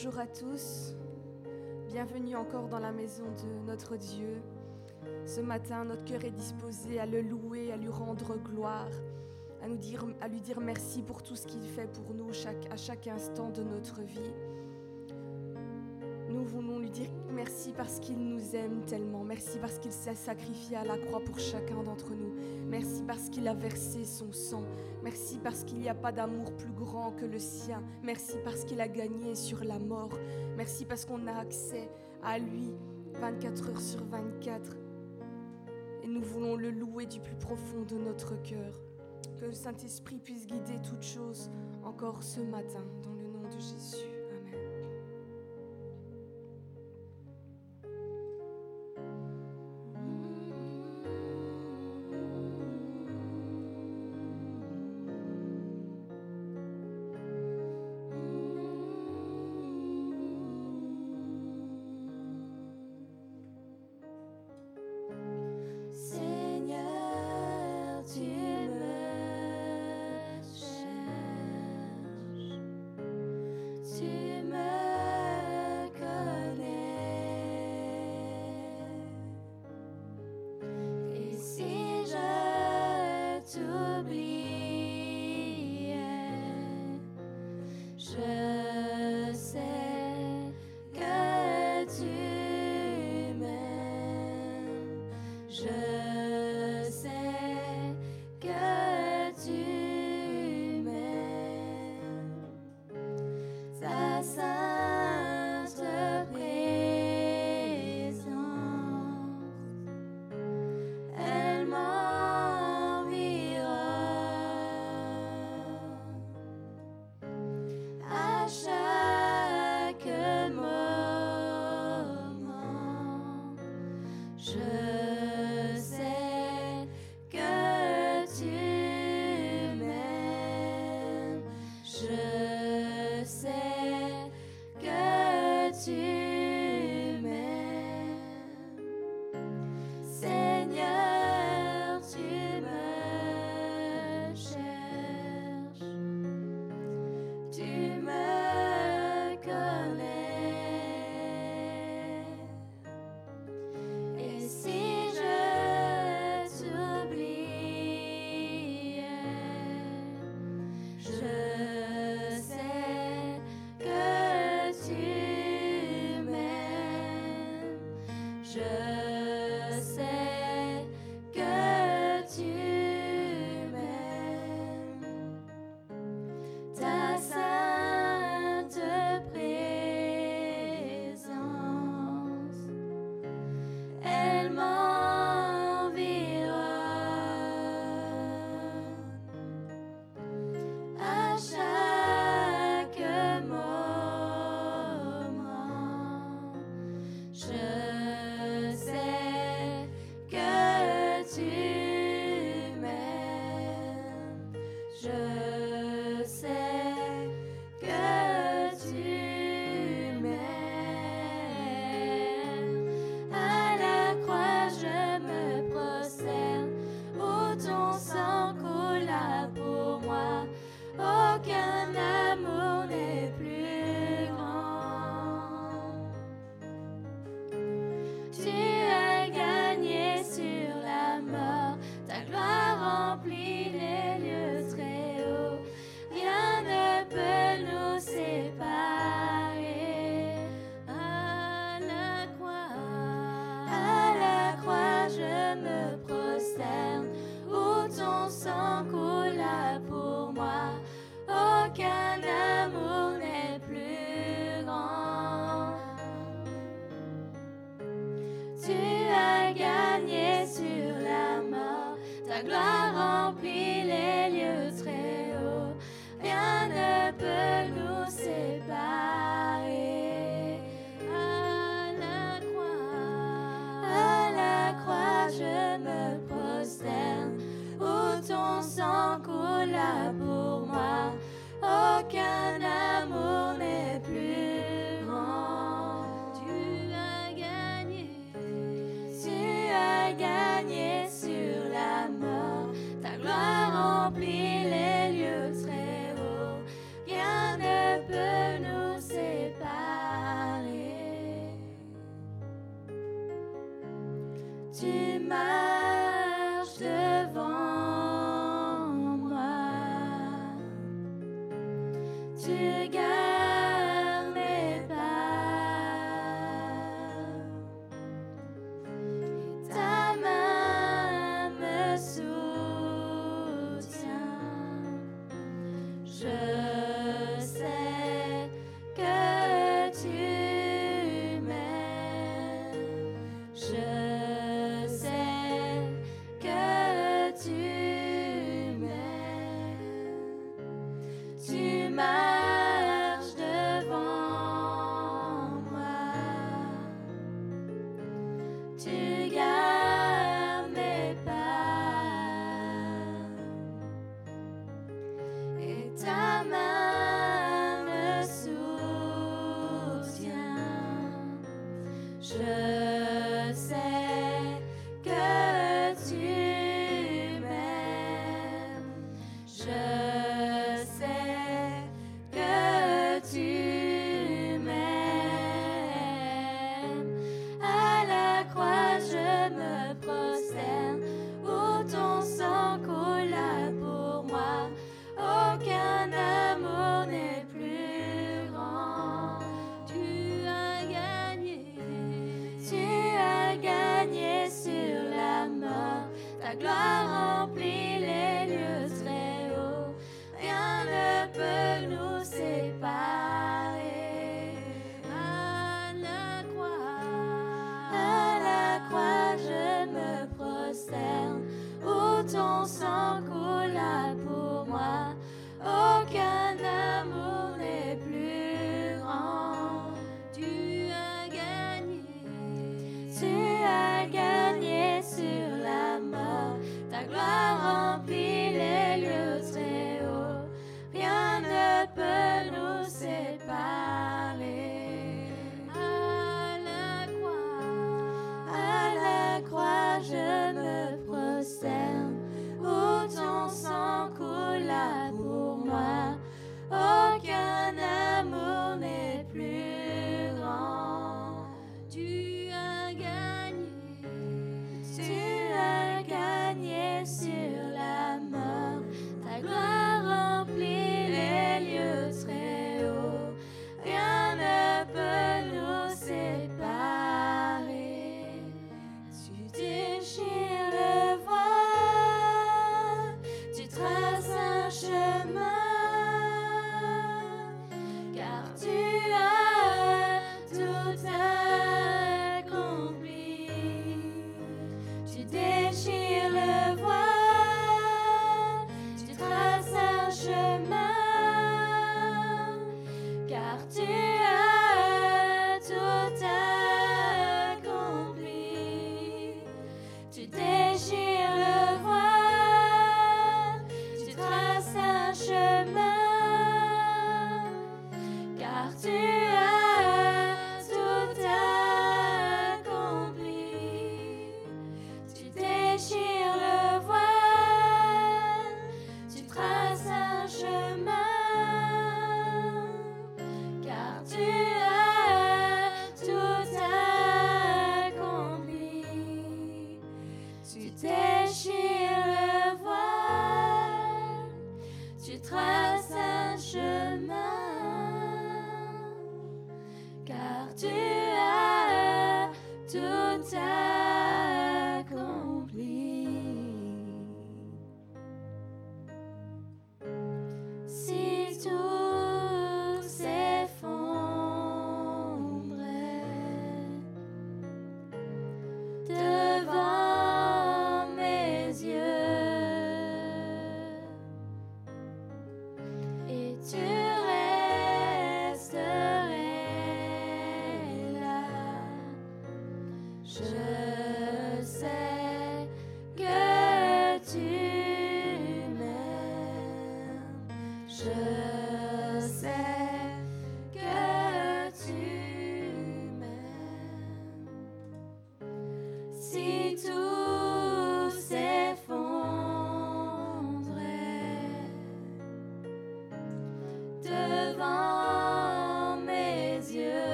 bonjour à tous. Bienvenue encore dans la maison de notre Dieu. Ce matin, notre cœur est disposé à le louer, à lui rendre gloire, à, nous dire, à lui dire merci pour tout ce qu'il fait pour nous à chaque instant de notre vie. Parce qu'il nous aime tellement. Merci parce qu'il s'est sacrifié à la croix pour chacun d'entre nous. Merci parce qu'il a versé son sang. Merci parce qu'il n'y a pas d'amour plus grand que le sien. Merci parce qu'il a gagné sur la mort. Merci parce qu'on a accès à lui 24 heures sur 24. Et nous voulons le louer du plus profond de notre cœur. Que le Saint-Esprit puisse guider toutes choses encore ce matin, dans le nom de Jésus.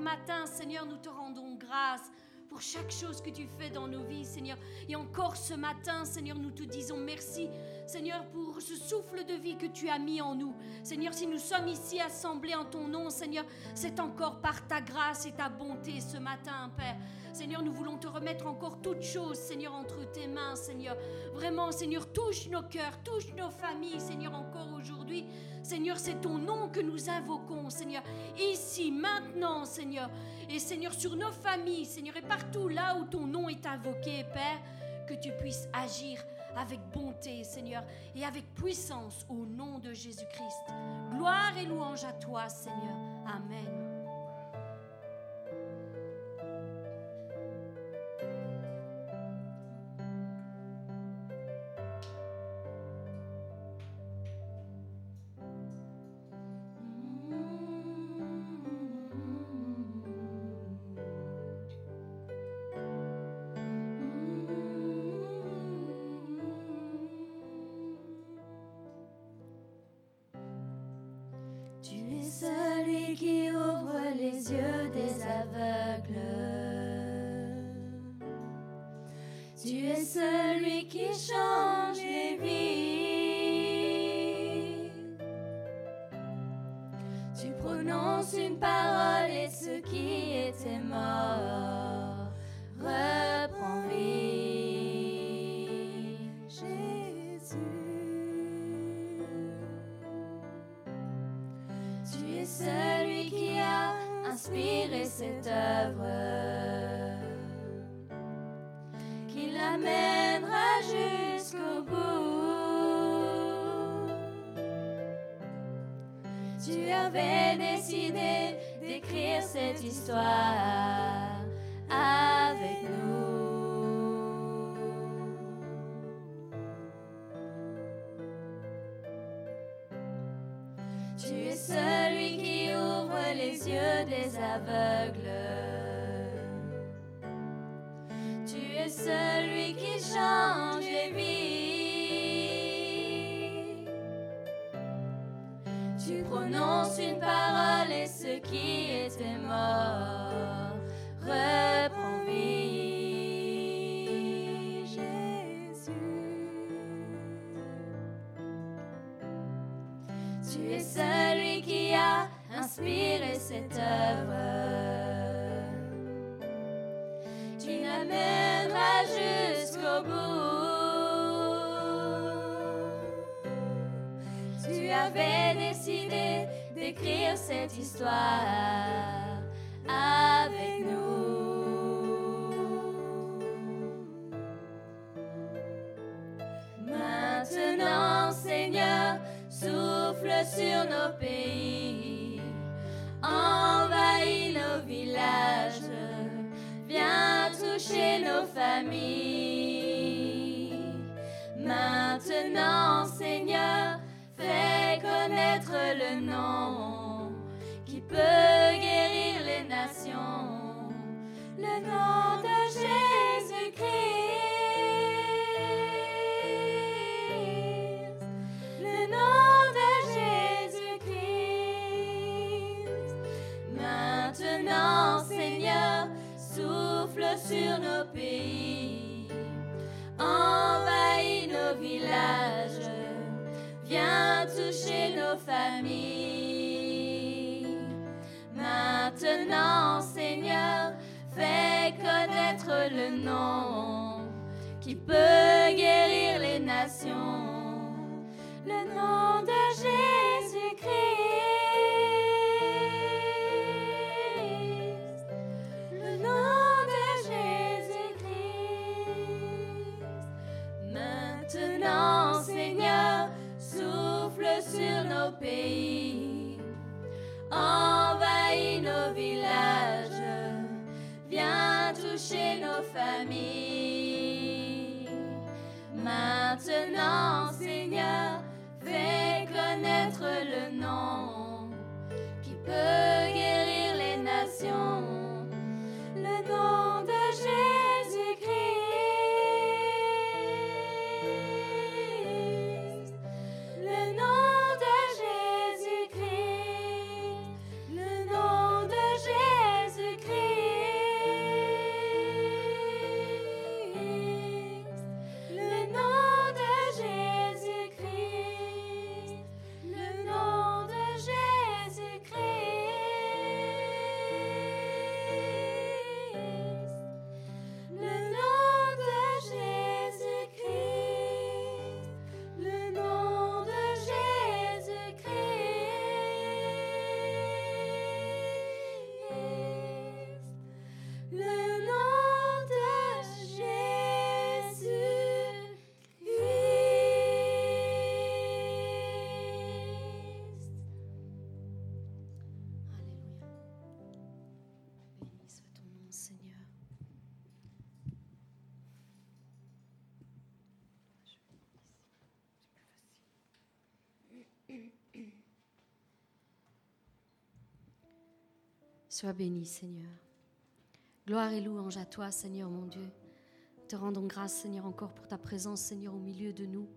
Matin. Seigneur, nous te rendons grâce pour chaque chose que tu fais dans nos vies, Seigneur. Et encore ce matin, Seigneur, nous te disons merci, Seigneur, pour ce souffle de vie que tu as mis en nous. Seigneur, si nous sommes ici assemblés en ton nom, Seigneur, c'est encore par ta grâce et ta bonté ce matin, Père. Seigneur, nous voulons te remettre encore toutes choses, Seigneur, entre tes mains, Seigneur. Vraiment, Seigneur, touche nos cœurs, touche nos familles, Seigneur, encore aujourd'hui. Seigneur, c'est ton nom que nous invoquons, Seigneur, ici, maintenant, Seigneur. Et Seigneur, sur nos familles, Seigneur, et partout là où ton nom est invoqué, Père, que tu puisses agir avec bonté, Seigneur, et avec puissance au nom de Jésus-Christ. Gloire et louange à toi, Seigneur. Amen. Tu es celui qui change les vies. Tu prononces une parole et ce qui était mort reprend vie. Jésus. Tu es celui qui a inspiré cette œuvre mènera jusqu'au bout. Tu avais décidé d'écrire cette histoire avec nous. Tu es celui qui ouvre les yeux des aveugles. Qui était mort reprend vie. Jésus. Tu es celui qui a inspiré cette œuvre. jusqu'au bout. Tu avais décidé d'écrire cette histoire avec nous. Maintenant, Seigneur, souffle sur nos pays, envahis nos villages Viens toucher nos familles. Maintenant, Seigneur, le nom qui peut guérir les nations. Le nom de Jésus-Christ. Le nom de Jésus-Christ. Maintenant, Seigneur, souffle sur nos pays, envahis nos villages, viens toucher nos familles. Maintenant, Seigneur, fais connaître le nom qui peut guérir les nations, le nom de Jésus-Christ. Pays, envahis nos villages, viens toucher nos familles. Maintenant, Seigneur, fais connaître le nom qui peut guérir les nations, le nom Sois béni, Seigneur. Gloire et louange à toi, Seigneur mon Dieu. Te rendons grâce, Seigneur, encore pour ta présence, Seigneur, au milieu de nous.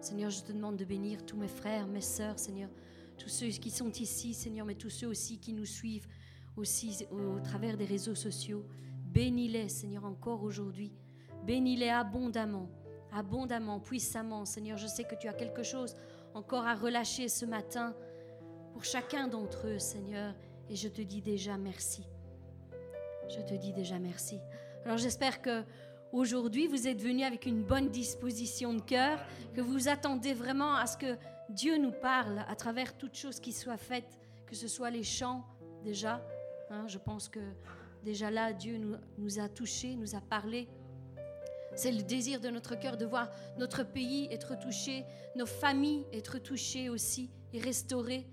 Seigneur, je te demande de bénir tous mes frères, mes sœurs, Seigneur, tous ceux qui sont ici, Seigneur, mais tous ceux aussi qui nous suivent aussi au, travers des réseaux sociaux. Bénis-les, Seigneur, encore aujourd'hui. Bénis-les abondamment, abondamment, puissamment. Seigneur, je sais que tu as quelque chose encore à relâcher ce matin pour chacun d'entre eux, Seigneur. Et je te dis déjà merci. Je te dis déjà merci. Alors j'espère que aujourd'hui vous êtes venus avec une bonne disposition de cœur, que vous attendez vraiment à ce que Dieu nous parle à travers toutes choses qui soient faites, que ce soit les chants déjà. Hein, je pense que déjà là, Dieu nous, nous a touchés, nous a parlé. C'est le désir de notre cœur de voir notre pays être touché, nos familles être touchées aussi et restaurées.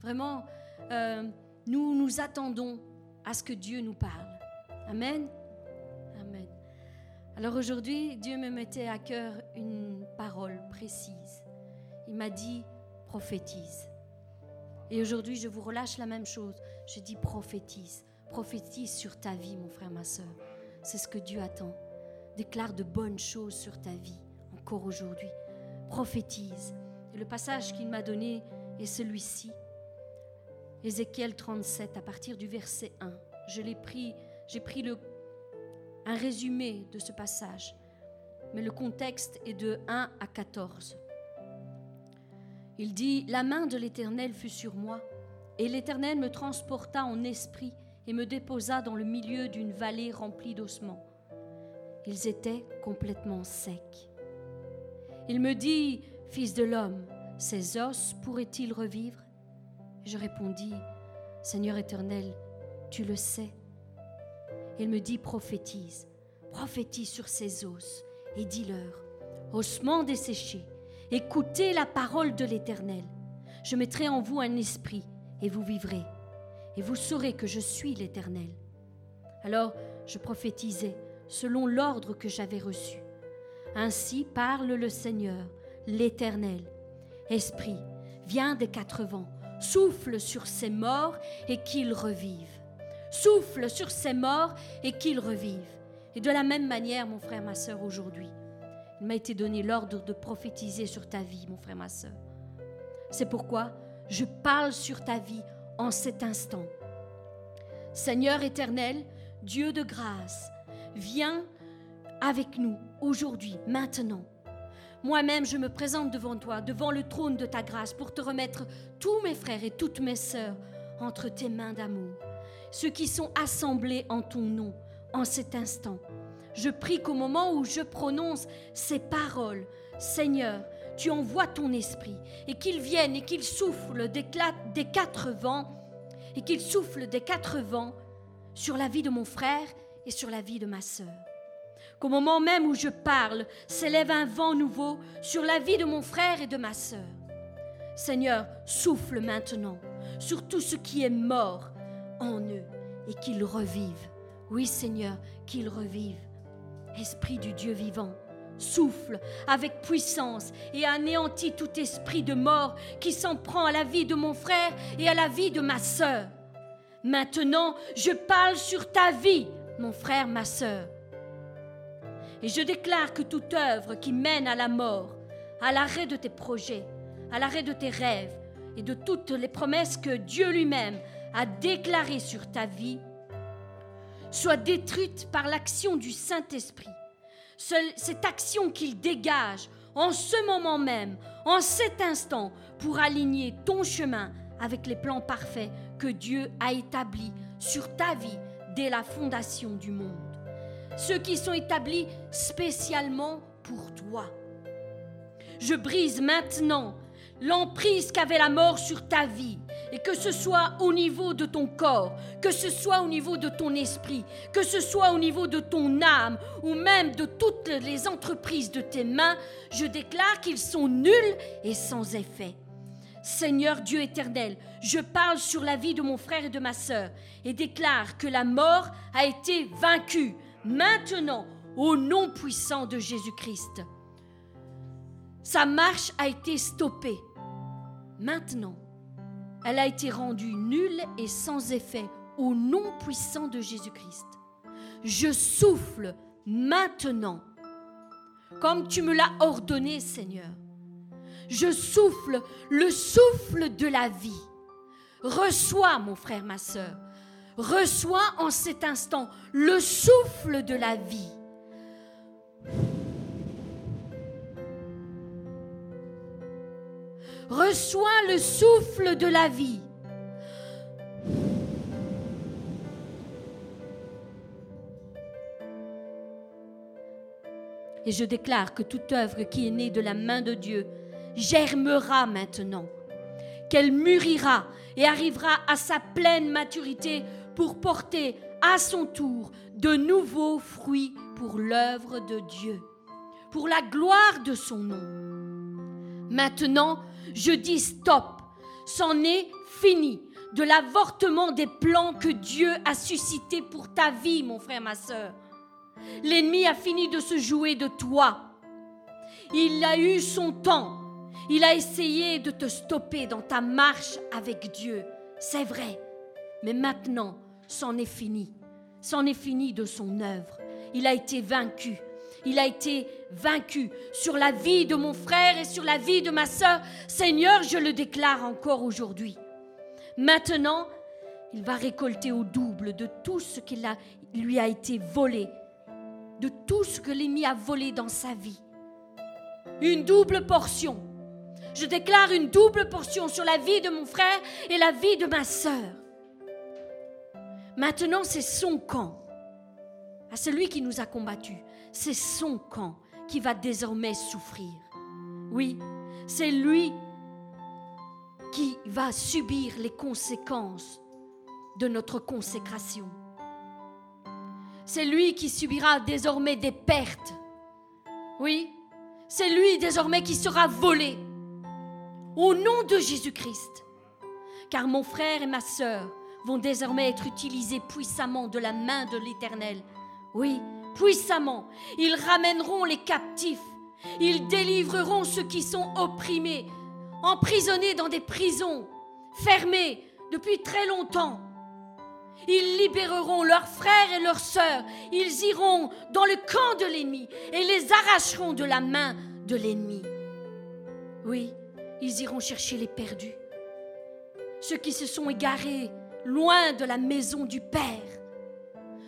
Vraiment, euh, nous nous attendons à ce que Dieu nous parle. Amen. Amen. Alors aujourd'hui, Dieu me mettait à cœur une parole précise. Il m'a dit prophétise. Et aujourd'hui, je vous relâche la même chose. Je dis prophétise. Prophétise sur ta vie, mon frère, ma soeur. C'est ce que Dieu attend. Déclare de bonnes choses sur ta vie, encore aujourd'hui. Prophétise. Et le passage qu'il m'a donné est celui-ci. Ézéchiel 37, à partir du verset 1. Je l'ai pris, j'ai pris le, un résumé de ce passage, mais le contexte est de 1 à 14. Il dit, La main de l'Éternel fut sur moi, et l'Éternel me transporta en esprit et me déposa dans le milieu d'une vallée remplie d'ossements. Ils étaient complètement secs. Il me dit, Fils de l'homme, ces os pourraient-ils revivre? Je répondis, Seigneur éternel, tu le sais. Il me dit, prophétise, prophétise sur ces os et dis-leur, ossements desséchés, Écoutez la parole de l'Éternel. Je mettrai en vous un esprit, et vous vivrez, et vous saurez que je suis l'Éternel. Alors je prophétisais selon l'ordre que j'avais reçu. Ainsi parle le Seigneur, l'Éternel. Esprit, viens des quatre vents, souffle sur ces morts et qu'ils revivent. Souffle sur ces morts et qu'ils revivent. Et de la même manière, mon frère, ma soeur, aujourd'hui, il m'a été donné l'ordre de prophétiser sur ta vie, mon frère, ma soeur. C'est pourquoi je parle sur ta vie en cet instant. Seigneur éternel, Dieu de grâce, viens avec nous aujourd'hui, maintenant. Moi-même, je me présente devant toi, devant le trône de ta grâce, pour te remettre tous mes frères et toutes mes sœurs entre tes mains d'amour, ceux qui sont assemblés en ton nom en cet instant. Je prie qu'au moment où je prononce ces paroles, Seigneur, tu envoies ton esprit et qu'il vienne et qu'il souffle des, des quatre vents et qu'il souffle des quatre vents sur la vie de mon frère et sur la vie de ma sœur. Qu'au moment même où je parle, s'élève un vent nouveau sur la vie de mon frère et de ma sœur. Seigneur, souffle maintenant sur tout ce qui est mort en eux et qu'ils revivent. Oui, Seigneur, qu'ils revivent. Esprit du Dieu vivant, souffle avec puissance et anéantit tout esprit de mort qui s'en prend à la vie de mon frère et à la vie de ma sœur. Maintenant, je parle sur ta vie, mon frère, ma sœur. Et je déclare que toute œuvre qui mène à la mort, à l'arrêt de tes projets, à l'arrêt de tes rêves et de toutes les promesses que Dieu lui-même a déclarées sur ta vie, soit détruite par l'action du Saint-Esprit. Cette action qu'il dégage en ce moment même, en cet instant, pour aligner ton chemin avec les plans parfaits que Dieu a établis sur ta vie dès la fondation du monde. Ceux qui sont établis spécialement pour toi. Je brise maintenant l'emprise qu'avait la mort sur ta vie, et que ce soit au niveau de ton corps, que ce soit au niveau de ton esprit, que ce soit au niveau de ton âme, ou même de toutes les entreprises de tes mains, je déclare qu'ils sont nuls et sans effet. Seigneur Dieu éternel, je parle sur la vie de mon frère et de ma sœur et déclare que la mort a été vaincue maintenant au nom puissant de Jésus-Christ. Sa marche a été stoppée Maintenant, elle a été rendue nulle et sans effet au nom puissant de Jésus-Christ. Je souffle maintenant, comme tu me l'as ordonné, Seigneur je souffle le souffle de la vie. Reçois, mon frère, ma sœur, reçois en cet instant le souffle de la vie. Reçois le souffle de la vie. Et je déclare que toute œuvre qui est née de la main de Dieu germera maintenant, qu'elle mûrira et arrivera à sa pleine maturité pour porter à son tour de nouveaux fruits pour l'œuvre de Dieu, pour la gloire de son nom. Maintenant, je dis stop, c'en est fini de l'avortement des plans que Dieu a suscités pour ta vie, mon frère, ma soeur. L'ennemi a fini de se jouer de toi. Il a eu son temps. Il a essayé de te stopper dans ta marche avec Dieu. C'est vrai. Mais maintenant, c'en est fini. C'en est fini de son œuvre. Il a été vaincu. Il a été vaincu sur la vie de mon frère et sur la vie de ma sœur. Seigneur, je le déclare encore aujourd'hui. Maintenant, il va récolter au double de tout ce qui lui a été volé de tout ce que l'ennemi a volé dans sa vie. Une double portion. Je déclare une double portion sur la vie de mon frère et la vie de ma sœur. Maintenant, c'est son camp, à celui qui nous a combattus. C'est son camp qui va désormais souffrir. Oui, c'est lui qui va subir les conséquences de notre consécration. C'est lui qui subira désormais des pertes. Oui, c'est lui désormais qui sera volé. Au nom de Jésus-Christ. Car mon frère et ma sœur vont désormais être utilisés puissamment de la main de l'Éternel. Oui, puissamment. Ils ramèneront les captifs. Ils délivreront ceux qui sont opprimés, emprisonnés dans des prisons, fermés depuis très longtemps. Ils libéreront leurs frères et leurs sœurs. Ils iront dans le camp de l'ennemi et les arracheront de la main de l'ennemi. Oui, ils iront chercher les perdus. Ceux qui se sont égarés loin de la maison du Père.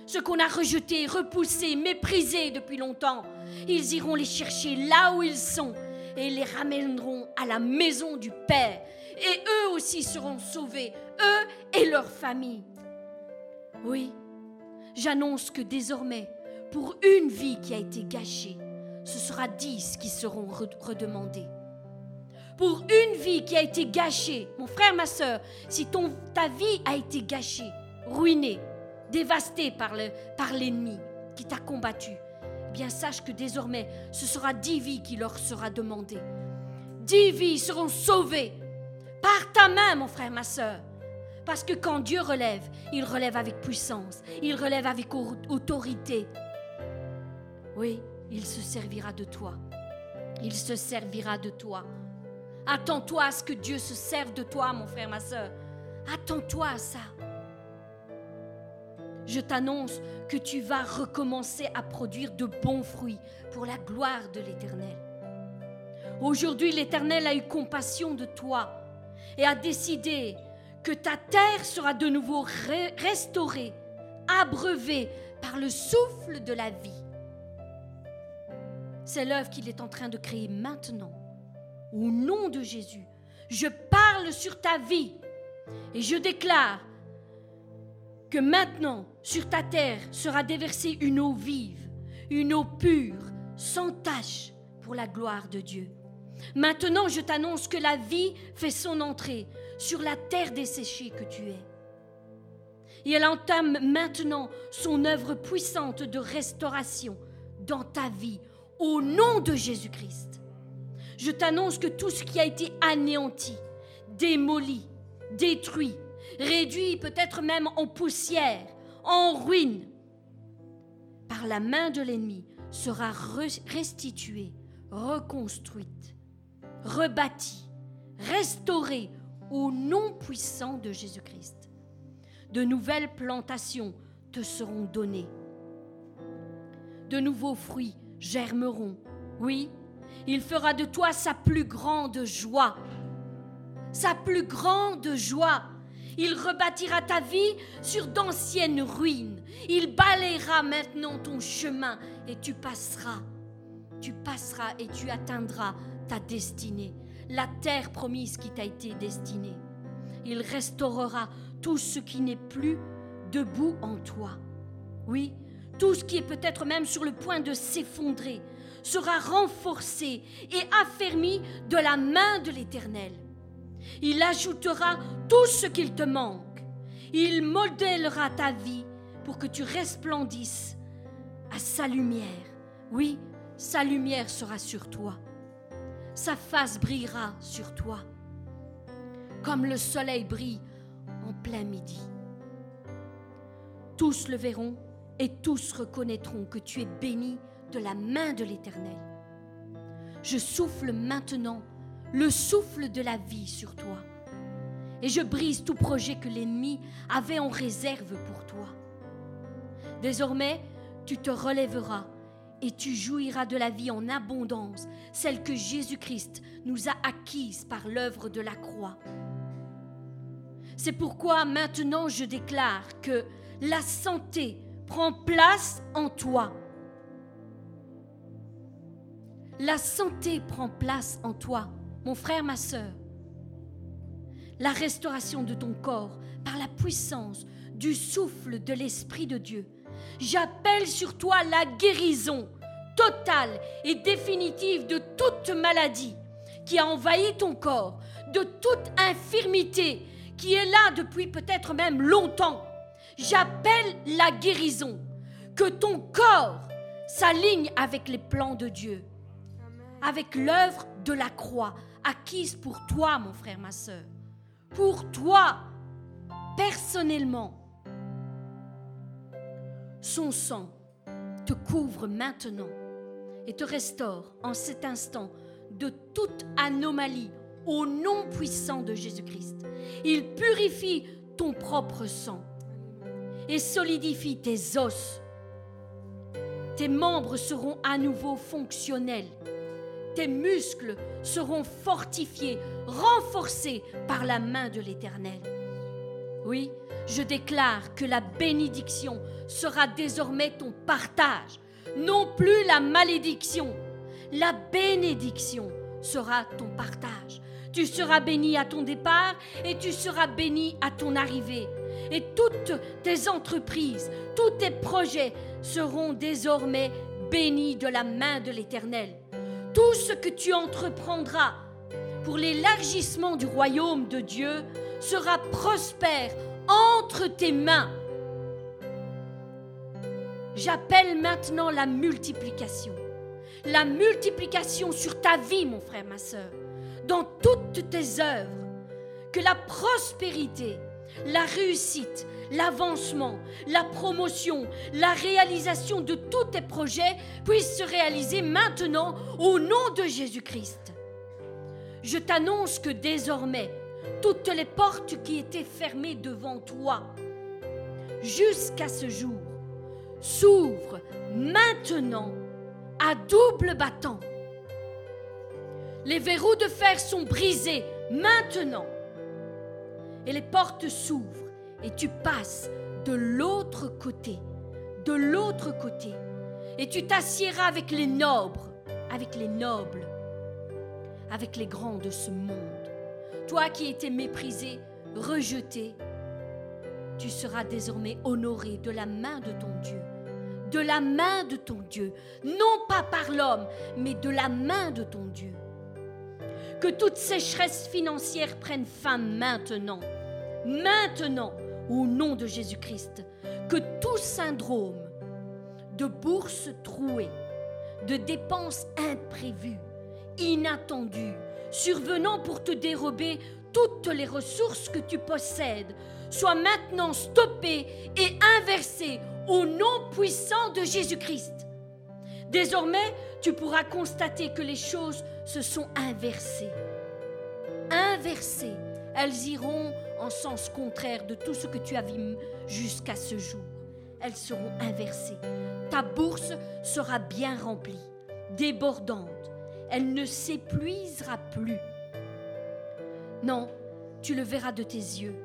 Ceux qu'on a rejetés, repoussés, méprisés depuis longtemps. Ils iront les chercher là où ils sont et les ramèneront à la maison du Père. Et eux aussi seront sauvés, eux et leurs familles. Oui, j'annonce que désormais, pour une vie qui a été gâchée, ce sera dix qui seront redemandés. Pour une vie qui a été gâchée, mon frère, ma soeur, si ta vie a été gâchée, ruinée, dévastée par l'ennemi qui t'a combattu, eh bien sache que désormais, ce sera dix vies qui leur sera demandées. Dix vies seront sauvées par ta main, mon frère, ma soeur. Parce que quand Dieu relève, il relève avec puissance, il relève avec autorité. Oui, il se servira de toi. Il se servira de toi. Attends-toi à ce que Dieu se serve de toi, mon frère, ma soeur. Attends-toi à ça. Je t'annonce que tu vas recommencer à produire de bons fruits pour la gloire de l'Éternel. Aujourd'hui, l'Éternel a eu compassion de toi et a décidé que ta terre sera de nouveau restaurée, abreuvée par le souffle de la vie. C'est l'œuvre qu'il est en train de créer maintenant. Au nom de Jésus, je parle sur ta vie et je déclare que maintenant, sur ta terre, sera déversée une eau vive, une eau pure, sans tache, pour la gloire de Dieu. Maintenant, je t'annonce que la vie fait son entrée sur la terre desséchée que tu es. Et elle entame maintenant son œuvre puissante de restauration dans ta vie, au nom de Jésus-Christ. Je t'annonce que tout ce qui a été anéanti, démoli, détruit, réduit peut-être même en poussière, en ruine, par la main de l'ennemi, sera restitué, reconstruite, rebâtie, restaurée au nom puissant de Jésus-Christ. De nouvelles plantations te seront données. De nouveaux fruits germeront. Oui, il fera de toi sa plus grande joie. Sa plus grande joie. Il rebâtira ta vie sur d'anciennes ruines. Il balayera maintenant ton chemin et tu passeras. Tu passeras et tu atteindras ta destinée la terre promise qui t'a été destinée. Il restaurera tout ce qui n'est plus debout en toi. Oui, tout ce qui est peut-être même sur le point de s'effondrer sera renforcé et affermi de la main de l'Éternel. Il ajoutera tout ce qu'il te manque. Il modèlera ta vie pour que tu resplendisses à sa lumière. Oui, sa lumière sera sur toi. Sa face brillera sur toi, comme le soleil brille en plein midi. Tous le verront et tous reconnaîtront que tu es béni de la main de l'Éternel. Je souffle maintenant le souffle de la vie sur toi. Et je brise tout projet que l'ennemi avait en réserve pour toi. Désormais, tu te relèveras et tu jouiras de la vie en abondance, celle que Jésus-Christ nous a acquise par l'œuvre de la croix. C'est pourquoi maintenant je déclare que la santé prend place en toi. La santé prend place en toi, mon frère, ma sœur. La restauration de ton corps par la puissance du souffle de l'Esprit de Dieu. J'appelle sur toi la guérison totale et définitive de toute maladie qui a envahi ton corps, de toute infirmité qui est là depuis peut-être même longtemps. J'appelle la guérison, que ton corps s'aligne avec les plans de Dieu avec l'œuvre de la croix acquise pour toi, mon frère, ma soeur. Pour toi, personnellement. Son sang te couvre maintenant et te restaure en cet instant de toute anomalie au nom puissant de Jésus-Christ. Il purifie ton propre sang et solidifie tes os. Tes membres seront à nouveau fonctionnels tes muscles seront fortifiés, renforcés par la main de l'Éternel. Oui, je déclare que la bénédiction sera désormais ton partage, non plus la malédiction. La bénédiction sera ton partage. Tu seras béni à ton départ et tu seras béni à ton arrivée. Et toutes tes entreprises, tous tes projets seront désormais bénis de la main de l'Éternel tout ce que tu entreprendras pour l'élargissement du royaume de Dieu sera prospère entre tes mains. J'appelle maintenant la multiplication. La multiplication sur ta vie, mon frère, ma soeur, dans toutes tes œuvres. Que la prospérité, la réussite, l'avancement, la promotion, la réalisation de tous tes projets puissent se réaliser maintenant au nom de Jésus-Christ. Je t'annonce que désormais, toutes les portes qui étaient fermées devant toi jusqu'à ce jour s'ouvrent maintenant à double battant. Les verrous de fer sont brisés maintenant et les portes s'ouvrent et tu passes de l'autre côté, de l'autre côté, et tu t'assieras avec les nobles, avec les nobles, avec les grands de ce monde. Toi qui étais méprisé, rejeté, tu seras désormais honoré de la main de ton Dieu, de la main de ton Dieu, non pas par l'homme, mais de la main de ton Dieu. Que toute sécheresse financière prenne fin maintenant, maintenant, au nom de Jésus-Christ, que tout syndrome de bourse trouée, de dépenses imprévues, inattendues, survenant pour te dérober toutes les ressources que tu possèdes, soit maintenant stoppé et inversé au nom puissant de Jésus-Christ. Désormais, tu pourras constater que les choses se sont inversées. Inversées. Elles iront en sens contraire de tout ce que tu as vu jusqu'à ce jour. Elles seront inversées. Ta bourse sera bien remplie, débordante. Elle ne s'épuisera plus. Non, tu le verras de tes yeux.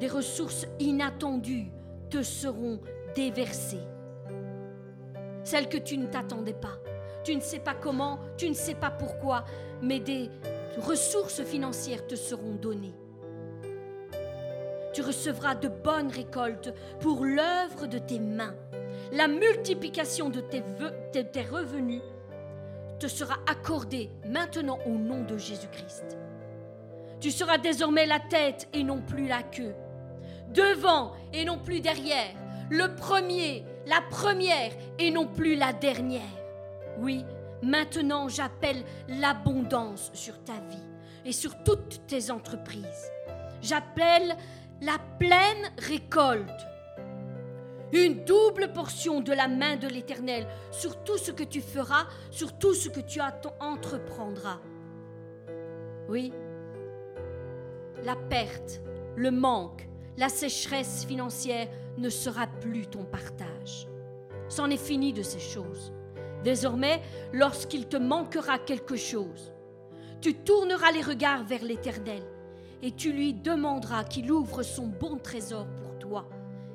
Des ressources inattendues te seront déversées. Celles que tu ne t'attendais pas. Tu ne sais pas comment, tu ne sais pas pourquoi, mais des ressources financières te seront données. Tu recevras de bonnes récoltes pour l'œuvre de tes mains. La multiplication de tes, revenus te sera accordée maintenant au nom de Jésus-Christ. Tu seras désormais la tête et non plus la queue, devant et non plus derrière, le premier, la première et non plus la dernière. Oui, maintenant j'appelle l'abondance sur ta vie et sur toutes tes entreprises. J'appelle la pleine récolte. Une double portion de la main de l'Éternel sur tout ce que tu feras, sur tout ce que tu entreprendras. Oui, la perte, le manque, la sécheresse financière ne sera plus ton partage. C'en est fini de ces choses. Désormais, lorsqu'il te manquera quelque chose, tu tourneras les regards vers l'Éternel et tu lui demanderas qu'il ouvre son bon trésor pour toi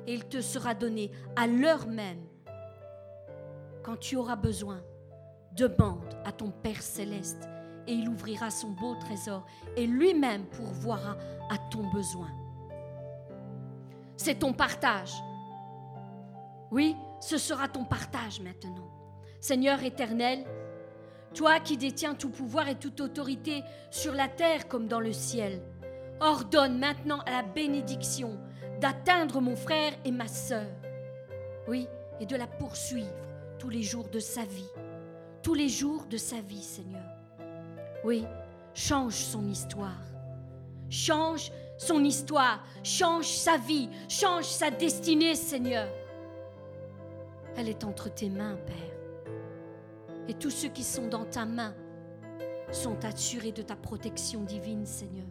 et il te sera donné à l'heure même. Quand tu auras besoin, demande à ton Père céleste et il ouvrira son beau trésor et lui-même pourvoira à ton besoin. C'est ton partage. Oui, ce sera ton partage maintenant. Seigneur éternel, toi qui détiens tout pouvoir et toute autorité sur la terre comme dans le ciel, ordonne maintenant à la bénédiction d'atteindre mon frère et ma sœur. Oui, et de la poursuivre tous les jours de sa vie. Tous les jours de sa vie, Seigneur. Oui, change son histoire. Change son histoire. Change sa vie. Change sa destinée, Seigneur. Elle est entre tes mains, Père. Et tous ceux qui sont dans ta main sont assurés de ta protection divine, Seigneur.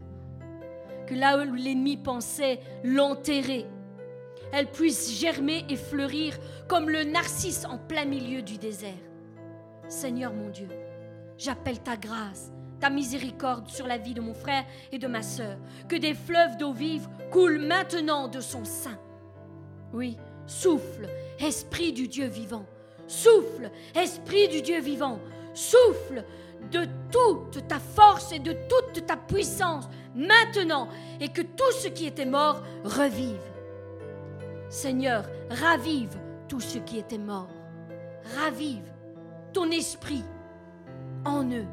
Là où l'ennemi pensait l'enterrer, elle puisse germer et fleurir comme le narcisse en plein milieu du désert. Seigneur mon Dieu, j'appelle ta grâce ta miséricorde sur la vie de mon frère et de ma sœur. Que des fleuves d'eau vive coulent maintenant de son sein. Oui, souffle, Esprit du Dieu vivant. Souffle, Esprit du Dieu vivant. Souffle de toute ta force et de toute ta puissance maintenant et que tout ce qui était mort revive. Seigneur, ravive tout ce qui était mort. Ravive ton esprit en eux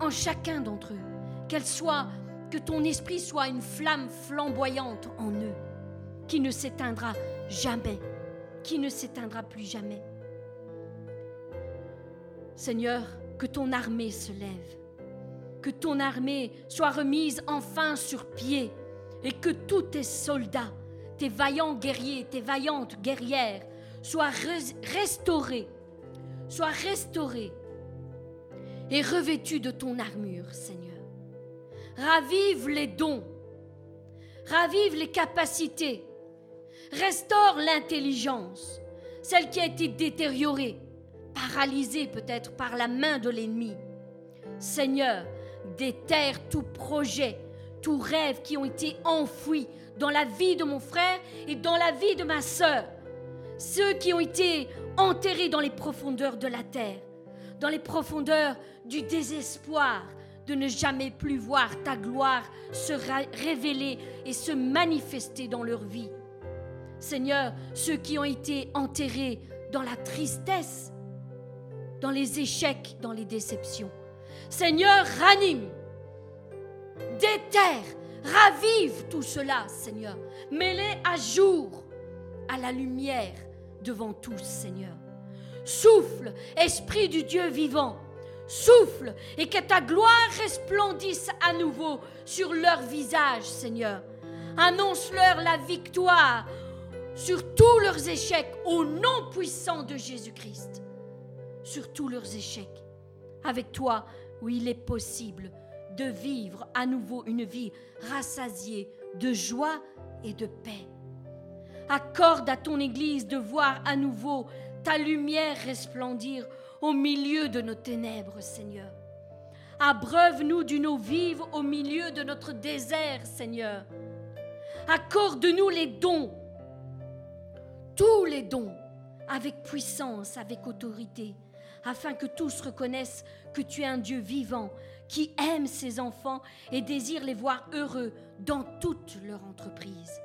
en chacun d'entre eux. Qu'elle soit, que ton esprit soit une flamme flamboyante en eux, qui ne s'éteindra jamais, qui ne s'éteindra plus jamais. Seigneur, que ton armée se lève, que ton armée soit remise enfin sur pied, et que tous tes soldats, tes vaillants guerriers, tes vaillantes guerrières soient restaurés, soient restaurés et revêtu de ton armure, Seigneur. Ravive les dons, ravive les capacités, restaure l'intelligence, celle qui a été détériorée, paralysée peut-être par la main de l'ennemi. Seigneur, déterre tout projet, tout rêve qui ont été enfouis dans la vie de mon frère et dans la vie de ma sœur, ceux qui ont été enterrés dans les profondeurs de la terre dans les profondeurs du désespoir de ne jamais plus voir ta gloire se révéler et se manifester dans leur vie. Seigneur, ceux qui ont été enterrés dans la tristesse, dans les échecs, dans les déceptions. Seigneur, ranime, déterre, ravive tout cela, Seigneur. Mets-les à jour, à la lumière devant tous, Seigneur. Souffle, Esprit du Dieu vivant. Souffle et que ta gloire resplendisse à nouveau sur leur visage, Seigneur. Annonce-leur la victoire sur tous leurs échecs au nom puissant de Jésus-Christ. Sur tous leurs échecs. Avec toi, où il est possible de vivre à nouveau une vie rassasiée de joie et de paix. Accorde à ton Église de voir à nouveau ta lumière resplendir au milieu de nos ténèbres, Seigneur. Abreuve-nous d'une eau vive au milieu de notre désert, Seigneur. Accorde-nous les dons, tous les dons, avec puissance, avec autorité, afin que tous reconnaissent que tu es un Dieu vivant, qui aime ses enfants et désire les voir heureux dans toute leur entreprise.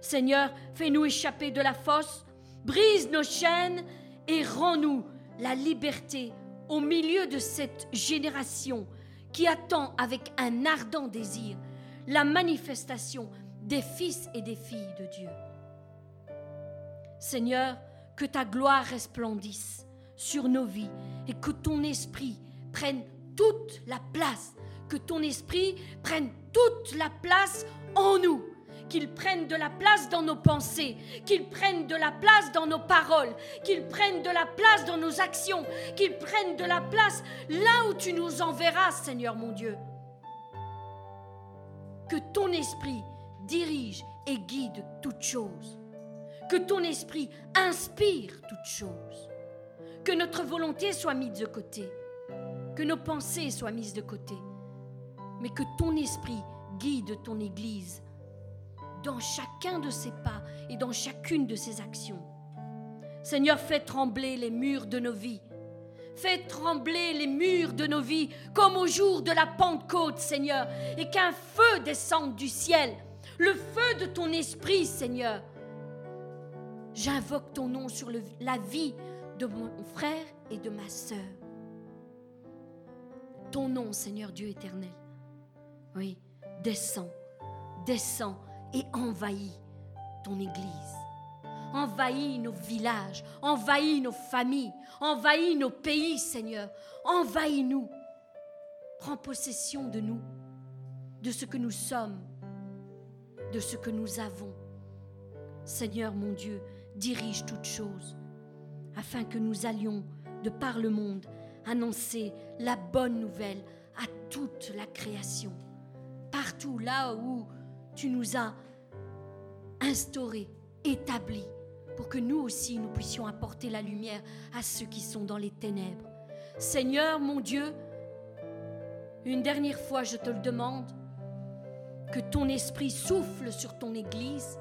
Seigneur, fais-nous échapper de la fosse, brise nos chaînes et rends-nous la liberté au milieu de cette génération qui attend avec un ardent désir la manifestation des fils et des filles de Dieu. Seigneur, que ta gloire resplendisse sur nos vies et que ton esprit prenne toute la place, que ton esprit prenne toute la place en nous, qu'il prenne de la place dans nos pensées, qu'il prenne de la place dans nos paroles, qu'il prenne de la place dans nos actions, qu'il prenne de la place là où tu nous enverras, Seigneur mon Dieu. Que ton esprit dirige et guide toutes choses. Que ton esprit inspire toutes choses. Que notre volonté soit mise de côté. Que nos pensées soient mises de côté. Mais que ton esprit guide ton Église dans chacun de ses pas et dans chacune de ses actions. Seigneur, fais trembler les murs de nos vies. Fais trembler les murs de nos vies comme au jour de la Pentecôte, Seigneur, et qu'un feu descende du ciel, le feu de ton esprit, Seigneur. J'invoque ton nom sur la vie de mon frère et de ma sœur. Ton nom, Seigneur Dieu éternel. Oui, descends, descends et envahis ton Église. Envahis nos villages, envahis nos familles, envahis nos pays, Seigneur. Envahis-nous. Prends possession de nous, de ce que nous sommes, de ce que nous avons. Seigneur mon Dieu, dirige toutes choses, afin que nous allions de par le monde annoncer la bonne nouvelle à toute la création, partout là où tu nous as instaurés, établis, pour que nous aussi nous puissions apporter la lumière à ceux qui sont dans les ténèbres. Seigneur mon Dieu, une dernière fois je te le demande, que ton esprit souffle sur ton Église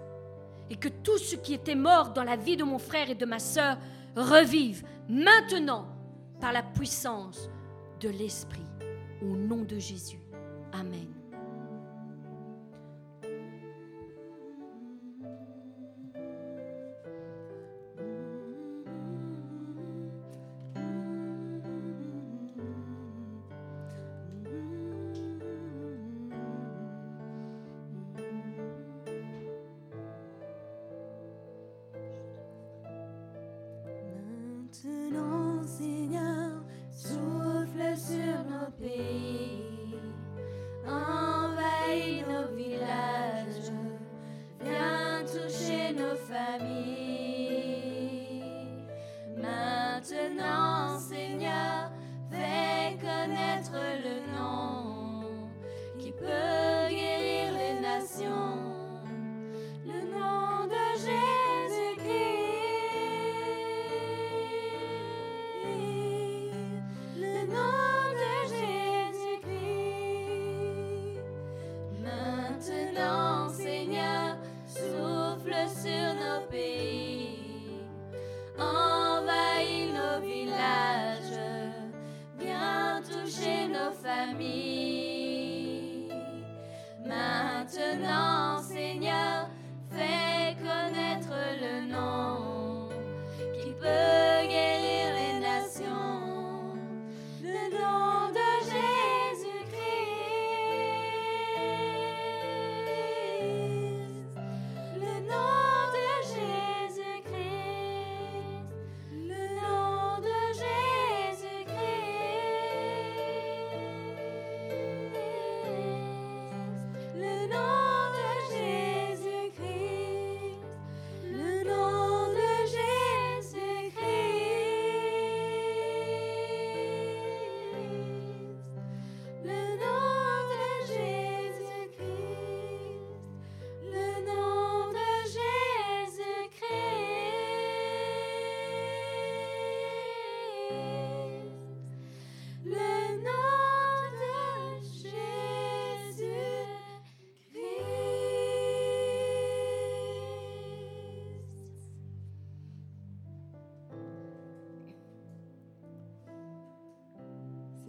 et que tout ce qui était mort dans la vie de mon frère et de ma sœur revive maintenant par la puissance de l'Esprit. Au nom de Jésus. Amen.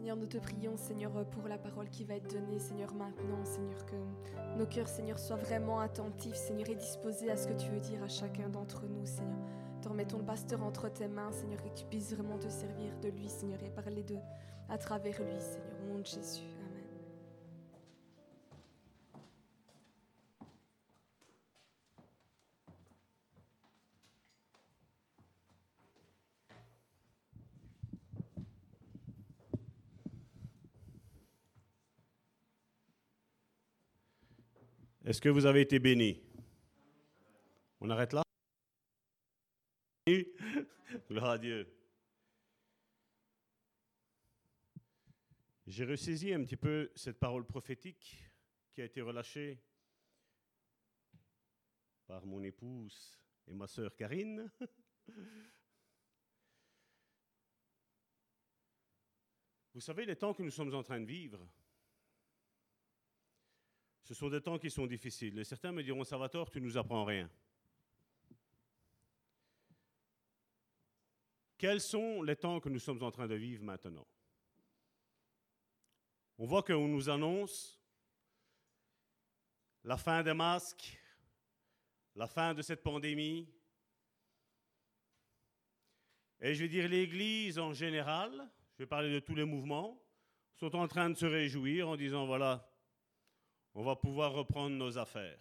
Seigneur, nous te prions, Seigneur, pour la parole qui va être donnée, Seigneur, maintenant, Seigneur, que nos cœurs, Seigneur, soient vraiment attentifs, Seigneur, et disposés à ce que tu veux dire à chacun d'entre nous, Seigneur. Te remettons le pasteur entre tes mains, Seigneur, que tu puisses vraiment te servir de lui, Seigneur, et parler de, à travers lui, Seigneur, au nom de Jésus. Est-ce que vous avez été béni? On arrête là? Gloire à Dieu. J'ai ressaisi un petit peu cette parole prophétique qui a été relâchée par mon épouse et ma sœur Karine. Vous savez, les temps que nous sommes en train de vivre, ce sont des temps qui sont difficiles. Et certains me diront, Salvatore, tu ne nous apprends rien. Quels sont les temps que nous sommes en train de vivre maintenant? On voit qu'on nous annonce la fin des masques, la fin de cette pandémie. Et je vais dire l'Église en général, je vais parler de tous les mouvements, sont en train de se réjouir en disant, voilà, on va pouvoir reprendre nos affaires.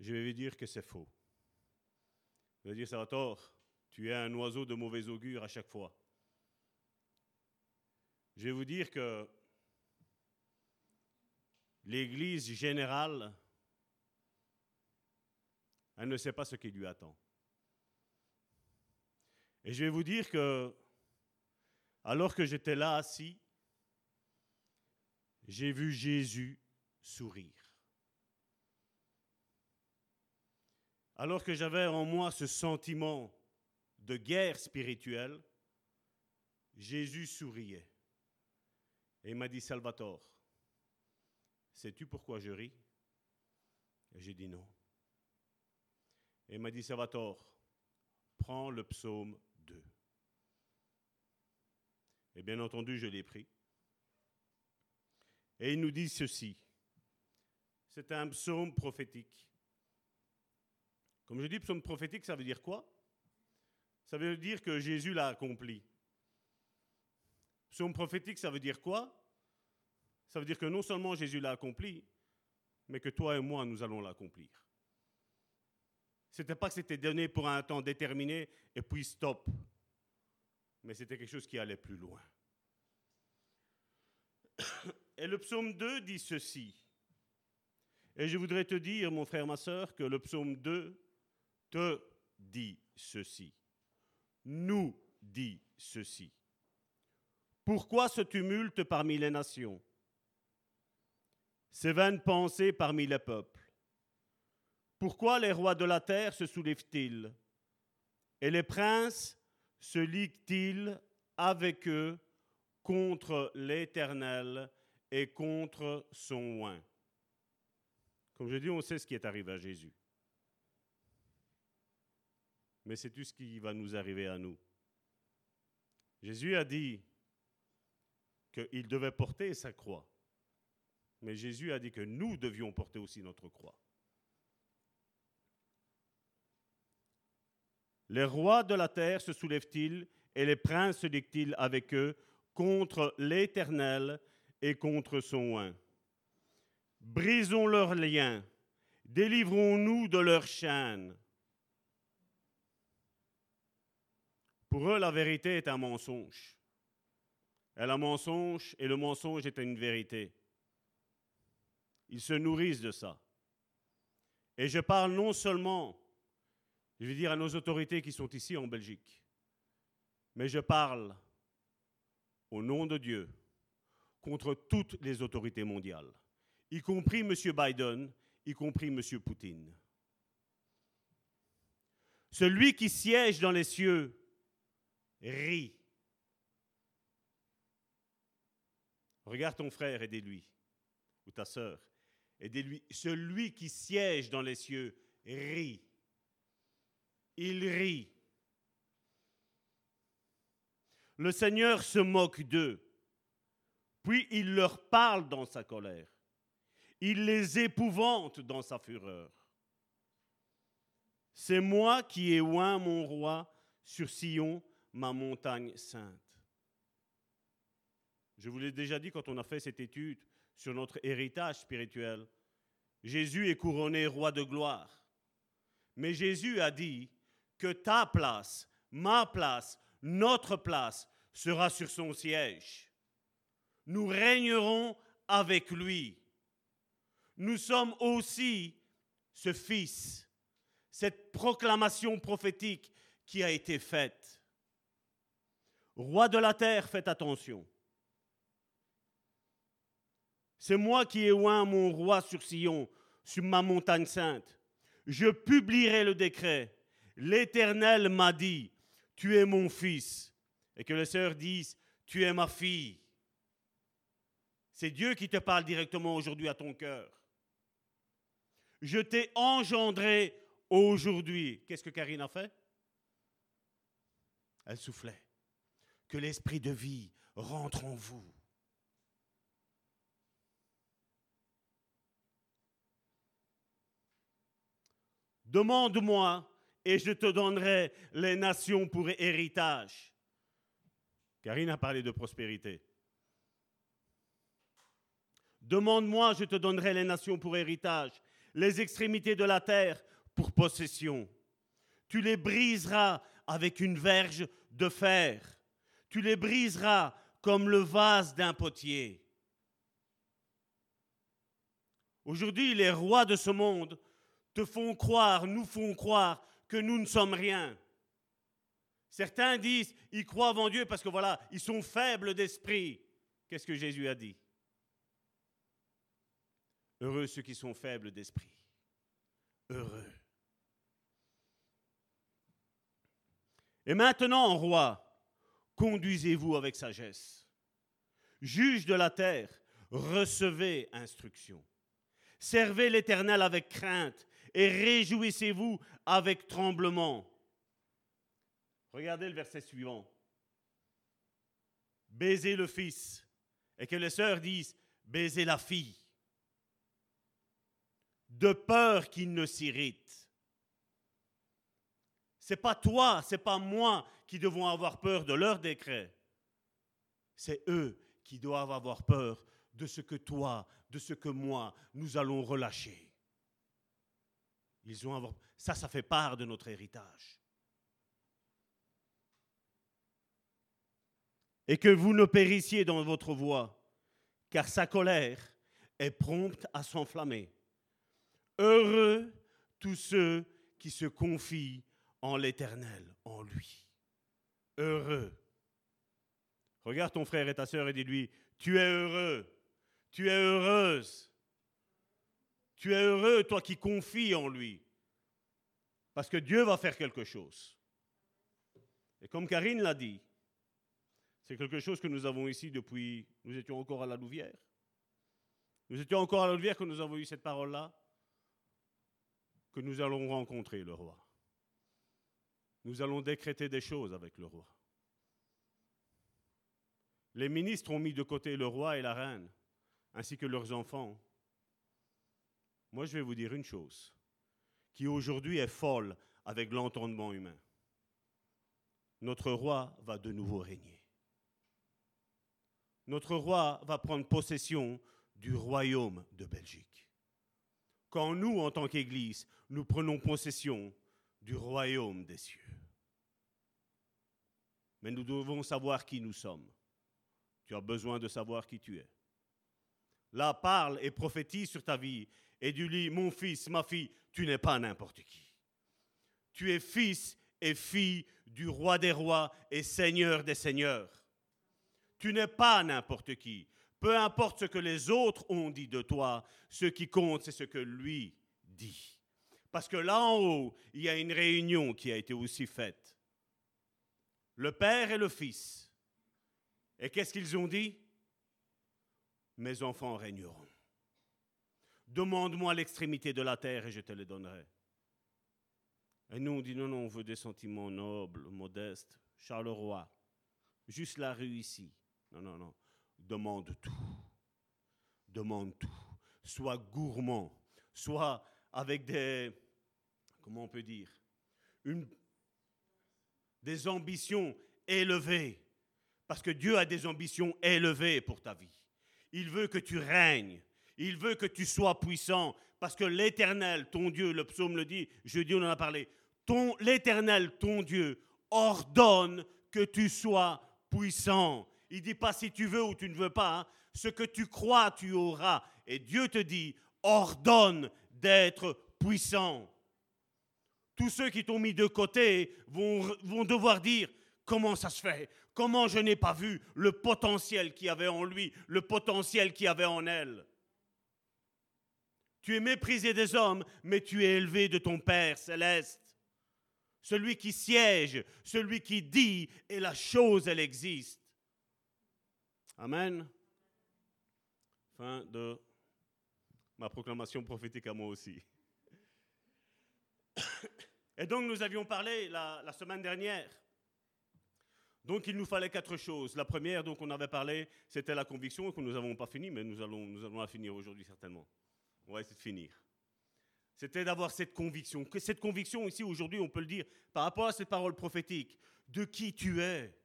Je vais vous dire que c'est faux. Je vais dire, Salvatore, tu es un oiseau de mauvais augure à chaque fois. Je vais vous dire que l'Église générale, elle ne sait pas ce qui lui attend. Et je vais vous dire que, alors que j'étais là assis, j'ai vu Jésus sourire. Alors que j'avais en moi ce sentiment de guerre spirituelle, Jésus souriait. Et il m'a dit, Salvatore, sais-tu pourquoi je ris? Et j'ai dit non. Et il m'a dit, Salvatore, prends le psaume 2. Et bien entendu, je l'ai pris. Et il nous dit ceci. C'est un psaume prophétique. Comme je dis psaume prophétique, ça veut dire quoi? Ça veut dire que Jésus l'a accompli. Psaume prophétique, ça veut dire quoi? Ça veut dire que non seulement Jésus l'a accompli, mais que toi et moi, nous allons l'accomplir. Ce n'était pas que c'était donné pour un temps déterminé et puis stop, mais c'était quelque chose qui allait plus loin. Et le psaume 2 dit ceci. Et je voudrais te dire, mon frère, ma soeur, que le psaume 2 te dit ceci. Nous dit ceci. Pourquoi ce tumulte parmi les nations? Ces vaines pensées parmi les peuples Pourquoi les rois de la terre se soulèvent-ils? Et les princes se liguent-ils avec eux contre l'Éternel et contre son oin. Comme je dis, on sait ce qui est arrivé à Jésus. Mais c'est tout ce qui va nous arriver à nous? Jésus a dit qu'il devait porter sa croix. Mais Jésus a dit que nous devions porter aussi notre croix. Les rois de la terre se soulèvent-ils et les princes se disent-ils avec eux contre l'Éternel et contre son oin. Brisons leurs liens, délivrons-nous de leurs chaînes. Pour eux, la vérité est un mensonge. Elle est un mensonge et le mensonge est une vérité. Ils se nourrissent de ça. Et je parle non seulement, je veux dire à nos autorités qui sont ici en Belgique, mais je parle au nom de Dieu contre toutes les autorités mondiales, y compris M. Biden, y compris M. Poutine. Celui qui siège dans les cieux rit. Regarde ton frère, aidez-lui, ou ta sœur, aidez-lui. Celui qui siège dans les cieux rit. Il rit. Le Seigneur se moque d'eux. Puis il leur parle dans sa colère. Il les épouvante dans sa fureur. C'est moi qui ai oint mon roi sur Sion, ma montagne sainte. Je vous l'ai déjà dit quand on a fait cette étude sur notre héritage spirituel. Jésus est couronné roi de gloire. Mais Jésus a dit que ta place, ma place, notre place sera sur son siège. Nous régnerons avec lui. Nous sommes aussi ce Fils, cette proclamation prophétique qui a été faite. Roi de la terre, faites attention. C'est moi qui ai oint mon roi sur Sion, sur ma montagne sainte. Je publierai le décret. L'Éternel m'a dit, tu es mon fils. Et que les sœurs disent, tu es ma fille. C'est Dieu qui te parle directement aujourd'hui à ton cœur. Je t'ai engendré aujourd'hui. Qu'est-ce que Karine a fait? Elle soufflait. Que l'esprit de vie rentre en vous. Demande-moi et je te donnerai les nations pour héritage. Karine a parlé de prospérité. Demande-moi, je te donnerai les nations pour héritage, les extrémités de la terre pour possession. Tu les briseras avec une verge de fer. Tu les briseras comme le vase d'un potier. Aujourd'hui, les rois de ce monde te font croire, nous font croire que nous ne sommes rien. Certains disent, ils croient en Dieu parce que voilà, ils sont faibles d'esprit. Qu'est-ce que Jésus a dit? Heureux ceux qui sont faibles d'esprit. Heureux. Et maintenant, roi, conduisez-vous avec sagesse. Juge de la terre, recevez instruction. Servez l'Éternel avec crainte et réjouissez-vous avec tremblement. Regardez le verset suivant. Baisez le fils et que les sœurs disent baisez la fille. De peur qu'il ne s'irrite. C'est pas toi, c'est pas moi qui devons avoir peur de leur décret. C'est eux qui doivent avoir peur de ce que toi, de ce que moi, nous allons relâcher. Ils ont Ça, ça fait part de notre héritage. Et que vous ne périssiez dans votre voie, car sa colère est prompte à s'enflammer. Heureux tous ceux qui se confient en l'Éternel, en lui. Heureux. Regarde ton frère et ta sœur et dis-lui, tu es heureux, tu es heureuse. Tu es heureux, toi qui confies en lui. Parce que Dieu va faire quelque chose. Et comme Karine l'a dit, c'est quelque chose que nous avons ici depuis, nous étions encore à la Louvière. Nous étions encore à la Louvière quand nous avons eu cette parole-là, nous allons rencontrer le roi. Nous allons décréter des choses avec le roi. Les ministres ont mis de côté le roi et la reine, ainsi que leurs enfants. Moi, je vais vous dire une chose qui aujourd'hui est folle avec l'entendement humain. Notre roi va de nouveau régner. Notre roi va prendre possession du royaume de Belgique. Quand nous, en tant qu'Église, nous prenons possession du royaume des cieux. Mais nous devons savoir qui nous sommes. Tu as besoin de savoir qui tu es. Là, parle et prophétise sur ta vie et du lit, mon fils, ma fille, tu n'es pas n'importe qui. Tu es fils et fille du roi des rois et seigneur des seigneurs. Tu n'es pas n'importe qui. Peu importe ce que les autres ont dit de toi, ce qui compte, c'est ce que lui dit. Parce que là en haut, il y a une réunion qui a été aussi faite. Le Père et le Fils. Et qu'est-ce qu'ils ont dit? Mes enfants régneront. Demande-moi l'extrémité de la terre et je te le donnerai. Et nous, on dit non, non, on veut des sentiments nobles, modestes. Charleroi. juste la rue ici. Non, non, non. Demande tout. Demande tout. Sois gourmand. Sois avec des, comment on peut dire, des ambitions élevées. Parce que Dieu a des ambitions élevées pour ta vie. Il veut que tu règnes. Il veut que tu sois puissant. Parce que l'Éternel, ton Dieu, le psaume le dit, jeudi on en a parlé, ton, l'Éternel, ton Dieu, ordonne que tu sois puissant. Il dit pas si tu veux ou tu ne veux pas. Hein. Ce que tu crois, tu auras. Et Dieu te dit, ordonne d'être puissant. Tous ceux qui t'ont mis de côté vont, vont devoir dire, comment ça se fait? Comment je n'ai pas vu le potentiel qu'il y avait en lui, le potentiel qu'il y avait en elle? Tu es méprisé des hommes, mais tu es élevé de ton Père céleste. Celui qui siège, celui qui dit, et la chose, elle existe. Amen. Fin de ma proclamation prophétique à moi aussi. Et donc nous avions parlé la, semaine dernière donc il nous fallait quatre choses. La première, donc on avait parlé, c'était la conviction que nous n'avons pas fini, mais nous allons, la finir aujourd'hui certainement. On va essayer de finir. C'était d'avoir cette conviction. Cette conviction ici aujourd'hui, on peut le dire par rapport à cette parole prophétique, de qui tu es?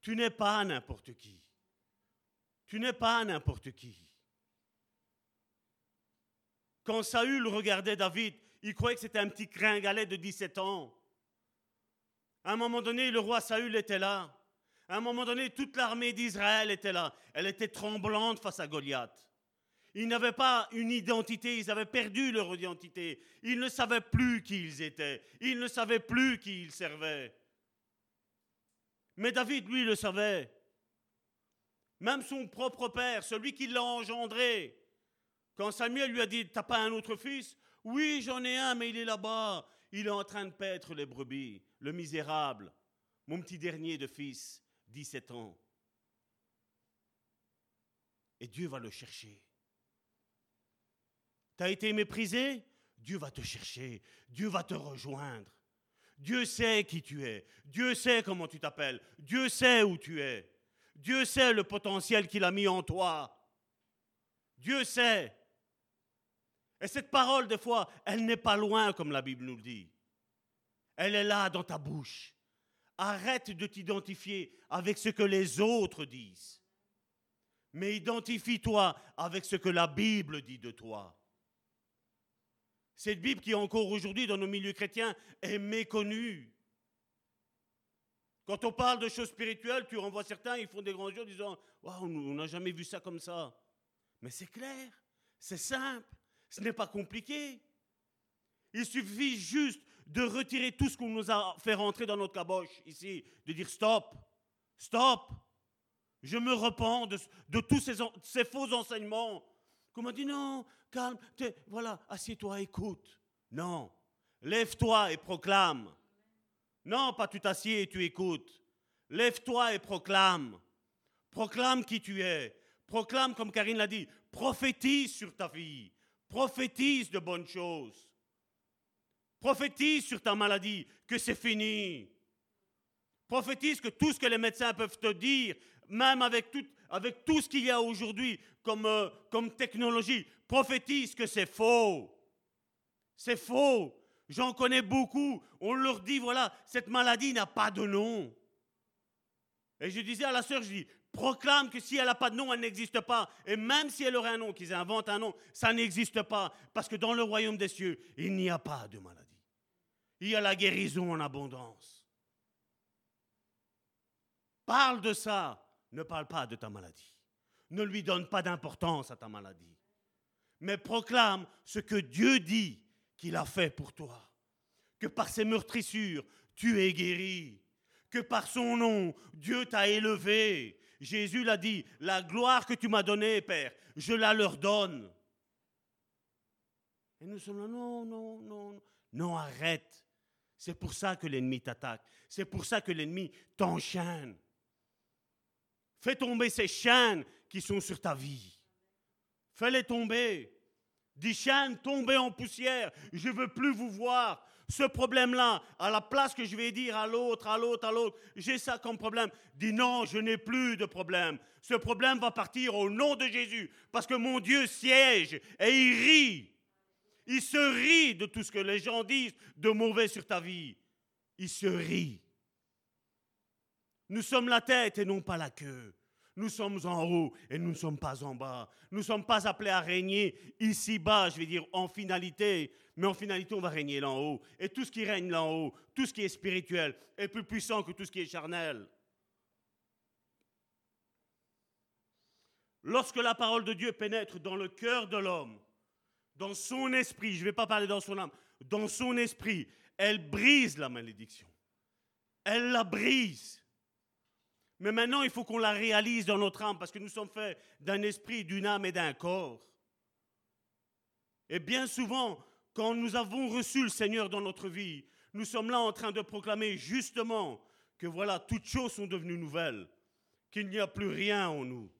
Tu n'es pas n'importe qui. Tu n'es pas n'importe qui. Quand Saül regardait David, il croyait que c'était un petit gringalet de 17 ans. À un moment donné, le roi Saül était là. À un moment donné, toute l'armée d'Israël était là. Elle était tremblante face à Goliath. Ils n'avaient pas une identité, ils avaient perdu leur identité. Ils ne savaient plus qui ils étaient. Ils ne savaient plus qui ils servaient. Mais David, lui, le savait. Même son propre père, celui qui l'a engendré. Quand Samuel lui a dit, t'as pas un autre fils? Oui, j'en ai un, mais il est là-bas. Il est en train de paître les brebis. Le misérable, mon petit dernier de fils. 17 ans. Et Dieu va le chercher. Tu as été méprisé? Dieu va te chercher. Dieu va te rejoindre. Dieu sait qui tu es. Dieu sait comment tu t'appelles. Dieu sait où tu es. Dieu sait le potentiel qu'il a mis en toi. Dieu sait. Et cette parole, des fois, elle n'est pas loin, comme la Bible nous le dit. Elle est là dans ta bouche. Arrête de t'identifier avec ce que les autres disent. Mais identifie-toi avec ce que la Bible dit de toi. Cette Bible qui encore aujourd'hui dans nos milieux chrétiens est méconnue. Quand on parle de choses spirituelles, tu renvoies certains, ils font des grands yeux en disant On n'a jamais vu ça comme ça. Mais c'est clair, c'est simple, ce n'est pas compliqué. Il suffit juste de retirer tout ce qu'on nous a fait rentrer dans notre caboche ici, de dire stop, stop, je me repens de, tous ces, faux enseignements. Qu'on m'a dit non, calme, voilà, assieds-toi, écoute. Non, lève-toi et proclame. Non, pas tu t'assieds et tu écoutes. Lève-toi et proclame. Proclame qui tu es. Proclame, comme Karine l'a dit, prophétise sur ta vie. Prophétise de bonnes choses. Prophétise sur ta maladie que c'est fini. Prophétise que tout ce que les médecins peuvent te dire, même avec tout, ce qu'il y a aujourd'hui euh, comme technologie, prophétise que c'est faux. C'est faux. J'en connais beaucoup. On leur dit, voilà, cette maladie n'a pas de nom. Et je disais à la sœur, je dis, proclame que si elle n'a pas de nom, elle n'existe pas. Et même si elle aurait un nom, qu'ils inventent un nom, ça n'existe pas. Parce que dans le royaume des cieux, il n'y a pas de maladie il y a la guérison en abondance. Parle de ça, ne parle pas de ta maladie. Ne lui donne pas d'importance à ta maladie. Mais proclame ce que Dieu dit qu'il a fait pour toi. Que par ses meurtrissures, tu es guéri. Que par son nom, Dieu t'a élevé. Jésus l'a dit, la gloire que tu m'as donnée, Père, je la leur donne. Et nous sommes là, non, non, non, non, arrête. C'est pour ça que l'ennemi t'attaque. C'est pour ça que l'ennemi t'enchaîne. Fais tomber ces chaînes qui sont sur ta vie. Fais-les tomber. Dishan, tombez en poussière, je ne veux plus vous voir. Ce problème-là, à la place que je vais dire à l'autre, à l'autre, à l'autre, j'ai ça comme problème. Dis non, je n'ai plus de problème. Ce problème va partir au nom de Jésus, parce que mon Dieu siège et il rit. Il se rit de tout ce que les gens disent de mauvais sur ta vie. Il se rit. Nous sommes la tête et non pas la queue. Nous sommes en haut et nous ne sommes pas en bas. Nous ne sommes pas appelés à régner ici-bas, je vais dire en finalité, mais en finalité, on va régner là en haut. Et tout ce qui règne là en haut, tout ce qui est spirituel, est plus puissant que tout ce qui est charnel. Lorsque la parole de Dieu pénètre dans le cœur de l'homme, dans son esprit, je ne vais pas parler dans son âme, dans son esprit, elle brise la malédiction. Elle la brise. Mais maintenant, il faut qu'on la réalise dans notre âme parce que nous sommes faits d'un esprit, d'une âme et d'un corps. Et bien souvent, quand nous avons reçu le Seigneur dans notre vie, nous sommes là en train de proclamer justement que voilà, toutes choses sont devenues nouvelles, qu'il n'y a plus rien en nous.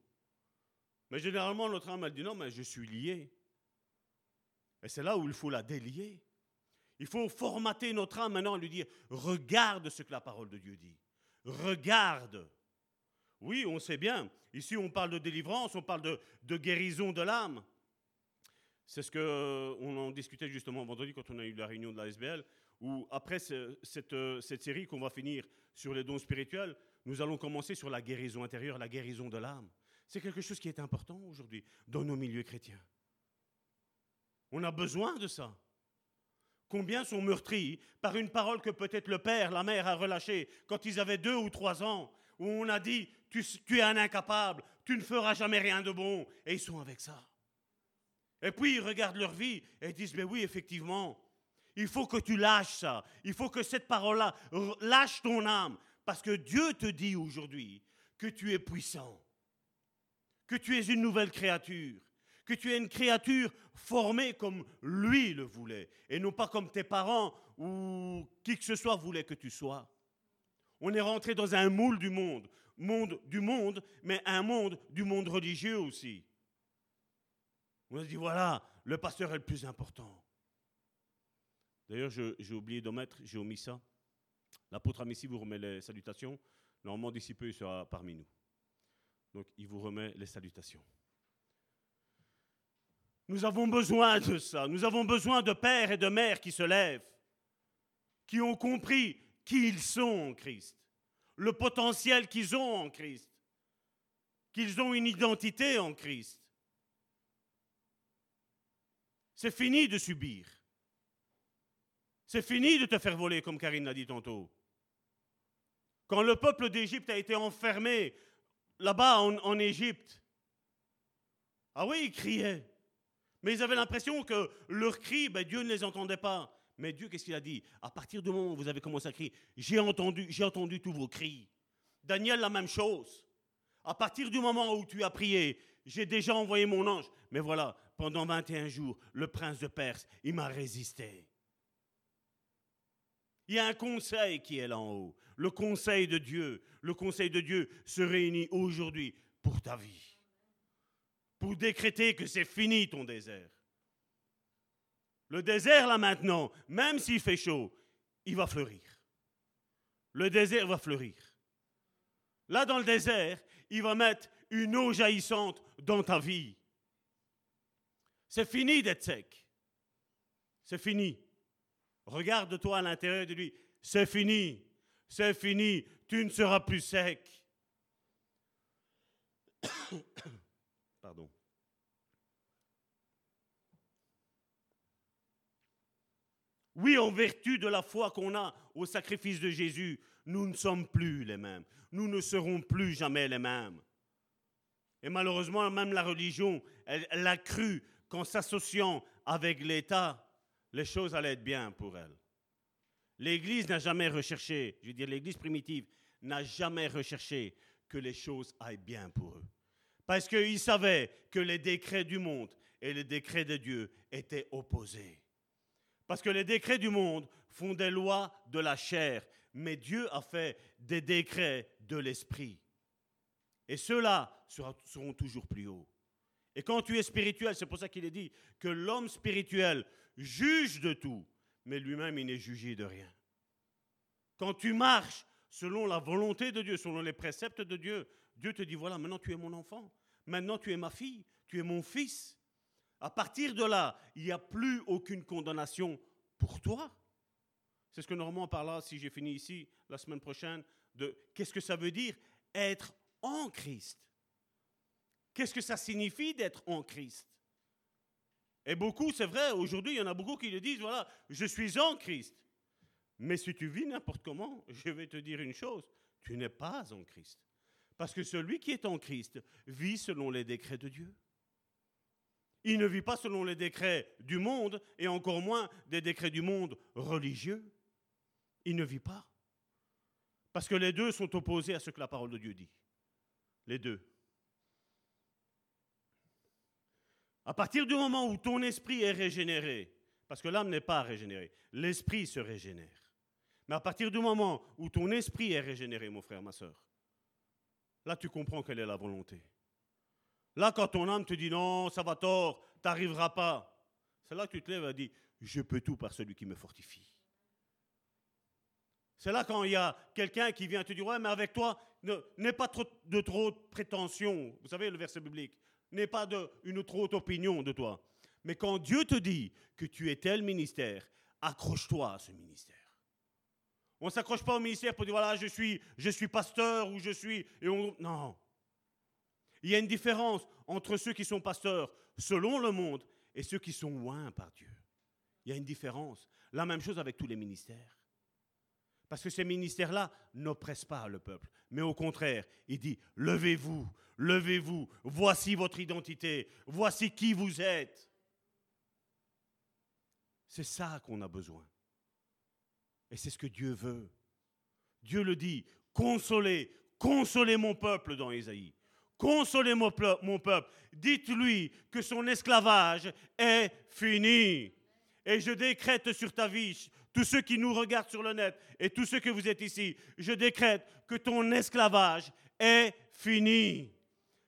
Mais généralement, notre âme, elle dit non, mais je suis lié. Et c'est là où il faut la délier. Il faut formater notre âme maintenant et lui dire, regarde ce que la parole de Dieu dit. Regarde. Oui, on sait bien. Ici, on parle de délivrance, on parle de, guérison de l'âme. C'est ce qu'on euh, en discutait justement vendredi quand on a eu la réunion de la SBL, où après cette, euh, cette série qu'on va finir sur les dons spirituels, nous allons commencer sur la guérison intérieure, la guérison de l'âme. C'est quelque chose qui est important aujourd'hui dans nos milieux chrétiens. On a besoin de ça. Combien sont meurtris par une parole que peut-être le père, la mère a relâchée quand ils avaient deux ou trois ans, où on a dit tu, es un incapable, tu ne feras jamais rien de bon, et ils sont avec ça. Et puis ils regardent leur vie et disent mais oui, effectivement, il faut que tu lâches ça, il faut que cette parole-là lâche ton âme, parce que Dieu te dit aujourd'hui que tu es puissant, que tu es une nouvelle créature, que tu es une créature formée comme lui le voulait, et non pas comme tes parents ou qui que ce soit voulait que tu sois. On est rentré dans un moule du monde, monde du monde, mais un monde du monde religieux aussi. On a dit voilà, le pasteur est le plus important. D'ailleurs, j'ai oublié d'en mettre, j'ai omis ça. L'apôtre Amici vous remet les salutations. Normalement, d'ici peu, il sera parmi nous. Donc, il vous remet les salutations. Nous avons besoin de ça. Nous avons besoin de pères et de mères qui se lèvent, qui ont compris qui ils sont en Christ, le potentiel qu'ils ont en Christ, qu'ils ont une identité en Christ. C'est fini de subir. C'est fini de te faire voler, comme Karine l'a dit tantôt. Quand le peuple d'Égypte a été enfermé là-bas en, Égypte, ah oui, ils criaient. Mais ils avaient l'impression que leur cri, ben, Dieu ne les entendait pas. Mais Dieu, qu'est-ce qu'il a dit? À partir du moment où vous avez commencé à crier, j'ai entendu, tous vos cris. Daniel, la même chose. À partir du moment où tu as prié, j'ai déjà envoyé mon ange. Mais voilà, pendant 21 jours, le prince de Perse, il m'a résisté. Il y a un conseil qui est là en haut. Le conseil de Dieu. Le conseil de Dieu se réunit aujourd'hui pour ta vie pour décréter que c'est fini ton désert. Le désert, là maintenant, même s'il fait chaud, il va fleurir. Le désert va fleurir. Là, dans le désert, il va mettre une eau jaillissante dans ta vie. C'est fini d'être sec. C'est fini. Regarde-toi à l'intérieur de lui. C'est fini. C'est fini. Tu ne seras plus sec. Pardon. Oui, en vertu de la foi qu'on a au sacrifice de Jésus, nous ne sommes plus les mêmes. Nous ne serons plus jamais les mêmes. Et malheureusement, même la religion, elle, a cru qu'en s'associant avec l'État, les choses allaient être bien pour elle. L'Église n'a jamais recherché, je veux dire l'Église primitive, n'a jamais recherché que les choses aillent bien pour eux. Parce qu'ils savaient que les décrets du monde et les décrets de Dieu étaient opposés. Parce que les décrets du monde font des lois de la chair, mais Dieu a fait des décrets de l'esprit. Et ceux-là seront toujours plus hauts. Et quand tu es spirituel, c'est pour ça qu'il est dit que l'homme spirituel juge de tout, mais lui-même, il n'est jugé de rien. Quand tu marches selon la volonté de Dieu, selon les préceptes de Dieu, Dieu te dit, voilà, maintenant tu es mon enfant, maintenant tu es ma fille, tu es mon fils. À partir de là, il n'y a plus aucune condamnation pour toi. C'est ce que on parlera, si j'ai fini ici, la semaine prochaine, de qu'est-ce que ça veut dire être en Christ. Qu'est-ce que ça signifie d'être en Christ? Et beaucoup, c'est vrai, aujourd'hui, il y en a beaucoup qui le disent, voilà, je suis en Christ. Mais si tu vis n'importe comment, je vais te dire une chose, tu n'es pas en Christ. Parce que celui qui est en Christ vit selon les décrets de Dieu. Il ne vit pas selon les décrets du monde et encore moins des décrets du monde religieux. Il ne vit pas. Parce que les deux sont opposés à ce que la parole de Dieu dit. Les deux. À partir du moment où ton esprit est régénéré, parce que l'âme n'est pas régénérée, l'esprit se régénère. Mais à partir du moment où ton esprit est régénéré, mon frère, ma soeur, là tu comprends quelle est la volonté. Là, quand ton âme te dit non, ça va tort, tu n'arriveras pas, c'est là que tu te lèves et dis je peux tout par celui qui me fortifie. C'est là quand il y a quelqu'un qui vient te dire ouais, mais avec toi, n'aie pas trop, de trop de prétention. Vous savez le verset biblique. N'aie pas de, une trop haute opinion de toi. Mais quand Dieu te dit que tu es tel ministère, accroche-toi à ce ministère. On ne s'accroche pas au ministère pour dire voilà, je suis, je suis pasteur ou je suis. Et on, non. Il y a une différence entre ceux qui sont pasteurs selon le monde et ceux qui sont loin par Dieu. Il y a une différence. La même chose avec tous les ministères. Parce que ces ministères-là n'oppressent pas le peuple. Mais au contraire, il dit, levez-vous, levez-vous, voici votre identité, voici qui vous êtes. C'est ça qu'on a besoin. Et c'est ce que Dieu veut. Dieu le dit, consolez, consolez mon peuple dans Isaïe. Consolez mon, peuple. Dites-lui que son esclavage est fini. Et je décrète sur ta vie, tous ceux qui nous regardent sur le net et tous ceux que vous êtes ici, je décrète que ton esclavage est fini.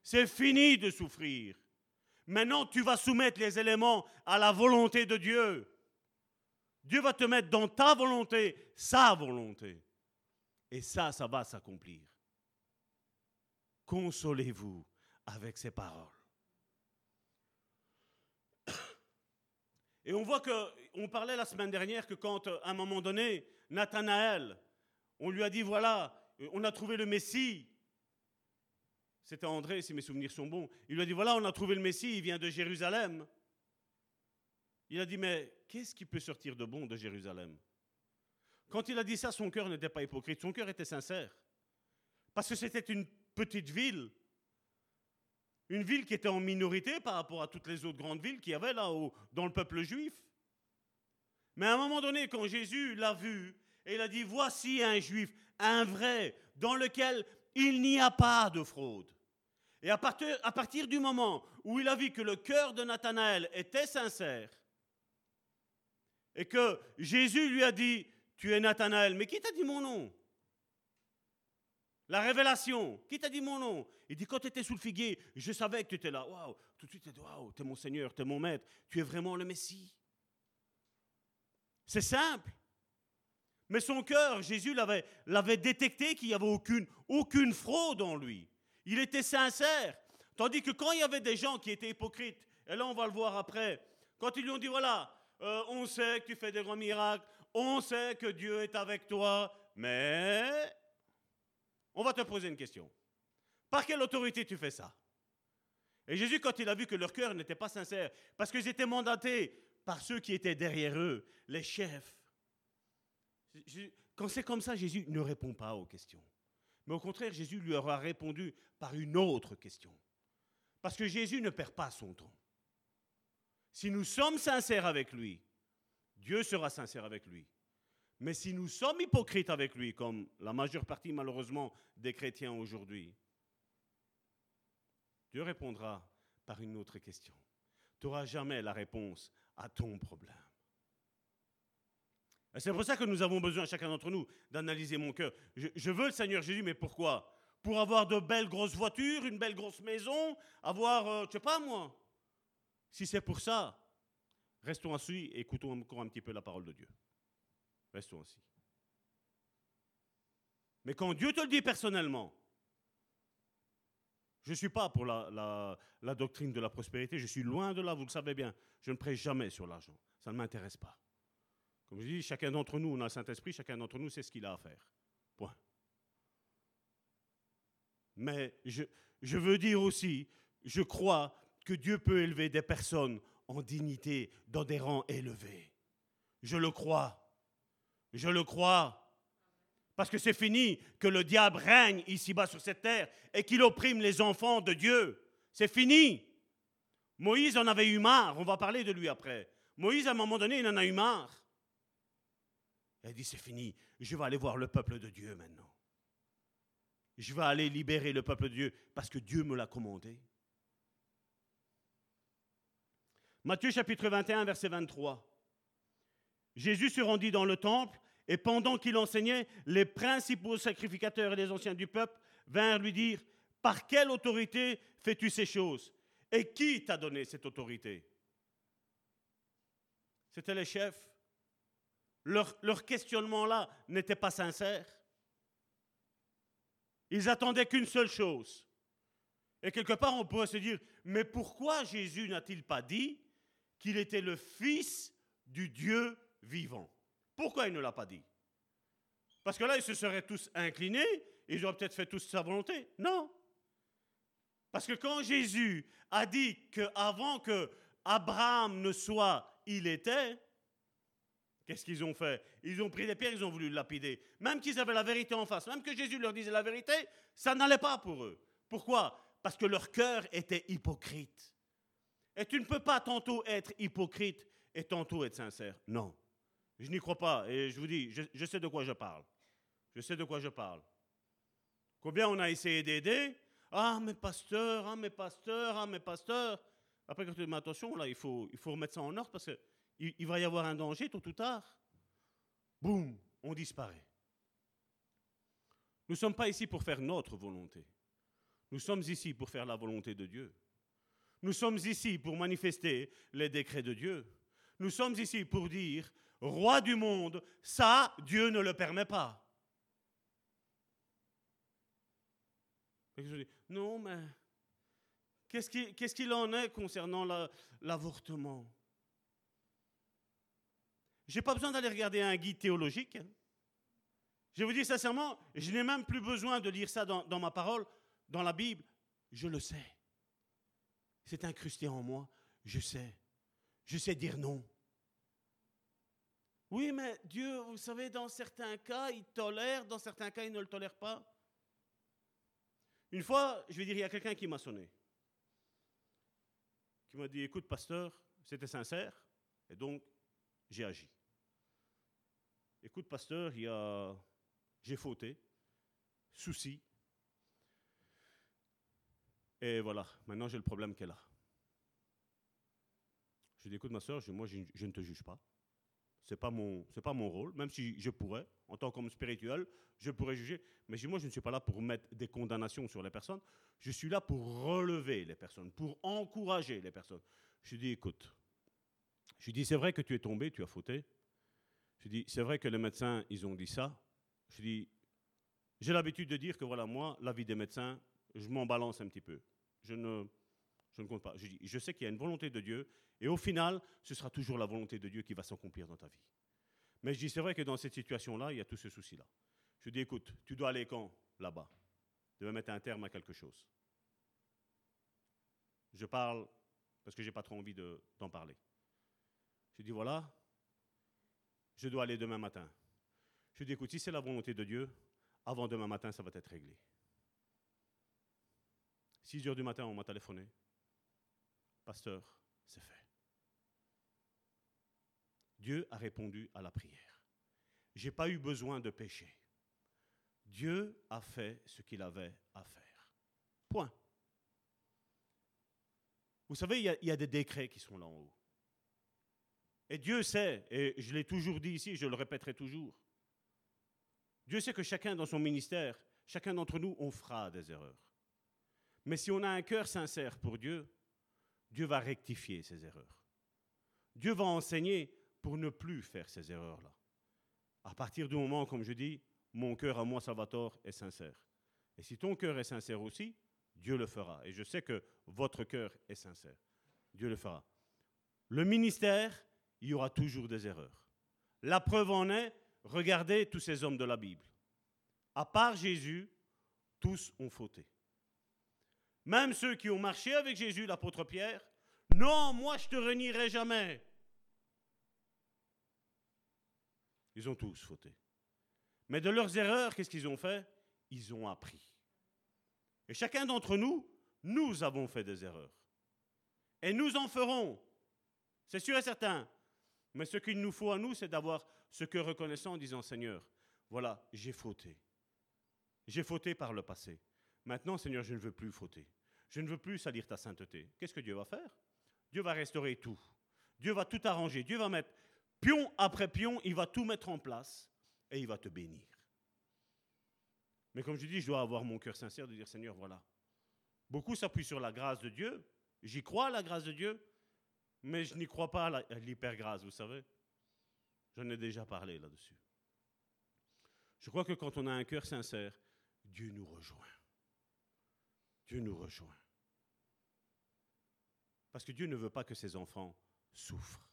C'est fini de souffrir. Maintenant, tu vas soumettre les éléments à la volonté de Dieu. Dieu va te mettre dans ta volonté, sa volonté. Et ça, ça va s'accomplir. Consolez-vous avec ces paroles. Et on voit que, on parlait la semaine dernière que quand, à un moment donné, Nathanaël, on lui a dit voilà, on a trouvé le Messie. C'était André, si mes souvenirs sont bons. Il lui a dit voilà, on a trouvé le Messie, il vient de Jérusalem. Il a dit, mais qu'est-ce qui peut sortir de bon de Jérusalem? Quand il a dit ça, son cœur n'était pas hypocrite, son cœur était sincère. Parce que c'était une petite ville, une ville qui était en minorité par rapport à toutes les autres grandes villes qu'il y avait là dans le peuple juif. Mais à un moment donné, quand Jésus l'a vu, il a dit, voici un juif, un vrai, dans lequel il n'y a pas de fraude. Et à partir, à partir du moment où il a vu que le cœur de Nathanaël était sincère, et que Jésus lui a dit, tu es Nathanaël, mais qui t'a dit mon nom? La révélation, qui t'a dit mon nom? Il dit, quand tu étais sous le figuier, je savais que tu étais là. Waouh, tout de suite, tu waouh, tu es mon Seigneur, tu es mon Maître, tu es vraiment le Messie. C'est simple. Mais son cœur, Jésus l'avait, détecté qu'il n'y avait aucune, aucune fraude en lui. Il était sincère. Tandis que quand il y avait des gens qui étaient hypocrites, et là on va le voir après, quand ils lui ont dit, voilà, euh, on sait que tu fais des grands miracles, on sait que Dieu est avec toi, mais on va te poser une question. Par quelle autorité tu fais ça? Et Jésus, quand il a vu que leur cœur n'était pas sincère, parce qu'ils étaient mandatés par ceux qui étaient derrière eux, les chefs, quand c'est comme ça, Jésus ne répond pas aux questions. Mais au contraire, Jésus lui aura répondu par une autre question. Parce que Jésus ne perd pas son temps. Si nous sommes sincères avec lui, Dieu sera sincère avec lui. Mais si nous sommes hypocrites avec lui, comme la majeure partie malheureusement des chrétiens aujourd'hui, Dieu répondra par une autre question. Tu n'auras jamais la réponse à ton problème. C'est pour ça que nous avons besoin, chacun d'entre nous, d'analyser mon cœur. Je, veux le Seigneur Jésus, mais pourquoi? Pour avoir de belles grosses voitures, une belle grosse maison, avoir, euh, je sais pas moi, Si c'est pour ça, restons assis et écoutons encore un petit peu la parole de Dieu. Restons assis. Mais quand Dieu te le dit personnellement, je ne suis pas pour la, doctrine de la prospérité, je suis loin de là, vous le savez bien. Je ne prêche jamais sur l'argent, ça ne m'intéresse pas. Comme je dis, chacun d'entre nous, on a le Saint-Esprit, chacun d'entre nous sait ce qu'il a à faire. Point. Mais je veux dire aussi, je crois que Dieu peut élever des personnes en dignité dans des rangs élevés. Je le crois. Je le crois. Parce que c'est fini que le diable règne ici-bas sur cette terre et qu'il opprime les enfants de Dieu. C'est fini. Moïse en avait eu marre. On va parler de lui après. Moïse, à un moment donné, il en a eu marre. Il a dit, c'est fini. Je vais aller voir le peuple de Dieu maintenant. Je vais aller libérer le peuple de Dieu parce que Dieu me l'a commandé. Matthieu chapitre 21, verset 23. Jésus se rendit dans le temple et pendant qu'il enseignait, les principaux sacrificateurs et les anciens du peuple vinrent lui dire, par quelle autorité fais-tu ces choses? Et qui t'a donné cette autorité? C'étaient les chefs. Leur, leur questionnement-là n'était pas sincère. Ils attendaient qu'une seule chose. Et quelque part, on pourrait se dire, mais pourquoi Jésus n'a-t-il pas dit qu'il était le Fils du Dieu vivant pourquoi il ne l'a pas dit? Parce que là, ils se seraient tous inclinés, ils auraient peut-être fait tous sa volonté. Non. Parce que quand Jésus a dit qu'avant que Abraham ne soit, il était, qu'est-ce qu'ils ont fait? Ils ont pris des pierres, ils ont voulu le lapider. Même qu'ils avaient la vérité en face, même que Jésus leur disait la vérité, ça n'allait pas pour eux. Pourquoi? Parce que leur cœur était hypocrite. Et tu ne peux pas tantôt être hypocrite et tantôt être sincère. Non. Je n'y crois pas. Et je vous dis, je, sais de quoi je parle. Je sais de quoi je parle. Combien on a essayé d'aider? Ah, mes pasteurs, ah, mes pasteurs, ah, mes pasteurs. Après, quand tu dis, attention, là, il faut, il faut remettre ça en ordre parce qu'il il va y avoir un danger tôt ou tard. Boum, on disparaît. Nous ne sommes pas ici pour faire notre volonté. Nous sommes ici pour faire la volonté de Dieu. Nous sommes ici pour manifester les décrets de Dieu. Nous sommes ici pour dire roi du monde, ça, Dieu ne le permet pas. Non, mais qu'est-ce qu'il en est concernant l'avortement? Je n'ai pas besoin d'aller regarder un guide théologique. Hein. Je vous dis sincèrement, je n'ai même plus besoin de lire ça dans ma parole, dans la Bible. Je le sais. C'est incrusté en moi. Je sais. Je sais dire non. Oui, mais Dieu, vous savez, dans certains cas, il tolère, dans certains cas, il ne le tolère pas. Une fois, je vais dire, il y a quelqu'un qui m'a sonné, qui m'a dit, écoute, pasteur, c'était sincère, et donc j'ai agi. Écoute, pasteur, il y a, j'ai fauté, souci, et voilà, maintenant j'ai le problème qu'elle a. Je lui dis, écoute, ma soeur, moi je ne te juge pas. Ce n'est pas, mon, pas mon rôle, même si je pourrais, en tant qu'homme spirituel, je pourrais juger. Mais moi, je ne suis pas là pour mettre des condamnations sur les personnes. Je suis là pour relever les personnes, pour encourager les personnes. Je dis, écoute, je dis, c'est vrai que tu es tombé, tu as fauté. Je dis, c'est vrai que les médecins, ils ont dit ça. Je dis, j'ai l'habitude de dire que voilà, moi, la vie des médecins, je m'en balance un petit peu. Je ne, je ne compte pas. Je dis, je sais qu'il y a une volonté de Dieu et au final, ce sera toujours la volonté de Dieu qui va s'accomplir dans ta vie. Mais je dis, c'est vrai que dans cette situation-là, il y a tout ce souci-là. Je dis, écoute, tu dois aller quand? Là-bas. Tu dois mettre un terme à quelque chose. Je parle parce que je n'ai pas trop envie d'en parler. Je dis, voilà, je dois aller demain matin. Je dis, écoute, si c'est la volonté de Dieu, avant demain matin, ça va être réglé. 6 heures du matin, on m'a téléphoné. Pasteur, c'est fait. Dieu a répondu à la prière. Je n'ai pas eu besoin de pécher. Dieu a fait ce qu'il avait à faire. Point. Vous savez, il y, a, des décrets qui sont là en haut. Et Dieu sait, et je l'ai toujours dit ici, je le répéterai toujours, Dieu sait que chacun dans son ministère, chacun d'entre nous, on fera des erreurs. Mais si on a un cœur sincère pour Dieu, Dieu va rectifier ses erreurs. Dieu va enseigner pour ne plus faire ces erreurs-là. À partir du moment, comme je dis, mon cœur à moi, Salvatore, est sincère. Et si ton cœur est sincère aussi, Dieu le fera. Et je sais que votre cœur est sincère. Dieu le fera. Le ministère, il y aura toujours des erreurs. La preuve en est, regardez tous ces hommes de la Bible. À part Jésus, tous ont fauté. Même ceux qui ont marché avec Jésus, l'apôtre Pierre, non, moi je te renierai jamais. Ils ont tous fauté. Mais de leurs erreurs, qu'est-ce qu'ils ont fait? Ils ont appris. Et chacun d'entre nous, nous avons fait des erreurs. Et nous en ferons. C'est sûr et certain. Mais ce qu'il nous faut à nous, c'est d'avoir ce que reconnaissant en disant Seigneur, voilà, j'ai fauté. J'ai fauté par le passé. Maintenant, Seigneur, je ne veux plus fauter. Je ne veux plus salir ta sainteté. Qu'est-ce que Dieu va faire? Dieu va restaurer tout. Dieu va tout arranger. Dieu va mettre pion après pion, il va tout mettre en place et il va te bénir. Mais comme je dis, je dois avoir mon cœur sincère de dire Seigneur, voilà. Beaucoup s'appuient sur la grâce de Dieu. J'y crois à la grâce de Dieu, mais je n'y crois pas à l'hypergrâce, vous savez. J'en ai déjà parlé là-dessus. Je crois que quand on a un cœur sincère, Dieu nous rejoint. Dieu nous rejoint. Parce que Dieu ne veut pas que ses enfants souffrent.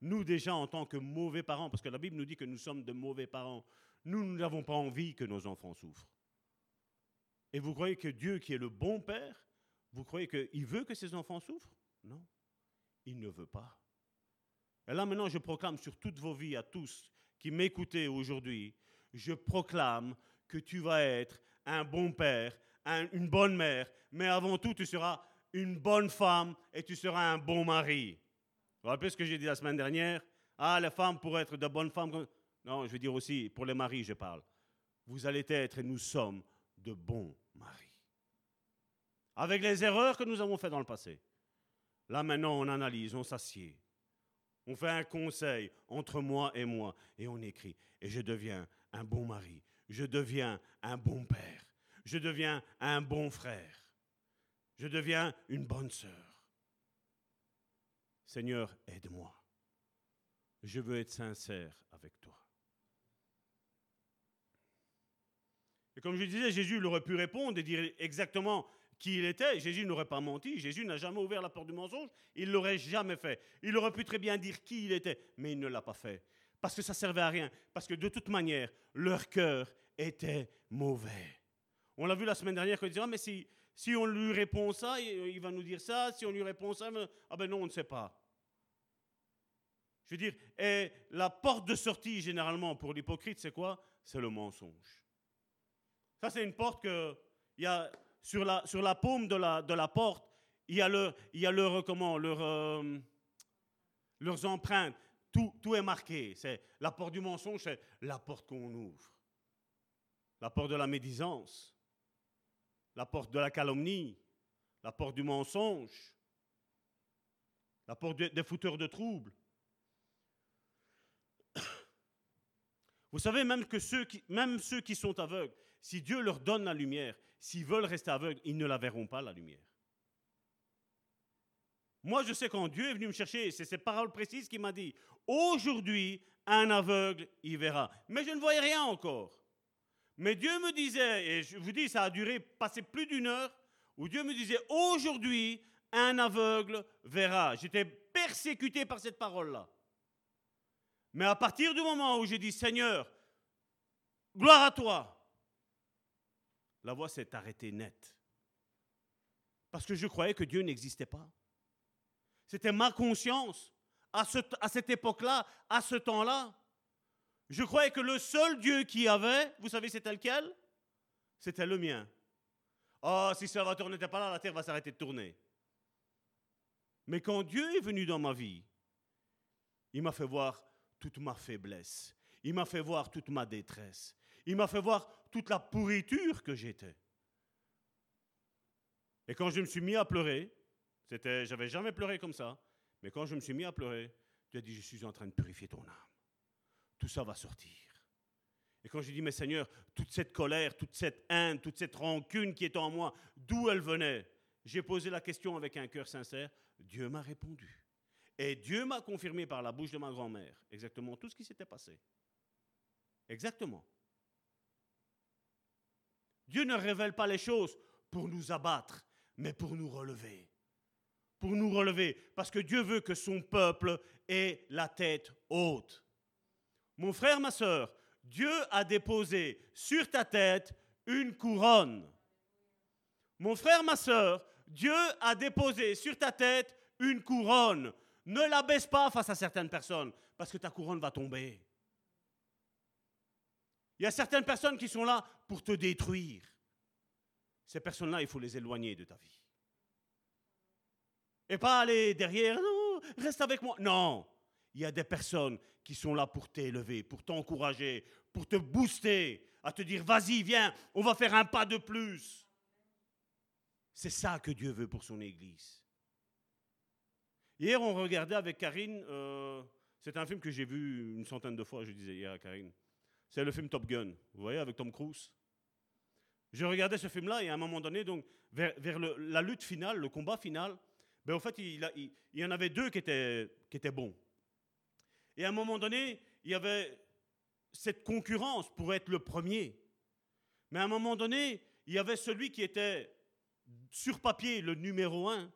Nous déjà, en tant que mauvais parents, parce que la Bible nous dit que nous sommes de mauvais parents, nous n'avons pas envie que nos enfants souffrent. Et vous croyez que Dieu, qui est le bon Père, vous croyez qu'il veut que ses enfants souffrent? Non, il ne veut pas. Et là maintenant, je proclame sur toutes vos vies, à tous qui m'écoutez aujourd'hui, je proclame que tu vas être un bon père, une bonne mère, mais avant tout, tu seras une bonne femme et tu seras un bon mari. Vous vous rappelez ce que j'ai dit la semaine dernière? Ah, les femmes pourraient être de bonnes femmes. Non, je veux dire aussi, pour les maris, je parle. Vous allez être et nous sommes de bons maris. Avec les erreurs que nous avons faites dans le passé. Là maintenant, on analyse, on s'assied. On fait un conseil entre moi et moi et on écrit. Et je deviens un bon mari. Je deviens un bon père. Je deviens un bon frère. Je deviens une bonne sœur. Seigneur, aide-moi. Je veux être sincère avec toi. Et comme je disais, Jésus aurait pu répondre et dire exactement qui il était. Jésus n'aurait pas menti. Jésus n'a jamais ouvert la porte du mensonge. Il ne l'aurait jamais fait. Il aurait pu très bien dire qui il était, mais il ne l'a pas fait. Parce que ça servait à rien. Parce que de toute manière, leur cœur était mauvais. On l'a vu la semaine dernière il disait, ah, mais si, si on lui répond ça, il va nous dire ça. Si on lui répond ça, ah ben non, on ne sait pas. Je veux dire, et la porte de sortie, généralement, pour l'hypocrite, c'est quoi? C'est le mensonge. Ça, c'est une porte que, il y a, sur, la, sur la paume de la, de la porte, il y a, y a comment, euh, leurs empreintes. Tout, tout est marqué. C'est la porte du mensonge, c'est la porte qu'on ouvre. La porte de la médisance la porte de la calomnie, la porte du mensonge, la porte des fouteurs de troubles. Vous savez même que ceux qui, même ceux qui sont aveugles, si Dieu leur donne la lumière, s'ils veulent rester aveugles, ils ne la verront pas, la lumière. Moi, je sais quand Dieu est venu me chercher, c'est ces paroles précises qu'il m'a dit, aujourd'hui, un aveugle, il verra. Mais je ne voyais rien encore. Mais Dieu me disait, et je vous dis, ça a duré, passé plus d'une heure, où Dieu me disait, aujourd'hui, un aveugle verra. J'étais persécuté par cette parole-là. Mais à partir du moment où j'ai dit, Seigneur, gloire à toi, la voix s'est arrêtée nette. Parce que je croyais que Dieu n'existait pas. C'était ma conscience à, cette époque-là, à ce temps-là. Je croyais que le seul Dieu qui avait, vous savez c'était lequel? C'était le mien. Oh, si Salvatore n'était pas là, la terre va s'arrêter de tourner. Mais quand Dieu est venu dans ma vie, il m'a fait voir toute ma faiblesse. Il m'a fait voir toute ma détresse. Il m'a fait voir toute la pourriture que j'étais. Et quand je me suis mis à pleurer, c'était, j'avais jamais pleuré comme ça, mais quand je me suis mis à pleurer, Dieu a dit, je suis en train de purifier ton âme tout ça va sortir. Et quand je dis, mais Seigneur, toute cette colère, toute cette haine, toute cette rancune qui est en moi, d'où elle venait? J'ai posé la question avec un cœur sincère, Dieu m'a répondu. Et Dieu m'a confirmé par la bouche de ma grand-mère exactement tout ce qui s'était passé. Exactement. Dieu ne révèle pas les choses pour nous abattre, mais pour nous relever. Pour nous relever, parce que Dieu veut que son peuple ait la tête haute. Mon frère, ma soeur, Dieu a déposé sur ta tête une couronne. Mon frère, ma soeur, Dieu a déposé sur ta tête une couronne. Ne la baisse pas face à certaines personnes, parce que ta couronne va tomber. Il y a certaines personnes qui sont là pour te détruire. Ces personnes-là, il faut les éloigner de ta vie. Et pas aller derrière, non, reste avec moi. Non, il y a des personnes qui sont là pour t'élever, pour t'encourager, pour te booster, à te dire, vas-y, viens, on va faire un pas de plus. C'est ça que Dieu veut pour son Église. Hier, on regardait avec Karine, euh, c'est un film que j'ai vu une centaine de fois, je disais hier à Karine. C'est le film Top Gun, vous voyez, avec Tom Cruise. Je regardais ce film-là et à un moment donné, donc, vers, la lutte finale, le combat final, ben, en fait, il, il, y en avait deux qui étaient, qui étaient bons. Et à un moment donné, il y avait cette concurrence pour être le premier. Mais à un moment donné, il y avait celui qui était sur papier le numéro un.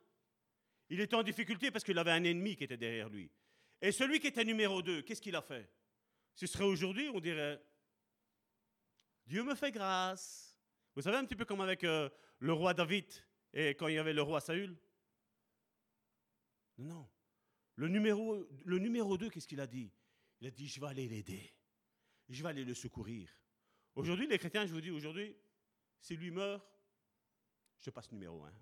Il était en difficulté parce qu'il avait un ennemi qui était derrière lui. Et celui qui était numéro deux, qu'est-ce qu'il a fait? Ce serait aujourd'hui, on dirait, Dieu me fait grâce. Vous savez un petit peu comme avec euh, le roi David et quand il y avait le roi Saül? Non, Le numéro, le numéro 2, qu'est-ce qu'il a dit? Il a dit, je vais aller l'aider. Je vais aller le secourir. Aujourd'hui, les chrétiens, je vous dis, aujourd'hui, si lui meurt, je passe numéro un.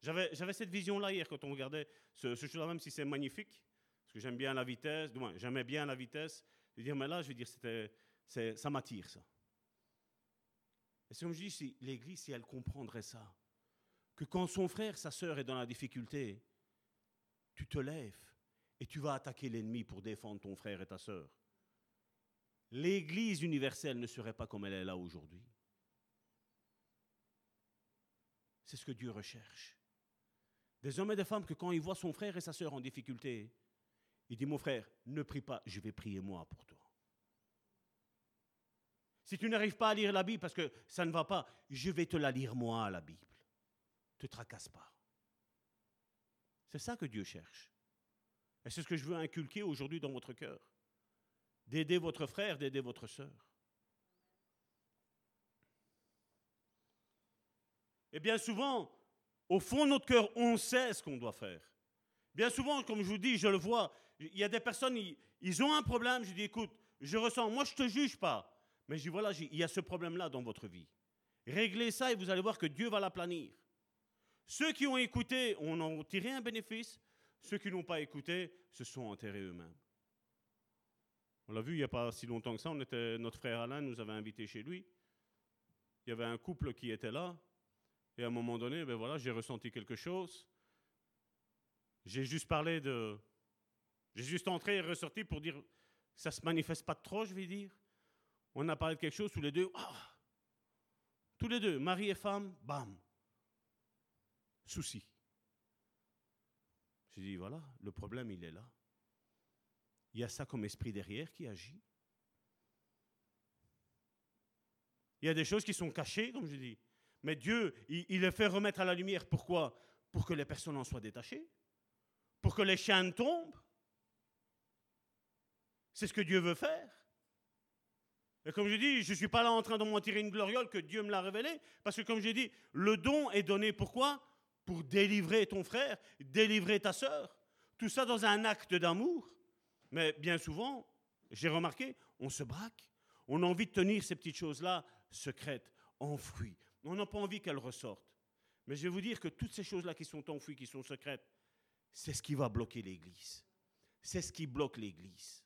J'avais, cette vision-là hier quand on regardait ce, ce là même si c'est magnifique, parce que j'aime bien la vitesse, du moins, j'aimais bien la vitesse, de dire, mais là, je veux dire, c'était, c'est, ça m'attire, ça. Et si on me dit, si l'Église, si elle comprendrait ça, que quand son frère, sa sœur est dans la difficulté, tu te lèves et tu vas attaquer l'ennemi pour défendre ton frère et ta sœur. L'Église universelle ne serait pas comme elle est là aujourd'hui. C'est ce que Dieu recherche. Des hommes et des femmes que quand ils voient son frère et sa sœur en difficulté, il dit, mon frère, ne prie pas, je vais prier moi pour toi. Si tu n'arrives pas à lire la Bible parce que ça ne va pas, je vais te la lire moi, la Bible. Ne te tracasse pas. C'est ça que Dieu cherche. Et c'est ce que je veux inculquer aujourd'hui dans votre cœur. D'aider votre frère, d'aider votre sœur. Et bien souvent, au fond de notre cœur, on sait ce qu'on doit faire. Bien souvent, comme je vous dis, je le vois, il y a des personnes, ils, ont un problème, je dis, écoute, je ressens, moi je ne te juge pas, mais je dis, voilà, il y a ce problème-là dans votre vie. Réglez ça et vous allez voir que Dieu va l'aplanir. Ceux qui ont écouté, on en tiré un bénéfice. Ceux qui n'ont pas écouté se sont enterrés eux-mêmes. On l'a vu il n'y a pas si longtemps que ça, on était, notre frère Alain nous avait invités chez lui. Il y avait un couple qui était là, et à un moment donné, ben voilà, j'ai ressenti quelque chose. J'ai juste parlé de. J'ai juste entré et ressorti pour dire ça se manifeste pas trop, je vais dire. On a parlé de quelque chose, tous les deux. Ah! tous les deux, mari et femme, bam. Souci. J'ai dit voilà, le problème, il est là. Il y a ça comme esprit derrière qui agit. Il y a des choses qui sont cachées, comme je dis. Mais Dieu, il, les fait remettre à la lumière. Pourquoi? Pour que les personnes en soient détachées. Pour que les chaînes tombent. C'est ce que Dieu veut faire. Et comme je dis, je ne suis pas là en train de m'en tirer une gloriole que Dieu me l'a révélé. Parce que comme je dis, le don est donné pourquoi? Pour délivrer ton frère, délivrer ta sœur. Tout ça dans un acte d'amour. Mais bien souvent, j'ai remarqué, on se braque. On a envie de tenir ces petites choses-là secrètes, enfouies. On n'a pas envie qu'elles ressortent. Mais je vais vous dire que toutes ces choses-là qui sont enfouies, qui sont secrètes, c'est ce qui va bloquer l'Église. C'est ce qui bloque l'Église.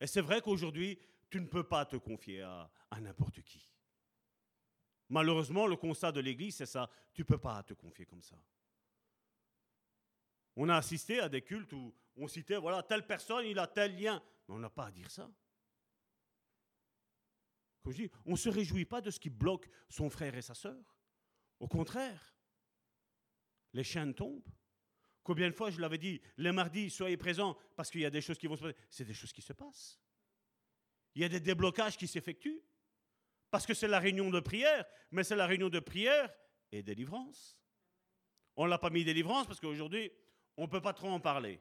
Et c'est vrai qu'aujourd'hui, tu ne peux pas te confier à, n'importe qui. Malheureusement, le constat de l'Église, c'est ça. Tu ne peux pas te confier comme ça. On a assisté à des cultes où on citait, voilà, telle personne, il a tel lien. Mais on n'a pas à dire ça. On ne se réjouit pas de ce qui bloque son frère et sa sœur. Au contraire, les chaînes tombent. Combien de fois je l'avais dit, les mardis, soyez présents parce qu'il y a des choses qui vont se passer. C'est des choses qui se passent. Il y a des déblocages qui s'effectuent. Parce que c'est la réunion de prière, mais c'est la réunion de prière et délivrance. On ne l'a pas mis délivrance parce qu'aujourd'hui, on ne peut pas trop en parler.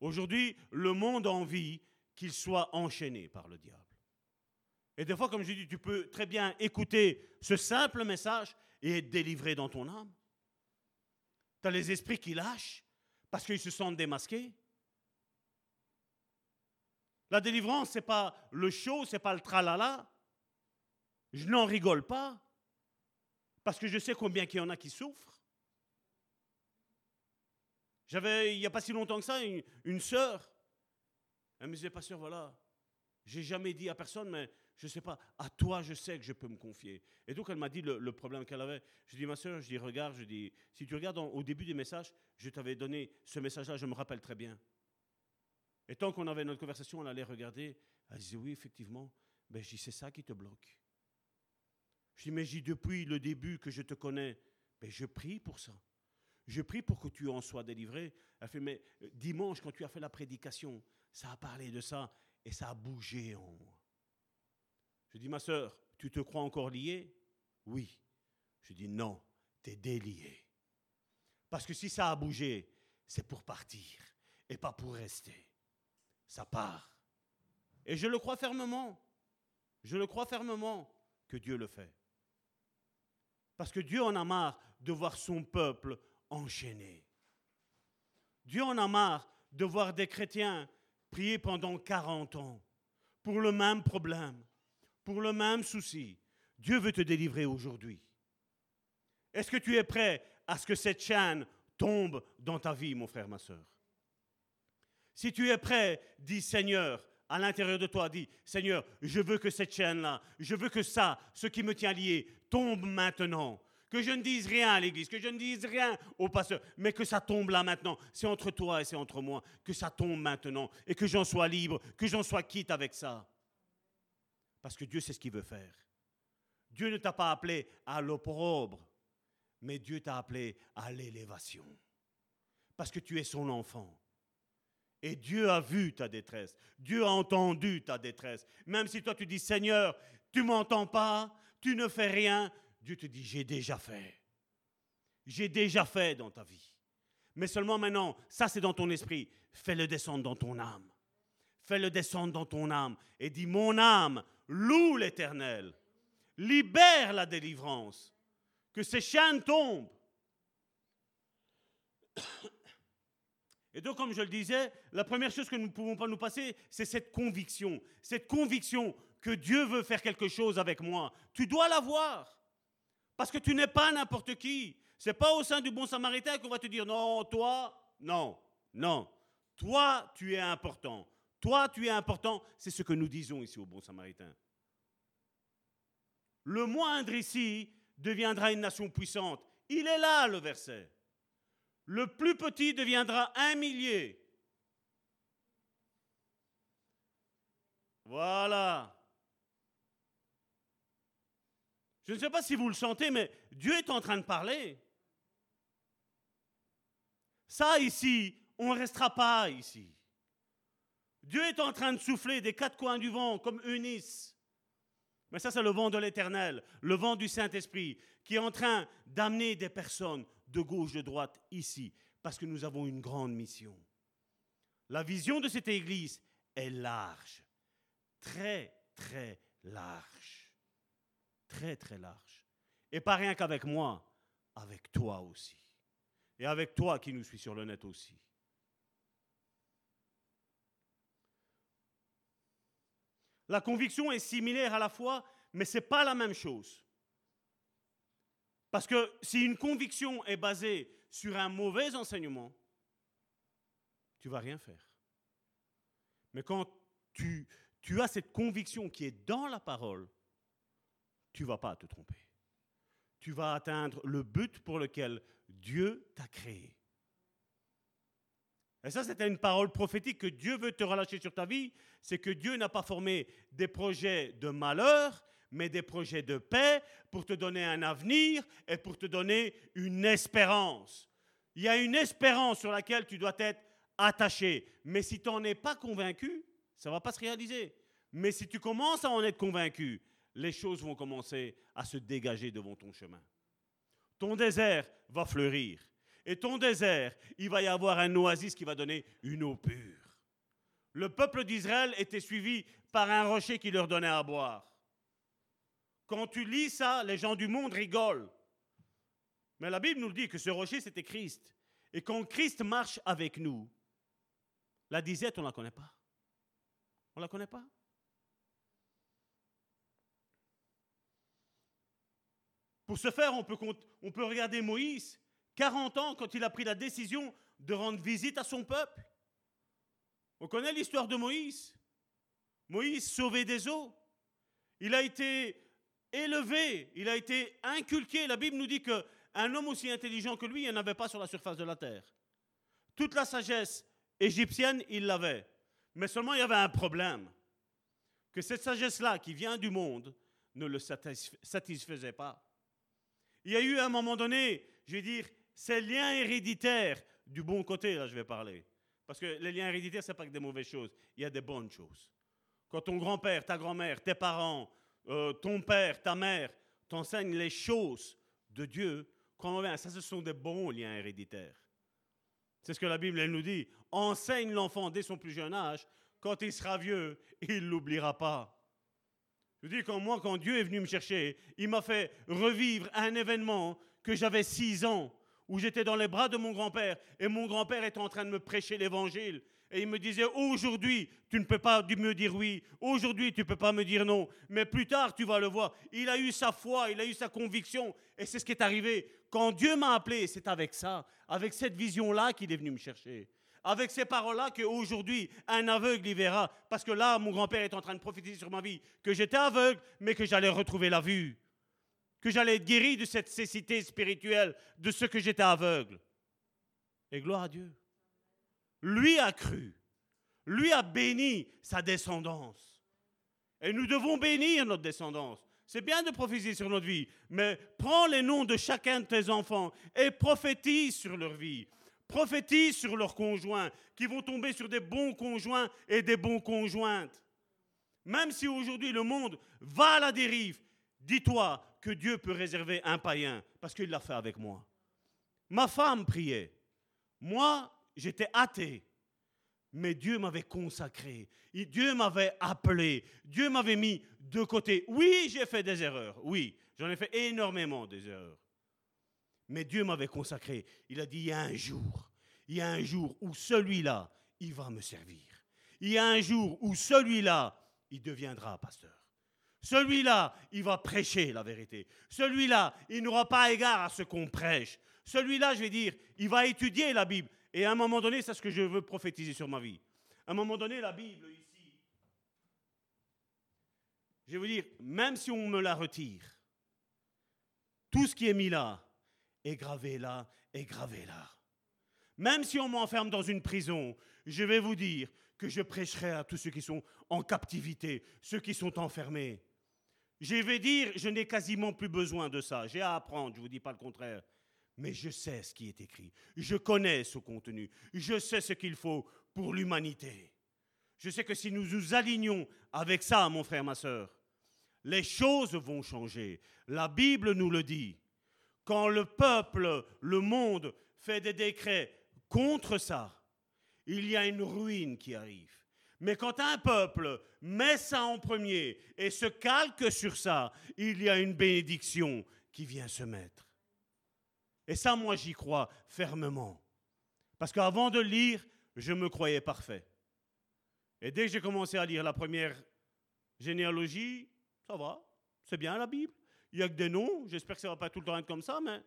Aujourd'hui, le monde a envie qu'il soit enchaîné par le diable. Et des fois, comme je dis, tu peux très bien écouter ce simple message et être délivré dans ton âme. Tu as les esprits qui lâchent parce qu'ils se sentent démasqués. La délivrance, ce n'est pas le show, ce n'est pas le tralala. Je n'en rigole pas parce que je sais combien il y en a qui souffrent. J'avais, il n'y a pas si longtemps que ça, une, une sœur. Elle me disait, pasteur, voilà, j'ai jamais dit à personne, mais je ne sais pas, à toi, je sais que je peux me confier. Et donc, elle m'a dit le, problème qu'elle avait. Je dis, ma soeur, je dis, regarde, je dis, si tu regardes au début des messages, je t'avais donné ce message-là, je me rappelle très bien. Et tant qu'on avait notre conversation, on allait regarder. Elle disait, oui, effectivement. Ben, je dis, c'est ça qui te bloque. Je dis, mais j'ai depuis le début que je te connais, ben, je prie pour ça. Je prie pour que tu en sois délivré. Elle fait, mais euh, dimanche, quand tu as fait la prédication, ça a parlé de ça et ça a bougé en. Je dis, ma soeur, tu te crois encore lié Oui. Je dis, non, tu es délié. Parce que si ça a bougé, c'est pour partir et pas pour rester. Ça part. Et je le crois fermement. Je le crois fermement que Dieu le fait. Parce que Dieu en a marre de voir son peuple enchaîné. Dieu en a marre de voir des chrétiens prier pendant 40 ans pour le même problème, pour le même souci. Dieu veut te délivrer aujourd'hui. Est-ce que tu es prêt à ce que cette chaîne tombe dans ta vie, mon frère, ma soeur Si tu es prêt, dis Seigneur, à l'intérieur de toi, dis Seigneur, je veux que cette chaîne-là, je veux que ça, ce qui me tient lié, tombe maintenant que je ne dise rien à l'église, que je ne dise rien au pasteur, mais que ça tombe là maintenant. C'est entre toi et c'est entre moi. Que ça tombe maintenant et que j'en sois libre, que j'en sois quitte avec ça. Parce que Dieu sait ce qu'il veut faire. Dieu ne t'a pas appelé à l'opprobre, mais Dieu t'a appelé à l'élévation. Parce que tu es son enfant. Et Dieu a vu ta détresse. Dieu a entendu ta détresse. Même si toi tu dis, Seigneur, tu m'entends pas, tu ne fais rien, Dieu te dit, j'ai déjà fait. J'ai déjà fait dans ta vie. Mais seulement maintenant, ça c'est dans ton esprit. Fais-le descendre dans ton âme. Fais-le descendre dans ton âme. Et dis, mon âme, loue l'Éternel. Libère la délivrance. Que ces chaînes tombent. Et donc, comme je le disais, la première chose que nous ne pouvons pas nous passer, c'est cette conviction. Cette conviction que Dieu veut faire quelque chose avec moi. Tu dois l'avoir. Parce que tu n'es pas n'importe qui. C'est pas au sein du bon samaritain qu'on va te dire non, toi, non, non. Toi, tu es important. Toi, tu es important. C'est ce que nous disons ici au bon samaritain. Le moindre ici deviendra une nation puissante. Il est là le verset. Le plus petit deviendra un millier. Voilà. Je ne sais pas si vous le sentez, mais Dieu est en train de parler. Ça ici, on ne restera pas ici. Dieu est en train de souffler des quatre coins du vent comme Eunice. Mais ça, c'est le vent de l'éternel, le vent du Saint-Esprit, qui est en train d'amener des personnes de gauche, de droite, ici, parce que nous avons une grande mission. La vision de cette Église est large, très, très large très très large. Et pas rien qu'avec moi, avec toi aussi. Et avec toi qui nous suis sur le net aussi. La conviction est similaire à la fois, mais ce n'est pas la même chose. Parce que si une conviction est basée sur un mauvais enseignement, tu vas rien faire. Mais quand tu, tu as cette conviction qui est dans la parole, tu ne vas pas te tromper. Tu vas atteindre le but pour lequel Dieu t'a créé. Et ça, c'était une parole prophétique que Dieu veut te relâcher sur ta vie. C'est que Dieu n'a pas formé des projets de malheur, mais des projets de paix pour te donner un avenir et pour te donner une espérance. Il y a une espérance sur laquelle tu dois être attaché. Mais si tu n'en es pas convaincu, ça ne va pas se réaliser. Mais si tu commences à en être convaincu, les choses vont commencer à se dégager devant ton chemin. Ton désert va fleurir. Et ton désert, il va y avoir un oasis qui va donner une eau pure. Le peuple d'Israël était suivi par un rocher qui leur donnait à boire. Quand tu lis ça, les gens du monde rigolent. Mais la Bible nous dit que ce rocher, c'était Christ. Et quand Christ marche avec nous, la disette, on ne la connaît pas. On ne la connaît pas. Pour ce faire, on peut, on peut regarder Moïse, 40 ans, quand il a pris la décision de rendre visite à son peuple. On connaît l'histoire de Moïse. Moïse sauvé des eaux. Il a été élevé, il a été inculqué. La Bible nous dit qu'un homme aussi intelligent que lui, il n'y en avait pas sur la surface de la terre. Toute la sagesse égyptienne, il l'avait. Mais seulement il y avait un problème. Que cette sagesse-là, qui vient du monde, ne le satisfaisait pas. Il y a eu à un moment donné, je vais dire, ces liens héréditaires, du bon côté, là je vais parler. Parce que les liens héréditaires, ce n'est pas que des mauvaises choses, il y a des bonnes choses. Quand ton grand-père, ta grand-mère, tes parents, euh, ton père, ta mère t'enseignent les choses de Dieu, crois-moi ça ce sont des bons liens héréditaires. C'est ce que la Bible elle nous dit. Enseigne l'enfant dès son plus jeune âge, quand il sera vieux, il ne l'oubliera pas. Je dis, quand moi, quand Dieu est venu me chercher, il m'a fait revivre un événement que j'avais six ans, où j'étais dans les bras de mon grand-père, et mon grand-père était en train de me prêcher l'évangile. Et il me disait, aujourd'hui, tu ne peux pas me dire oui, aujourd'hui, tu ne peux pas me dire non, mais plus tard, tu vas le voir. Il a eu sa foi, il a eu sa conviction, et c'est ce qui est arrivé. Quand Dieu m'a appelé, c'est avec ça, avec cette vision-là qu'il est venu me chercher avec ces paroles-là qu'aujourd'hui, un aveugle y verra. Parce que là, mon grand-père est en train de prophétiser sur ma vie que j'étais aveugle, mais que j'allais retrouver la vue. Que j'allais être guéri de cette cécité spirituelle, de ce que j'étais aveugle. Et gloire à Dieu. Lui a cru. Lui a béni sa descendance. Et nous devons bénir notre descendance. C'est bien de prophétiser sur notre vie, mais prends les noms de chacun de tes enfants et prophétise sur leur vie prophétisent sur leurs conjoints, qui vont tomber sur des bons conjoints et des bons conjointes. Même si aujourd'hui le monde va à la dérive, dis-toi que Dieu peut réserver un païen, parce qu'il l'a fait avec moi. Ma femme priait. Moi, j'étais athée. Mais Dieu m'avait consacré. Dieu m'avait appelé. Dieu m'avait mis de côté. Oui, j'ai fait des erreurs. Oui, j'en ai fait énormément des erreurs. Mais Dieu m'avait consacré. Il a dit, il y a un jour, il y a un jour où celui-là, il va me servir. Il y a un jour où celui-là, il deviendra pasteur. Celui-là, il va prêcher la vérité. Celui-là, il n'aura pas égard à ce qu'on prêche. Celui-là, je vais dire, il va étudier la Bible. Et à un moment donné, c'est ce que je veux prophétiser sur ma vie. À un moment donné, la Bible ici, je vais vous dire, même si on me la retire, tout ce qui est mis là, est gravé là, est gravé là. Même si on m'enferme dans une prison, je vais vous dire que je prêcherai à tous ceux qui sont en captivité, ceux qui sont enfermés. Je vais dire, je n'ai quasiment plus besoin de ça. J'ai à apprendre, je ne vous dis pas le contraire. Mais je sais ce qui est écrit. Je connais ce contenu. Je sais ce qu'il faut pour l'humanité. Je sais que si nous nous alignons avec ça, mon frère, ma soeur, les choses vont changer. La Bible nous le dit. Quand le peuple, le monde fait des décrets contre ça, il y a une ruine qui arrive. Mais quand un peuple met ça en premier et se calque sur ça, il y a une bénédiction qui vient se mettre. Et ça, moi, j'y crois fermement. Parce qu'avant de lire, je me croyais parfait. Et dès que j'ai commencé à lire la première généalogie, ça va, c'est bien la Bible. Il n'y a que des noms. J'espère que ça ne va pas tout le temps être comme ça, mais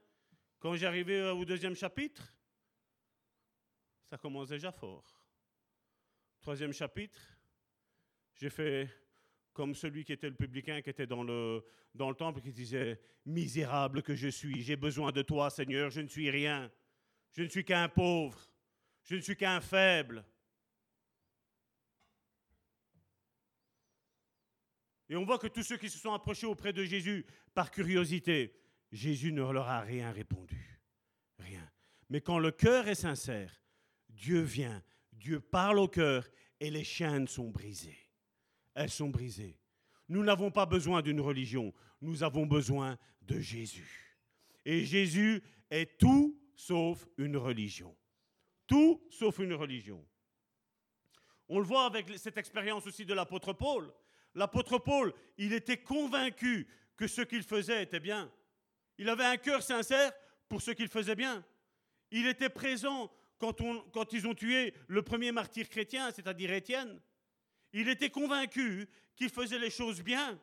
quand j'arrivais au deuxième chapitre, ça commence déjà fort. Troisième chapitre, j'ai fait comme celui qui était le publicain, qui était dans le, dans le temple, qui disait, Misérable que je suis, j'ai besoin de toi, Seigneur, je ne suis rien, je ne suis qu'un pauvre, Je ne suis qu'un faible. Et on voit que tous ceux qui se sont approchés auprès de Jésus par curiosité, Jésus ne leur a rien répondu. Rien. Mais quand le cœur est sincère, Dieu vient, Dieu parle au cœur et les chaînes sont brisées. Elles sont brisées. Nous n'avons pas besoin d'une religion, nous avons besoin de Jésus. Et Jésus est tout sauf une religion. Tout sauf une religion. On le voit avec cette expérience aussi de l'apôtre Paul. L'apôtre Paul, il était convaincu que ce qu'il faisait était bien. Il avait un cœur sincère pour ce qu'il faisait bien. Il était présent quand, ils ont tué le premier martyr chrétien, c'est-à-dire Étienne. Il était convaincu qu'il faisait les choses bien.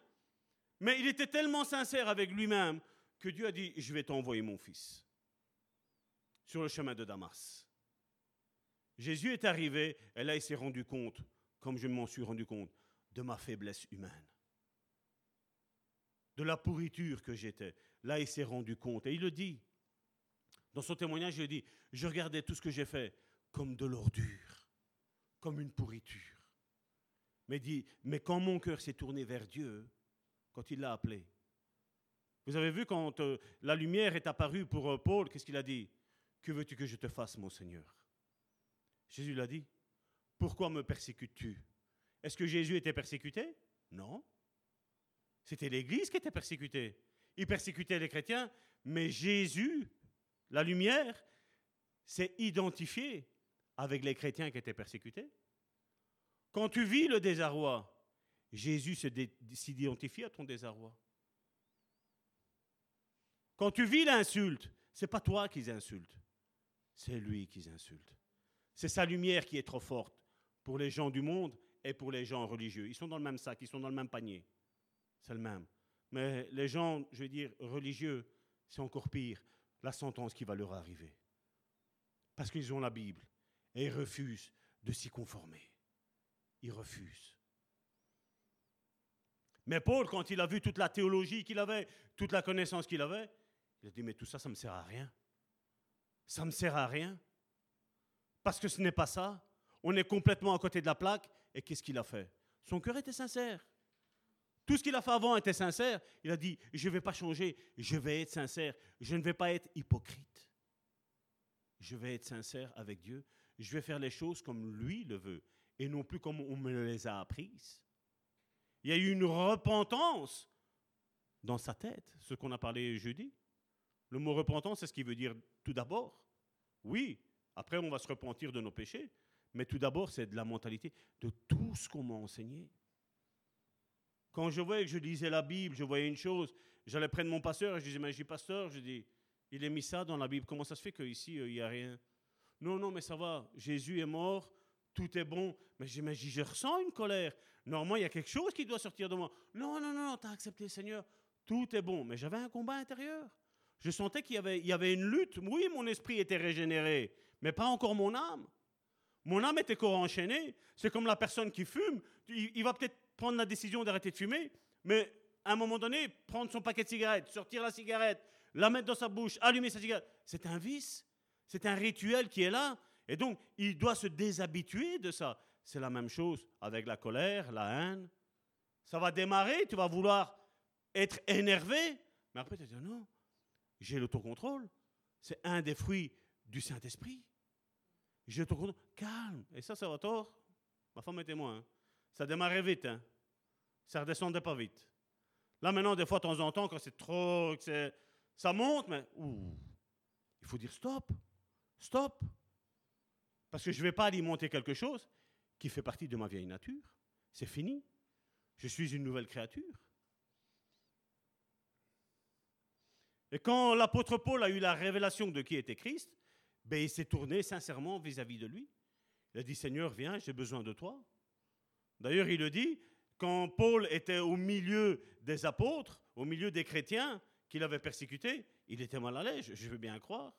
Mais il était tellement sincère avec lui-même que Dieu a dit, je vais t'envoyer mon fils sur le chemin de Damas. Jésus est arrivé et là il s'est rendu compte, comme je m'en suis rendu compte, de ma faiblesse humaine, de la pourriture que j'étais. Là il s'est rendu compte et il le dit. Dans son témoignage, il dit, je regardais tout ce que j'ai fait comme de l'ordure, comme une pourriture. Mais dit, mais quand mon cœur s'est tourné vers Dieu, quand il l'a appelé, vous avez vu quand euh, la lumière est apparue pour euh, Paul, qu'est-ce qu'il a dit Que veux-tu que je te fasse, mon Seigneur? Jésus l'a dit. Pourquoi me persécutes-tu? Est-ce que Jésus était persécuté? Non. C'était l'Église qui était persécutée. Il persécutait les chrétiens, mais Jésus, la lumière, s'est identifié avec les chrétiens qui étaient persécutés. Quand tu vis le désarroi, Jésus s'identifie à ton désarroi. Quand tu vis l'insulte, c'est pas toi qui insulte, c'est lui qui insulte. C'est sa lumière qui est trop forte pour les gens du monde et pour les gens religieux. Ils sont dans le même sac, ils sont dans le même panier. C'est le même. Mais les gens, je veux dire, religieux, c'est encore pire, la sentence qui va leur arriver. Parce qu'ils ont la Bible et ils refusent de s'y conformer il refuse. Mais Paul, quand il a vu toute la théologie qu'il avait, toute la connaissance qu'il avait, il a dit, mais tout ça, ça ne me sert à rien. Ça ne me sert à rien. Parce que ce n'est pas ça. On est complètement à côté de la plaque. Et qu'est-ce qu'il a fait? Son cœur était sincère. Tout ce qu'il a fait avant était sincère. Il a dit, je ne vais pas changer, je vais être sincère. Je ne vais pas être hypocrite. Je vais être sincère avec Dieu. Je vais faire les choses comme lui le veut et non plus comme on me les a apprises. Il y a eu une repentance dans sa tête, ce qu'on a parlé jeudi. Le mot repentance, c'est ce qui veut dire tout d'abord. Oui, après on va se repentir de nos péchés, mais tout d'abord c'est de la mentalité, de tout ce qu'on m'a enseigné. Quand je voyais que je lisais la Bible, je voyais une chose, j'allais prendre mon pasteur et je disais, mais j'ai pasteur, je dis, il a mis ça dans la Bible, comment ça se fait qu'ici, euh, il n'y a rien? Non, non, mais ça va, Jésus est mort, tout est bon. Mais j'imagine, je ressens une colère. Normalement, il y a quelque chose qui doit sortir de moi. Non, non, non, tu as accepté le Seigneur. Tout est bon. Mais j'avais un combat intérieur. Je sentais qu'il y avait, il y avait une lutte. Oui, mon esprit était régénéré, mais pas encore mon âme. Mon âme était encore enchaînée. C'est comme la personne qui fume. Il, va peut-être prendre la décision d'arrêter de fumer, mais à un moment donné, prendre son paquet de cigarettes, sortir la cigarette, la mettre dans sa bouche, allumer sa cigarette, c'est un vice. C'est un rituel qui est là. Et donc, il doit se déshabituer de ça. C'est la même chose avec la colère, la haine. Ça va démarrer, tu vas vouloir être énervé, mais après tu vas dire non, j'ai l'autocontrôle. C'est un des fruits du Saint-Esprit. J'ai l'autocontrôle. Calme. Et ça, ça va tort. Ma femme est témoin. Hein. Ça démarrait vite. Hein. Ça redescendait pas vite. Là, maintenant, des fois, de temps en temps, quand c'est trop, ça monte, mais il faut dire stop. Stop. Parce que je ne vais pas alimenter quelque chose qui fait partie de ma vieille nature. C'est fini. Je suis une nouvelle créature. Et quand l'apôtre Paul a eu la révélation de qui était Christ, ben, il s'est tourné sincèrement vis-à-vis de lui. Il a dit, Seigneur, viens, j'ai besoin de toi. D'ailleurs, il le dit, quand Paul était au milieu des apôtres, au milieu des chrétiens qu'il avait persécutés, il était mal à l'aise, je veux bien croire.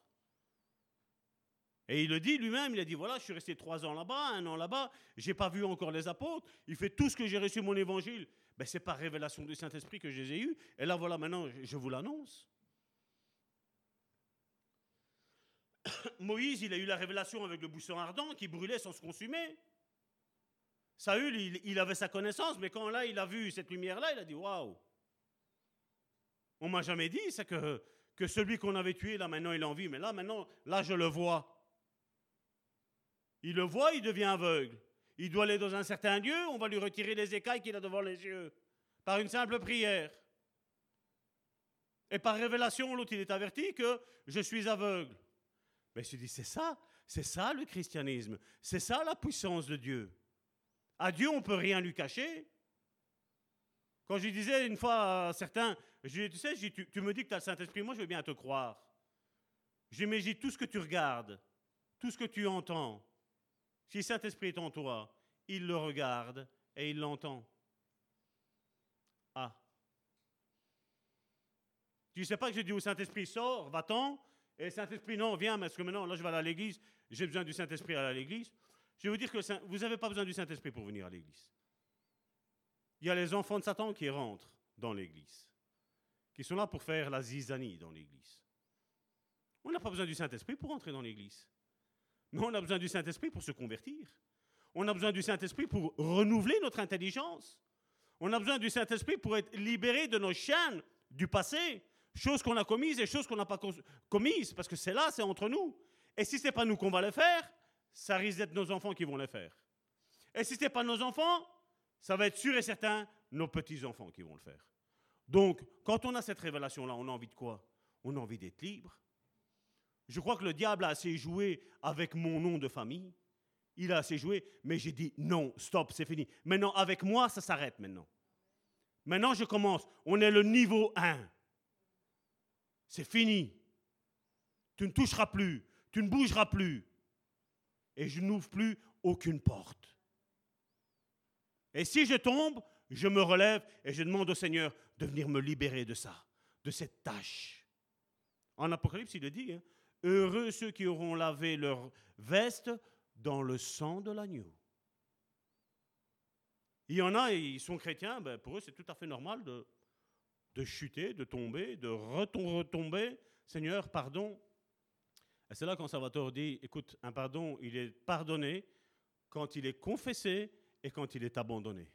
Et il le dit lui-même, il a dit, voilà, je suis resté trois ans là-bas, un an là-bas, je n'ai pas vu encore les apôtres, il fait tout ce que j'ai reçu mon évangile. Ben, c'est par révélation du Saint-Esprit que je les ai eus. Et là, voilà, maintenant, je vous l'annonce. Moïse, il a eu la révélation avec le buisson ardent qui brûlait sans se consumer. Saül, il, avait sa connaissance, mais quand là, il a vu cette lumière-là, il a dit Waouh On m'a jamais dit ça que, que celui qu'on avait tué, là maintenant, il en vit, mais là maintenant, là, je le vois. Il le voit, il devient aveugle. Il doit aller dans un certain lieu, on va lui retirer les écailles qu'il a devant les yeux, par une simple prière. Et par révélation, l'autre, il est averti que je suis aveugle. Mais je dis, c'est ça, c'est ça le christianisme, c'est ça la puissance de Dieu. À Dieu, on ne peut rien lui cacher. Quand je disais une fois à certains, je tu sais, tu, me dis que tu as le Saint-Esprit, moi je veux bien te croire. J'imagine tout ce que tu regardes, tout ce que tu entends. Si le Saint-Esprit est en toi, il le regarde et il l'entend. Ah. Tu ne sais pas que j'ai dit au Saint-Esprit, sors, va-t'en, et Saint-Esprit, non, viens, parce que maintenant, là, je vais à l'église, j'ai besoin du Saint-Esprit à l'église. Je vais vous dire que vous n'avez pas besoin du Saint-Esprit pour venir à l'église. Il y a les enfants de Satan qui rentrent dans l'église, qui sont là pour faire la zizanie dans l'église. On n'a pas besoin du Saint-Esprit pour entrer dans l'église. Mais on a besoin du Saint-Esprit pour se convertir. On a besoin du Saint-Esprit pour renouveler notre intelligence. On a besoin du Saint-Esprit pour être libéré de nos chaînes du passé, choses qu'on a commises et choses qu'on n'a pas commises, parce que c'est là, c'est entre nous. Et si ce n'est pas nous qu'on va les faire, ça risque d'être nos enfants qui vont les faire. Et si ce n'est pas nos enfants, ça va être sûr et certain nos petits-enfants qui vont le faire. Donc, quand on a cette révélation-là, on a envie de quoi? On a envie d'être libre. Je crois que le diable a assez joué avec mon nom de famille. Il a assez joué, mais j'ai dit non, stop, c'est fini. Maintenant, avec moi, ça s'arrête maintenant. Maintenant, je commence. On est le niveau 1. C'est fini. Tu ne toucheras plus. Tu ne bougeras plus. Et je n'ouvre plus aucune porte. Et si je tombe, je me relève et je demande au Seigneur de venir me libérer de ça, de cette tâche. En Apocalypse, il le dit, hein, Heureux ceux qui auront lavé leur veste dans le sang de l'agneau. Il y en a, ils sont chrétiens, ben pour eux c'est tout à fait normal de, de chuter, de tomber, de retomber. Seigneur, pardon. Et c'est là quand Salvatore dit, écoute, un pardon, il est pardonné quand il est confessé et quand il est abandonné.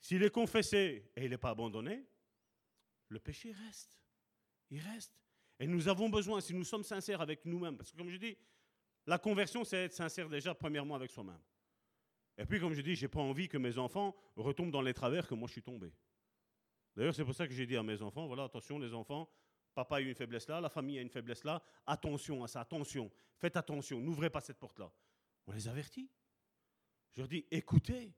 S'il est confessé et il n'est pas abandonné, le péché reste. Il reste. Et nous avons besoin, si nous sommes sincères avec nous-mêmes, parce que comme je dis, la conversion, c'est être sincère déjà premièrement avec soi-même. Et puis, comme je dis, je n'ai pas envie que mes enfants retombent dans les travers que moi je suis tombé. D'ailleurs, c'est pour ça que j'ai dit à mes enfants, voilà, attention les enfants, papa a eu une faiblesse là, la famille a une faiblesse là, attention à ça, attention, faites attention, n'ouvrez pas cette porte-là. On les avertit. Je leur dis, écoutez,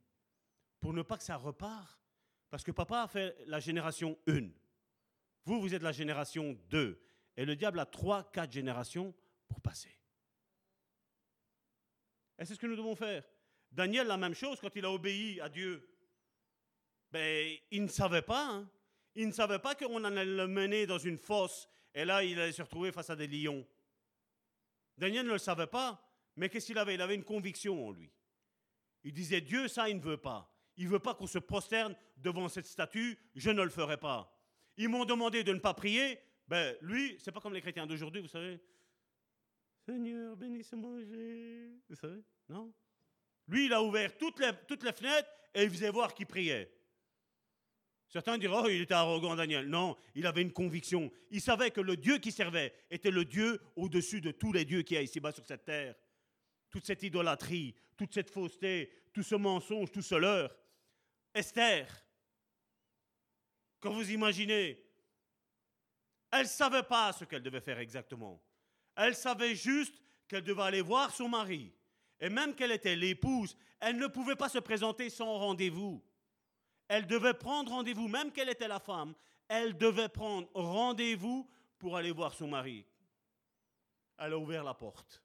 pour ne pas que ça repart, parce que papa a fait la génération 1. Vous, vous êtes la génération 2. Et le diable a trois, quatre générations pour passer. Et c'est ce que nous devons faire. Daniel, la même chose, quand il a obéi à Dieu, ben, il ne savait pas. Hein. Il ne savait pas qu'on allait le mener dans une fosse et là, il allait se retrouver face à des lions. Daniel ne le savait pas, mais qu'est-ce qu'il avait? Il avait une conviction en lui. Il disait Dieu, ça, il ne veut pas. Il ne veut pas qu'on se prosterne devant cette statue, je ne le ferai pas. Ils m'ont demandé de ne pas prier, ben, lui, c'est pas comme les chrétiens d'aujourd'hui, vous savez. Seigneur, bénisse-moi, vous savez, non? Lui, il a ouvert toutes les, toutes les fenêtres et il faisait voir qui priait. Certains diront, oh, il était arrogant, Daniel. Non, il avait une conviction. Il savait que le Dieu qui servait était le Dieu au-dessus de tous les dieux qui y a ici-bas sur cette terre. Toute cette idolâtrie, toute cette fausseté, tout ce mensonge, tout ce leurre. Esther, quand vous imaginez elle ne savait pas ce qu'elle devait faire exactement. Elle savait juste qu'elle devait aller voir son mari. Et même qu'elle était l'épouse, elle ne pouvait pas se présenter sans rendez-vous. Elle devait prendre rendez-vous, même qu'elle était la femme, elle devait prendre rendez-vous pour aller voir son mari. Elle a ouvert la porte.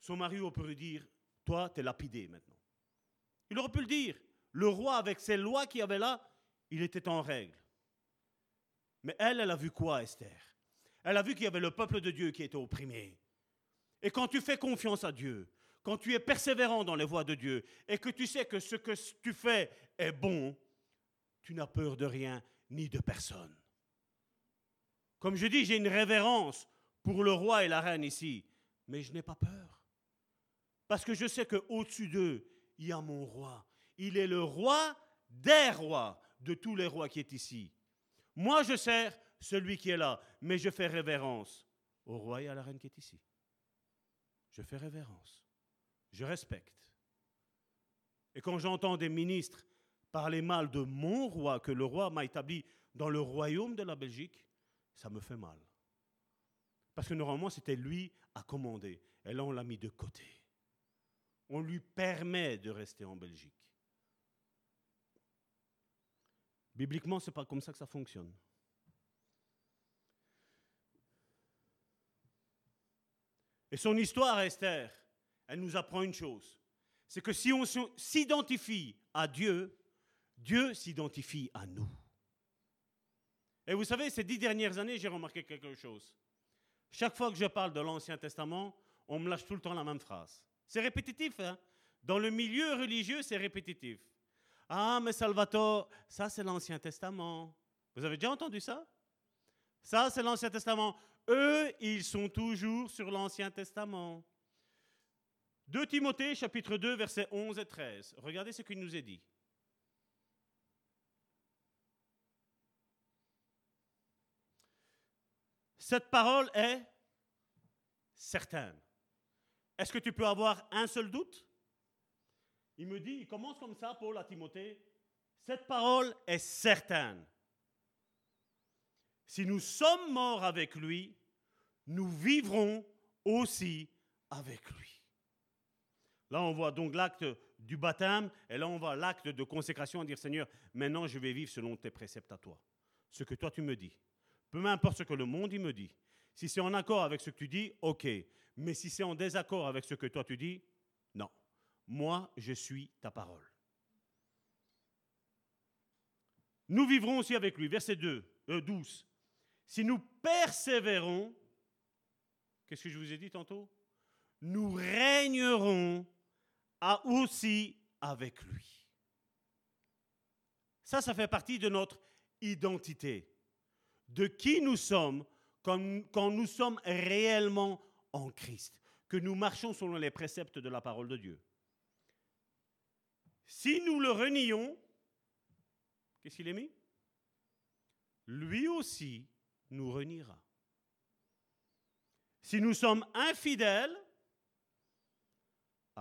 Son mari aurait pu dire, toi, tu es lapidé maintenant. Il aurait pu le dire. Le roi, avec ses lois qu'il avait là, il était en règle. Mais elle, elle a vu quoi, Esther? Elle a vu qu'il y avait le peuple de Dieu qui était opprimé. Et quand tu fais confiance à Dieu, quand tu es persévérant dans les voies de Dieu, et que tu sais que ce que tu fais est bon, tu n'as peur de rien ni de personne. Comme je dis, j'ai une révérence pour le roi et la reine ici, mais je n'ai pas peur. Parce que je sais qu'au-dessus d'eux, il y a mon roi. Il est le roi des rois, de tous les rois qui est ici. Moi, je sers celui qui est là, mais je fais révérence au roi et à la reine qui est ici. Je fais révérence. Je respecte. Et quand j'entends des ministres parler mal de mon roi, que le roi m'a établi dans le royaume de la Belgique, ça me fait mal. Parce que normalement, c'était lui à commander. Et là, on l'a mis de côté. On lui permet de rester en Belgique. Bibliquement, ce n'est pas comme ça que ça fonctionne. Et son histoire, Esther, elle nous apprend une chose. C'est que si on s'identifie à Dieu, Dieu s'identifie à nous. Et vous savez, ces dix dernières années, j'ai remarqué quelque chose. Chaque fois que je parle de l'Ancien Testament, on me lâche tout le temps la même phrase. C'est répétitif, hein Dans le milieu religieux, c'est répétitif. Ah, mais Salvatore, ça c'est l'Ancien Testament. Vous avez déjà entendu ça? Ça c'est l'Ancien Testament. Eux, ils sont toujours sur l'Ancien Testament. 2 Timothée chapitre 2 versets 11 et 13. Regardez ce qu'il nous est dit. Cette parole est certaine. Est-ce que tu peux avoir un seul doute? Il me dit, il commence comme ça, Paul à Timothée, cette parole est certaine. Si nous sommes morts avec lui, nous vivrons aussi avec lui. Là, on voit donc l'acte du baptême, et là, on voit l'acte de consécration, dire Seigneur, maintenant je vais vivre selon tes préceptes à toi. Ce que toi tu me dis. Peu importe ce que le monde me dit. Si c'est en accord avec ce que tu dis, ok. Mais si c'est en désaccord avec ce que toi tu dis, non. Moi, je suis ta parole. Nous vivrons aussi avec lui. Verset 2, 12. Euh, si nous persévérons, qu'est-ce que je vous ai dit tantôt? Nous régnerons aussi avec lui. Ça, ça fait partie de notre identité de qui nous sommes quand, nous sommes réellement en Christ, que nous marchons selon les préceptes de la parole de Dieu. Si nous le renions, qu'est-ce qu'il est mis? Lui aussi nous reniera. Si nous sommes infidèles,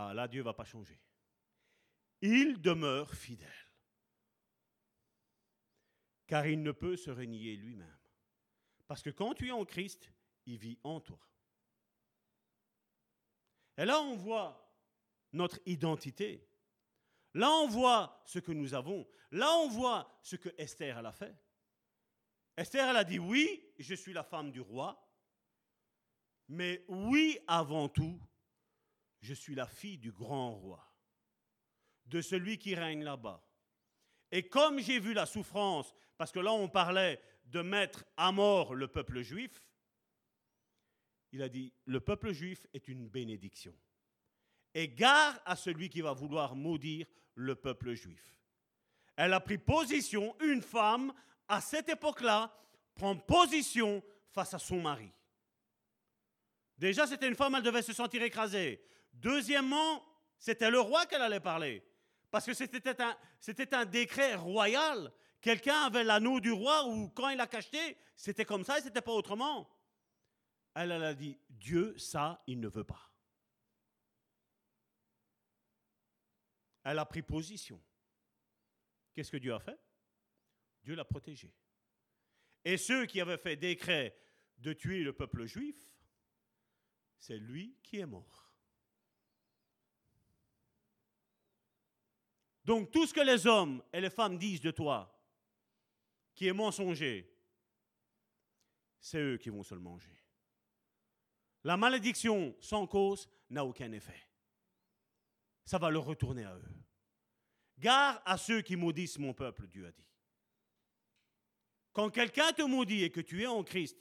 ah là, Dieu ne va pas changer. Il demeure fidèle. Car il ne peut se renier lui-même. Parce que quand tu es en Christ, il vit en toi. Et là, on voit notre identité. Là, on voit ce que nous avons. Là, on voit ce que Esther a fait. Esther, elle a dit, oui, je suis la femme du roi, mais oui, avant tout, je suis la fille du grand roi, de celui qui règne là-bas. Et comme j'ai vu la souffrance, parce que là, on parlait de mettre à mort le peuple juif, il a dit, le peuple juif est une bénédiction. Et gare à celui qui va vouloir maudire le peuple juif. Elle a pris position, une femme, à cette époque-là, prend position face à son mari. Déjà, c'était une femme, elle devait se sentir écrasée. Deuxièmement, c'était le roi qu'elle allait parler. Parce que c'était un, décret royal Quelqu'un avait l'anneau du roi ou quand il l'a cacheté, c'était comme ça et c'était pas autrement. Elle, elle a dit, Dieu, ça, il ne veut pas. Elle a pris position. Qu'est-ce que Dieu a fait? Dieu l'a protégée. Et ceux qui avaient fait décret de tuer le peuple juif, c'est lui qui est mort. Donc tout ce que les hommes et les femmes disent de toi, qui est mensonger, c'est eux qui vont se le manger. La malédiction sans cause n'a aucun effet. Ça va leur retourner à eux. Gare à ceux qui maudissent mon peuple, Dieu a dit. Quand quelqu'un te maudit et que tu es en Christ,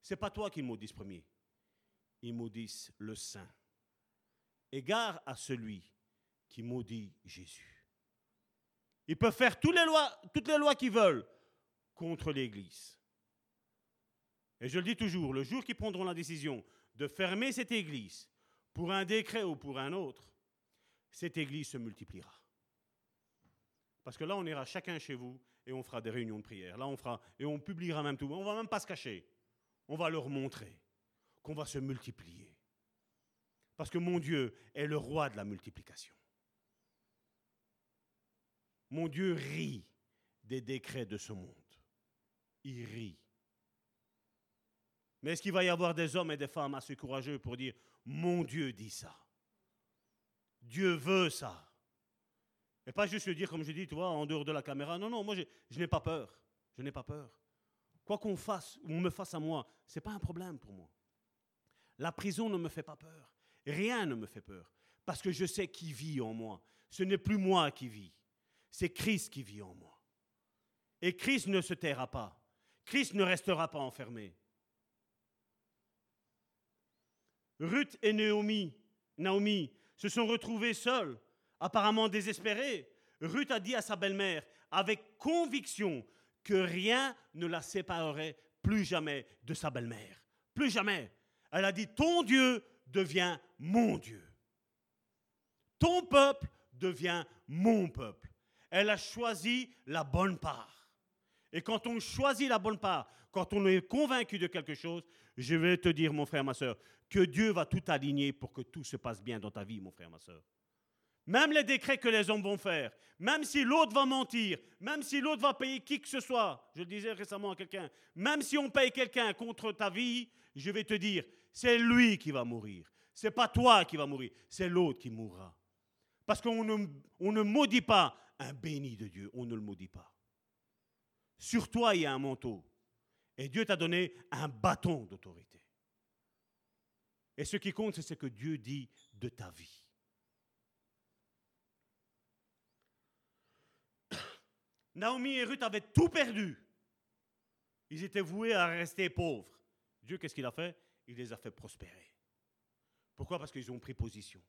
c'est pas toi qui maudissent premier. Ils maudissent le Saint. Et gare à celui qui maudit Jésus. Ils peuvent faire toutes les lois, toutes qu'ils veulent contre l'Église. Et je le dis toujours, le jour qu'ils prendront la décision de fermer cette église pour un décret ou pour un autre, cette église se multipliera. Parce que là, on ira chacun chez vous et on fera des réunions de prière. Là, on fera et on publiera même tout. On va même pas se cacher. On va leur montrer qu'on va se multiplier. Parce que mon Dieu est le roi de la multiplication. Mon Dieu rit des décrets de ce monde. Il rit. Mais est-ce qu'il va y avoir des hommes et des femmes assez courageux pour dire, mon Dieu dit ça? Dieu veut ça Et pas juste le dire, comme je dis, tu vois, en dehors de la caméra. Non, non, moi, je, n'ai pas peur. Je n'ai pas peur. Quoi qu'on fasse, ou on me fasse à moi, ce n'est pas un problème pour moi. La prison ne me fait pas peur. Rien ne me fait peur. Parce que je sais qui vit en moi. Ce n'est plus moi qui vis. C'est Christ qui vit en moi. Et Christ ne se taira pas. Christ ne restera pas enfermé. Ruth et Naomi, Naomi se sont retrouvées seules, apparemment désespérées. Ruth a dit à sa belle-mère, avec conviction, que rien ne la séparerait plus jamais de sa belle-mère. Plus jamais. Elle a dit, ton Dieu devient mon Dieu. Ton peuple devient mon peuple. Elle a choisi la bonne part. Et quand on choisit la bonne part, quand on est convaincu de quelque chose, je vais te dire, mon frère, ma soeur, que Dieu va tout aligner pour que tout se passe bien dans ta vie, mon frère, ma soeur. Même les décrets que les hommes vont faire, même si l'autre va mentir, même si l'autre va payer qui que ce soit, je le disais récemment à quelqu'un, même si on paye quelqu'un contre ta vie, je vais te dire, c'est lui qui va mourir. C'est pas toi qui va mourir, c'est l'autre qui mourra. Parce qu'on ne, maudit pas un béni de Dieu, on ne le maudit pas. Sur toi, il y a un manteau. Et Dieu t'a donné un bâton d'autorité. Et ce qui compte, c'est ce que Dieu dit de ta vie. Naomi et Ruth avaient tout perdu. Ils étaient voués à rester pauvres. Dieu, qu'est-ce qu'il a fait? Il les a fait prospérer. Pourquoi? Parce qu'ils ont pris position.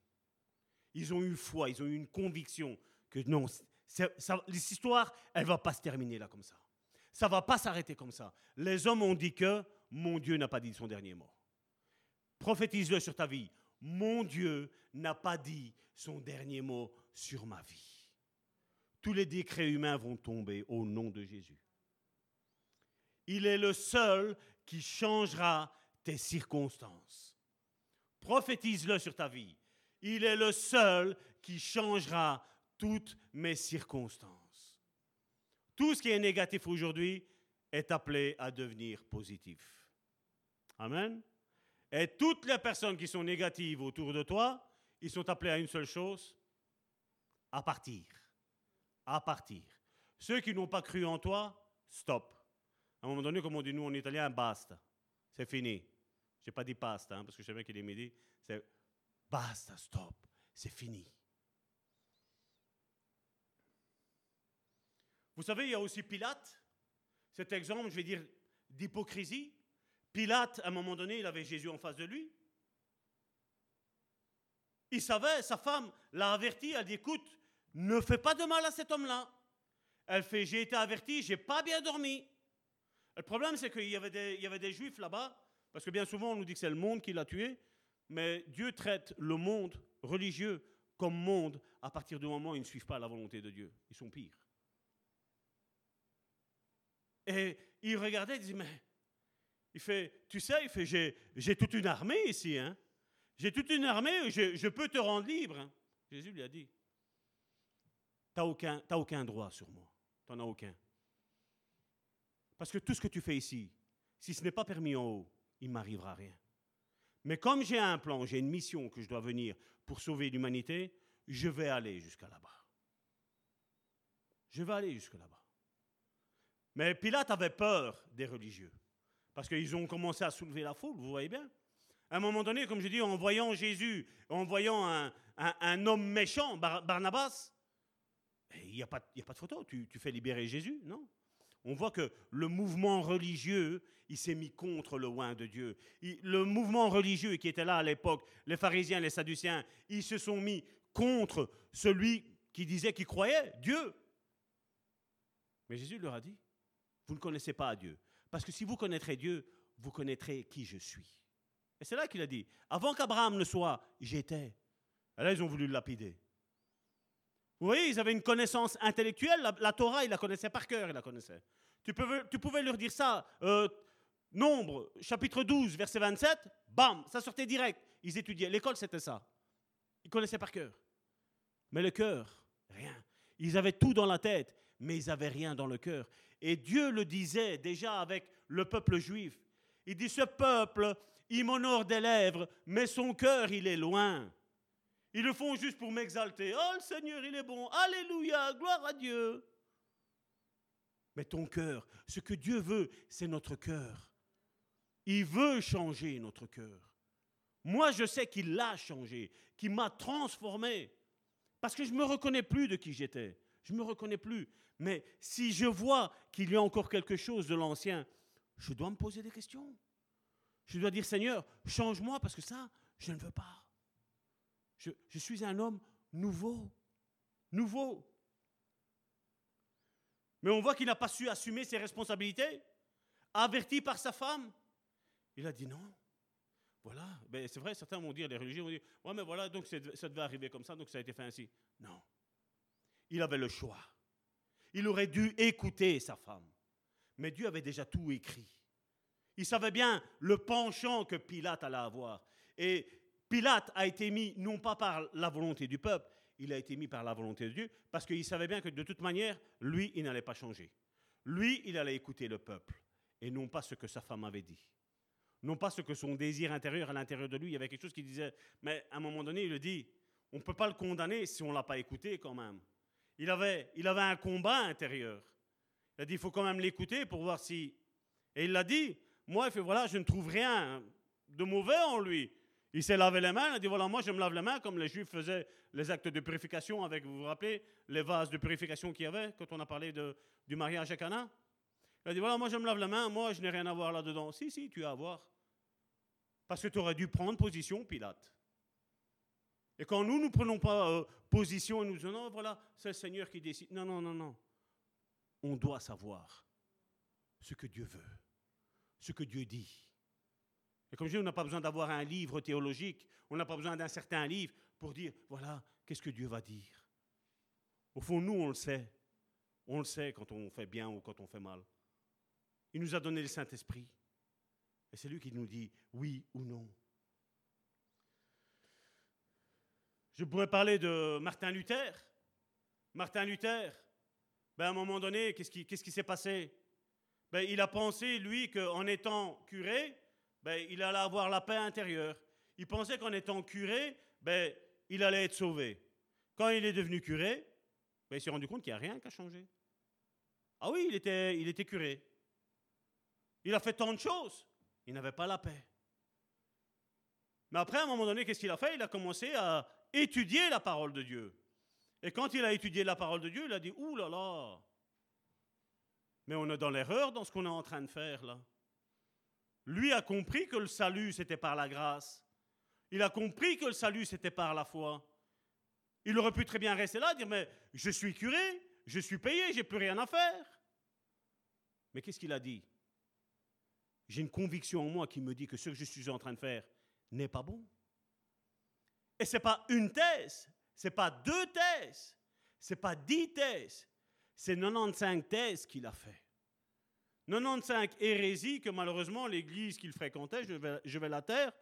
Ils ont eu foi, ils ont eu une conviction que non, l'histoire, elle va pas se terminer là comme ça. Ça va pas s'arrêter comme ça. Les hommes ont dit que mon Dieu n'a pas dit son dernier mot. Prophétise-le sur ta vie. Mon Dieu n'a pas dit son dernier mot sur ma vie. Tous les décrets humains vont tomber au nom de Jésus. Il est le seul qui changera tes circonstances. Prophétise-le sur ta vie. Il est le seul qui changera toutes mes circonstances. Tout ce qui est négatif aujourd'hui est appelé à devenir positif. Amen. Et toutes les personnes qui sont négatives autour de toi, ils sont appelés à une seule chose, à partir. À partir. Ceux qui n'ont pas cru en toi, stop. À un moment donné, comme on dit nous en italien, basta. C'est fini. Je n'ai pas dit basta, hein, parce que je sais bien qu'il est midi. C'est basta, stop. C'est fini. Vous savez, il y a aussi Pilate, cet exemple, je vais dire, d'hypocrisie. Pilate, à un moment donné, il avait Jésus en face de lui. Il savait, sa femme l'a averti, elle dit, écoute, ne fais pas de mal à cet homme-là. Elle fait, j'ai été averti, j'ai pas bien dormi. Le problème, c'est qu'il y, avait des, y avait des juifs là-bas, parce que bien souvent, on nous dit que c'est le monde qui l'a tué, mais Dieu traite le monde religieux comme monde à partir du moment où ils ne suivent pas la volonté de Dieu. Ils sont pires. Et il regardait, il dit, mais, il fait, tu sais, il fait, j'ai, toute une armée ici, hein. J'ai toute une armée, je, peux te rendre libre. Hein. Jésus lui a dit, tu aucun, aucun droit sur moi. Tu n'en as aucun. Parce que tout ce que tu fais ici, si ce n'est pas permis en haut, il ne m'arrivera rien. Mais comme j'ai un plan, j'ai une mission que je dois venir pour sauver l'humanité, je vais aller jusqu'à là-bas. Je vais aller jusqu'à là-bas. Mais Pilate avait peur des religieux, parce qu'ils ont commencé à soulever la foule, vous voyez bien. À un moment donné, comme je dis, en voyant Jésus, en voyant un, homme méchant, Barnabas, il n'y a, pas, a pas de photo, tu, fais libérer Jésus, non? On voit que le mouvement religieux, il s'est mis contre le oin de Dieu. le mouvement religieux qui était là à l'époque, les pharisiens, les sadduciens, ils se sont mis contre celui qui disait qu'il croyait, Dieu. Mais Jésus leur a dit, vous ne connaissez pas Dieu. Parce que si vous connaîtrez Dieu, vous connaîtrez qui je suis. Et c'est là qu'il a dit, avant qu'Abraham ne soit, j'étais. Et là, ils ont voulu le lapider. Voyez, ils avaient une connaissance intellectuelle. La, Torah, ils la connaissaient par cœur, ils la connaissaient. Tu, tu pouvais leur dire ça, euh, Nombre, chapitre 12, verset 27, bam, ça sortait direct. Ils étudiaient. L'école, c'était ça. Ils connaissaient par cœur. Mais le cœur, rien. Ils avaient tout dans la tête, mais ils n'avaient rien dans le cœur. Et Dieu le disait déjà avec le peuple juif. Il dit, ce peuple, il m'honore des lèvres, mais son cœur, il est loin. Ils le font juste pour m'exalter. Oh, le Seigneur, il est bon. Alléluia, gloire à Dieu. Mais ton cœur, ce que Dieu veut, c'est notre cœur. Il veut changer notre cœur. Moi, je sais qu'il l'a changé, qu'il m'a transformé. Parce que je ne me reconnais plus de qui j'étais. Je ne me reconnais plus. Mais si je vois qu'il y a encore quelque chose de l'ancien, je dois me poser des questions. Je dois dire, Seigneur, change-moi parce que ça, je ne veux pas. Je, suis un homme nouveau. Nouveau. Mais on voit qu'il n'a pas su assumer ses responsabilités. Averti par sa femme, il a dit non. Voilà. Ben, c'est vrai, certains vont dire, les religieux vont dire, ouais, mais voilà, donc ça devait arriver comme ça, donc ça a été fait ainsi. Non. Il avait le choix. Il aurait dû écouter sa femme. Mais Dieu avait déjà tout écrit. Il savait bien le penchant que Pilate allait avoir. Et Pilate a été mis non pas par la volonté du peuple, il a été mis par la volonté de Dieu, parce qu'il savait bien que de toute manière, lui, il n'allait pas changer. Lui, il allait écouter le peuple, et non pas ce que sa femme avait dit. Non pas ce que son désir intérieur à l'intérieur de lui, il y avait quelque chose qui disait, mais à un moment donné, il le dit, on ne peut pas le condamner si on ne l'a pas écouté quand même. Il avait, il avait un combat intérieur. Il a dit, il faut quand même l'écouter pour voir si... Et il l'a dit, moi, il fait, voilà, je ne trouve rien de mauvais en lui. Il s'est lavé les mains, il a dit, voilà, moi, je me lave les mains comme les Juifs faisaient les actes de purification avec, vous vous rappelez, les vases de purification qu'il y avait quand on a parlé du mariage à Cana. Il a dit, voilà, moi, je me lave les mains, moi, je n'ai rien à voir là-dedans. Si, si, tu as à voir. Parce que tu aurais dû prendre position, Pilate. Et quand nous, ne prenons pas euh, position et nous disons, non, voilà, c'est le Seigneur qui décide. Non, non, non, non. On doit savoir ce que Dieu veut, ce que Dieu dit. Et comme je dis, on n'a pas besoin d'avoir un livre théologique, on n'a pas besoin d'un certain livre pour dire, voilà, qu'est-ce que Dieu va dire? Au fond, nous, on le sait. On le sait quand on fait bien ou quand on fait mal. Il nous a donné le Saint-Esprit. Et c'est lui qui nous dit oui ou non. Je pourrais parler de Martin Luther. Martin Luther, ben à un moment donné, qu'est-ce qui, s'est passé? Ben, Il a pensé, lui, qu'en étant curé, ben, il allait avoir la paix intérieure. Il pensait qu'en étant curé, ben, il allait être sauvé. Quand il est devenu curé, ben, il s'est rendu compte qu'il n'y a rien qui a changé. Ah oui, il était, il était curé. Il a fait tant de choses. Il n'avait pas la paix. Mais après, à un moment donné, qu'est-ce qu'il a fait? Il a commencé à étudier la parole de Dieu. Et quand il a étudié la parole de Dieu, il a dit, ouh là là, mais on est dans l'erreur dans ce qu'on est en train de faire là. Lui a compris que le salut, c'était par la grâce. Il a compris que le salut, c'était par la foi. Il aurait pu très bien rester là, dire, mais je suis curé, je suis payé, j'ai plus rien à faire. Mais qu'est-ce qu'il a dit? J'ai une conviction en moi qui me dit que ce que je suis en train de faire n'est pas bon. Et ce n'est pas une thèse, ce n'est pas deux thèses, ce n'est pas dix thèses, c'est 95 thèses qu'il a fait. 95 hérésies que malheureusement l'église qu'il fréquentait, je vais, la taire,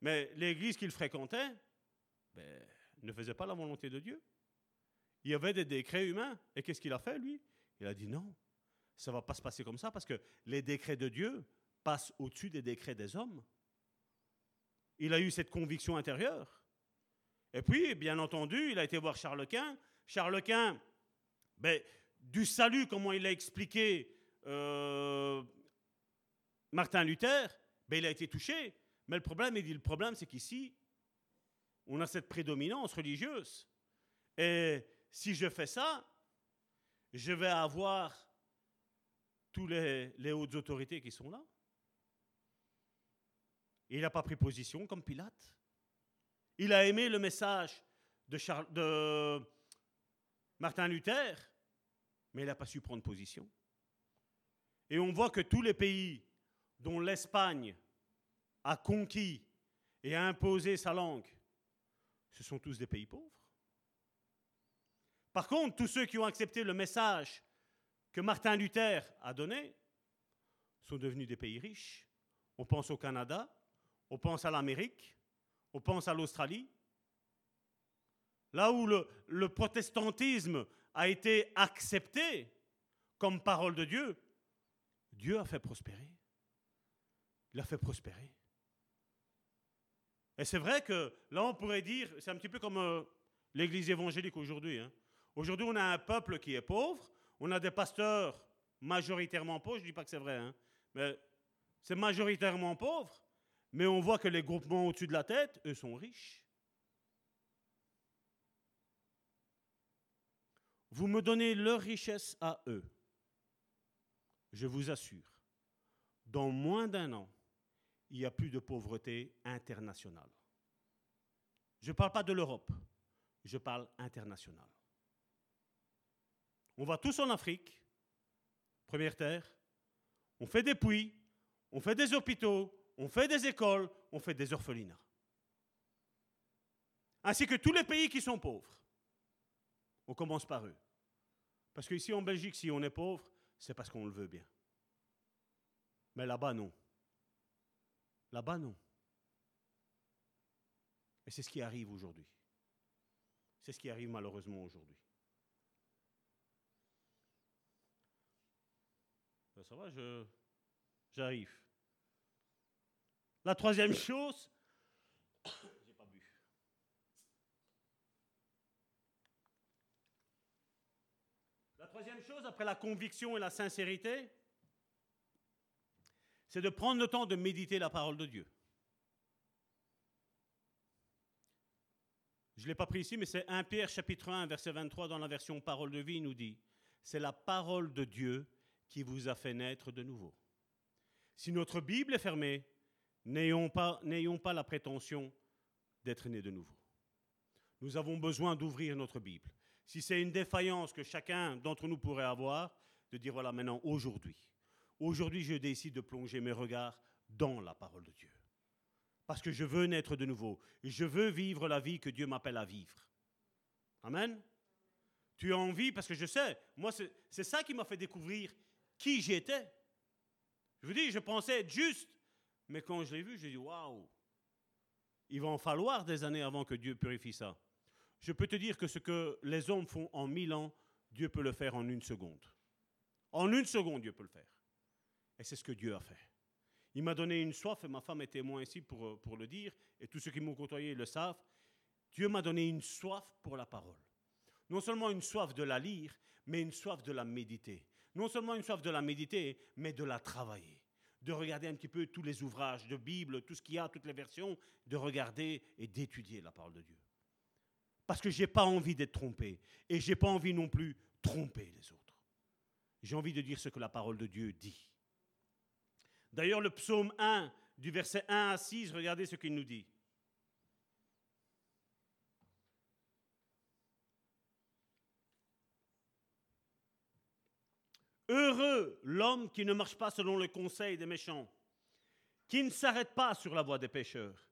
mais l'église qu'il fréquentait ben, ne faisait pas la volonté de Dieu. Il y avait des décrets humains. Et qu'est-ce qu'il a fait, lui? Il a dit non, ça ne va pas se passer comme ça parce que les décrets de Dieu passe au-dessus des décrets des hommes. Il a eu cette conviction intérieure. Et puis, bien entendu, il a été voir Charles Quint. Charles Quint, ben, du salut, comment il a expliqué euh, Martin Luther, ben, il a été touché. Mais le problème, il dit, le problème, c'est qu'ici, on a cette prédominance religieuse. Et si je fais ça, je vais avoir tous les, hautes autorités qui sont là il n'a pas pris position comme Pilate. Il a aimé le message de Martin Luther, mais il n'a pas su prendre position. Et on voit que tous les pays dont l'Espagne a conquis et a imposé sa langue, ce sont tous des pays pauvres. Par contre, tous ceux qui ont accepté le message que Martin Luther a donné sont devenus des pays riches. On pense au Canada, on pense à l'Amérique, on pense à l'Australie. Là où le, le, protestantisme a été accepté comme parole de Dieu, Dieu a fait prospérer. Il a fait prospérer. Et c'est vrai que là, on pourrait dire, c'est un petit peu comme euh, l'Église évangélique aujourd'hui. Hein. Aujourd'hui, on a un peuple qui est pauvre, on a des pasteurs majoritairement pauvres, je ne dis pas que c'est vrai, hein, mais c'est majoritairement pauvre, mais on voit que les groupements au-dessus de la tête, eux, sont riches. Vous me donnez leur richesse à eux. Je vous assure, dans moins d'un an, il n'y a plus de pauvreté internationale. Je ne parle pas de l'Europe, je parle international. On va tous en Afrique, première terre, on fait des puits, on fait des hôpitaux, on fait des écoles, on fait des orphelinats. Ainsi que tous les pays qui sont pauvres. On commence par eux. Parce qu'ici en Belgique, si on est pauvre, c'est parce qu'on le veut bien. Mais là-bas, non. Là-bas, non. Et c'est ce qui arrive aujourd'hui. C'est ce qui arrive malheureusement aujourd'hui. Ben, ça va, je, j'arrive. La troisième chose, j'ai pas bu. La troisième chose, après la conviction et la sincérité, c'est de prendre le temps de méditer la parole de Dieu. Je ne l'ai pas pris ici, mais c'est 1 Pierre chapitre 1, verset 23 dans la version Parole de vie, nous dit, c'est la parole de Dieu qui vous a fait naître de nouveau. Si notre Bible est fermée, n'ayons pas la prétention d'être nés de nouveau. Nous avons besoin d'ouvrir notre Bible. Si c'est une défaillance que chacun d'entre nous pourrait avoir, de dire voilà maintenant, aujourd'hui, Aujourd'hui, je décide de plonger mes regards dans la parole de Dieu. Parce que je veux naître de nouveau. Je veux vivre la vie que Dieu m'appelle à vivre. Amen. Tu as envie, parce que je sais, moi, c'est ça qui m'a fait découvrir qui j'étais. Je vous dis, je pensais être juste, mais quand je l'ai vu, j'ai dit waouh, il va en falloir des années avant que Dieu purifie ça. Je peux te dire que ce que les hommes font en mille ans, Dieu peut le faire en une seconde. En une seconde, Dieu peut le faire. Et c'est ce que Dieu a fait. Il m'a donné une soif, et ma femme est témoin ici pour, euh, pour le dire, et tous ceux qui m'ont côtoyé le savent. Dieu m'a donné une soif pour la parole. Non seulement une soif de la lire, mais une soif de la méditer. Non seulement une soif de la méditer, mais de la travailler. De regarder un petit peu tous les ouvrages de Bible, tout ce qu'il y a, toutes les versions, de regarder et d'étudier la parole de Dieu. Parce que je n'ai pas envie d'être trompé, et je n'ai pas envie non plus tromper les autres. J'ai envie de dire ce que la parole de Dieu dit. D'ailleurs, le psaume 1, du verset 1 à 6, regardez ce qu'il nous dit. Heureux l'homme qui ne marche pas selon le conseil des méchants, qui ne s'arrête pas sur la voie des pécheurs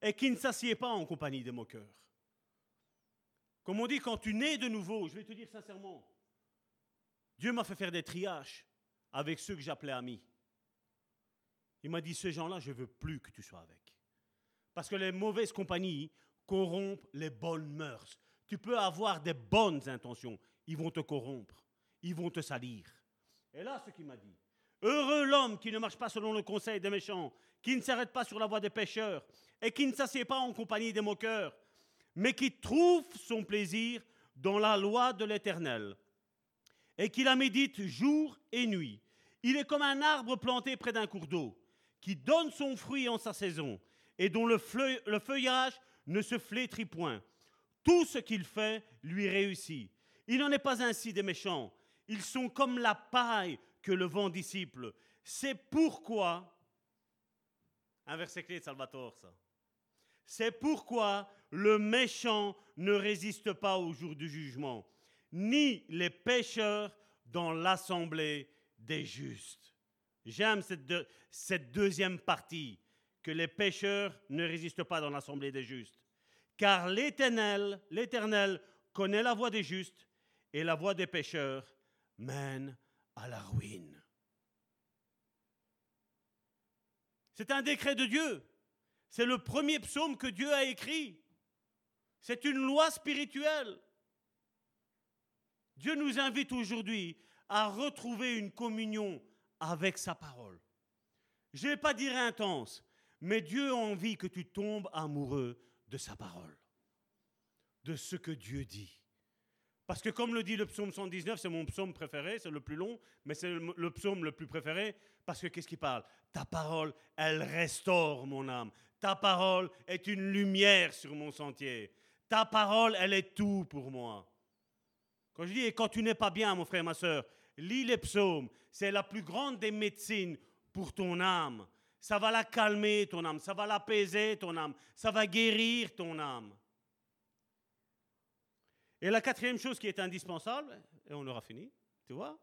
et qui ne s'assied pas en compagnie des moqueurs. Comme on dit, quand tu nais de nouveau, je vais te dire sincèrement, Dieu m'a fait faire des triages avec ceux que j'appelais amis. Il m'a dit, ces gens-là, je ne veux plus que tu sois avec. Parce que les mauvaises compagnies corrompent les bonnes mœurs. Tu peux avoir des bonnes intentions, ils vont te corrompre, ils vont te salir. Et là, ce qu'il m'a dit, heureux l'homme qui ne marche pas selon le conseil des méchants, qui ne s'arrête pas sur la voie des pécheurs, et qui ne s'assied pas en compagnie des moqueurs, mais qui trouve son plaisir dans la loi de l'Éternel, et qui la médite jour et nuit. Il est comme un arbre planté près d'un cours d'eau qui donne son fruit en sa saison et dont le, feuillage ne se flétrit point. Tout ce qu'il fait lui réussit. Il n'en est pas ainsi des méchants. Ils sont comme la paille que le vent dissipe. C'est pourquoi, un verset clé de Salvatore, ça. C'est pourquoi le méchant ne résiste pas au jour du jugement, ni les pécheurs dans l'assemblée des justes. J'aime cette, deuxième partie, que les pécheurs ne résistent pas dans l'assemblée des justes. Car l'Éternel, l'Éternel connaît la voie des justes et la voie des pécheurs mène à la ruine. C'est un décret de Dieu. C'est le premier psaume que Dieu a écrit. C'est une loi spirituelle. Dieu nous invite aujourd'hui à retrouver une communion avec sa parole. Je ne vais pas dire intense, mais Dieu a envie que tu tombes amoureux de sa parole, de ce que Dieu dit. Parce que comme le dit le psaume 119, c'est mon psaume préféré, c'est le plus long, mais c'est le, psaume le plus préféré, parce que qu'est-ce qu'il parle? Ta parole, elle restaure mon âme. Ta parole est une lumière sur mon sentier. Ta parole, elle est tout pour moi. Quand je dis, et quand tu n'es pas bien, mon frère, ma soeur, lis les psaumes. C'est la plus grande des médecines pour ton âme. Ça va la calmer, ton âme. Ça va l'apaiser, ton âme. Ça va guérir ton âme. Et la quatrième chose qui est indispensable, et on aura fini, tu vois,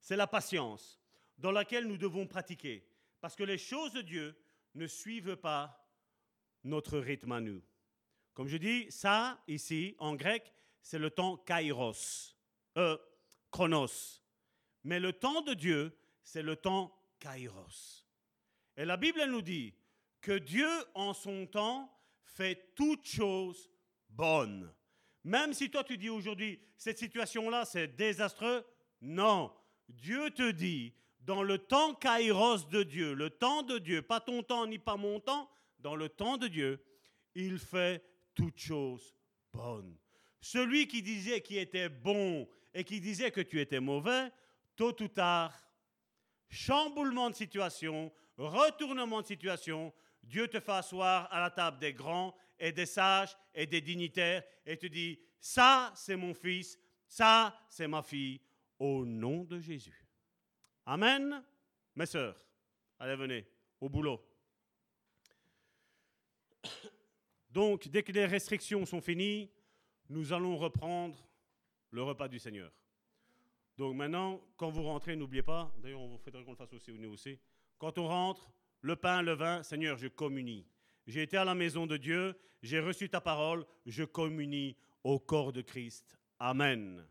c'est la patience dans laquelle nous devons pratiquer. Parce que les choses de Dieu ne suivent pas notre rythme à nous. Comme je dis, ça, ici, en grec, c'est le temps kairos, euh, chronos. Mais le temps de Dieu, c'est le temps kairos. Et la Bible nous dit que Dieu, en son temps, fait toutes choses bonnes. Même si toi tu dis aujourd'hui, cette situation-là, c'est désastreux, non. Dieu te dit, dans le temps kairos de Dieu, le temps de Dieu, pas ton temps ni pas mon temps, dans le temps de Dieu, il fait toutes choses bonnes. Celui qui disait qu'il était bon et qui disait que tu étais mauvais, tôt ou tard, chamboulement de situation, retournement de situation, Dieu te fait asseoir à la table des grands et des sages et des dignitaires et te dit, ça c'est mon fils, ça c'est ma fille, au nom de Jésus. Amen. Mes sœurs, allez venez, au boulot. Donc, dès que les restrictions sont finies, nous allons reprendre le repas du Seigneur. Donc maintenant, quand vous rentrez, n'oubliez pas, d'ailleurs on vous faudrait qu'on le fasse aussi, nous aussi, quand on rentre, le pain, le vin, Seigneur, je communie. J'ai été à la maison de Dieu, j'ai reçu ta parole, je communie au corps de Christ. Amen.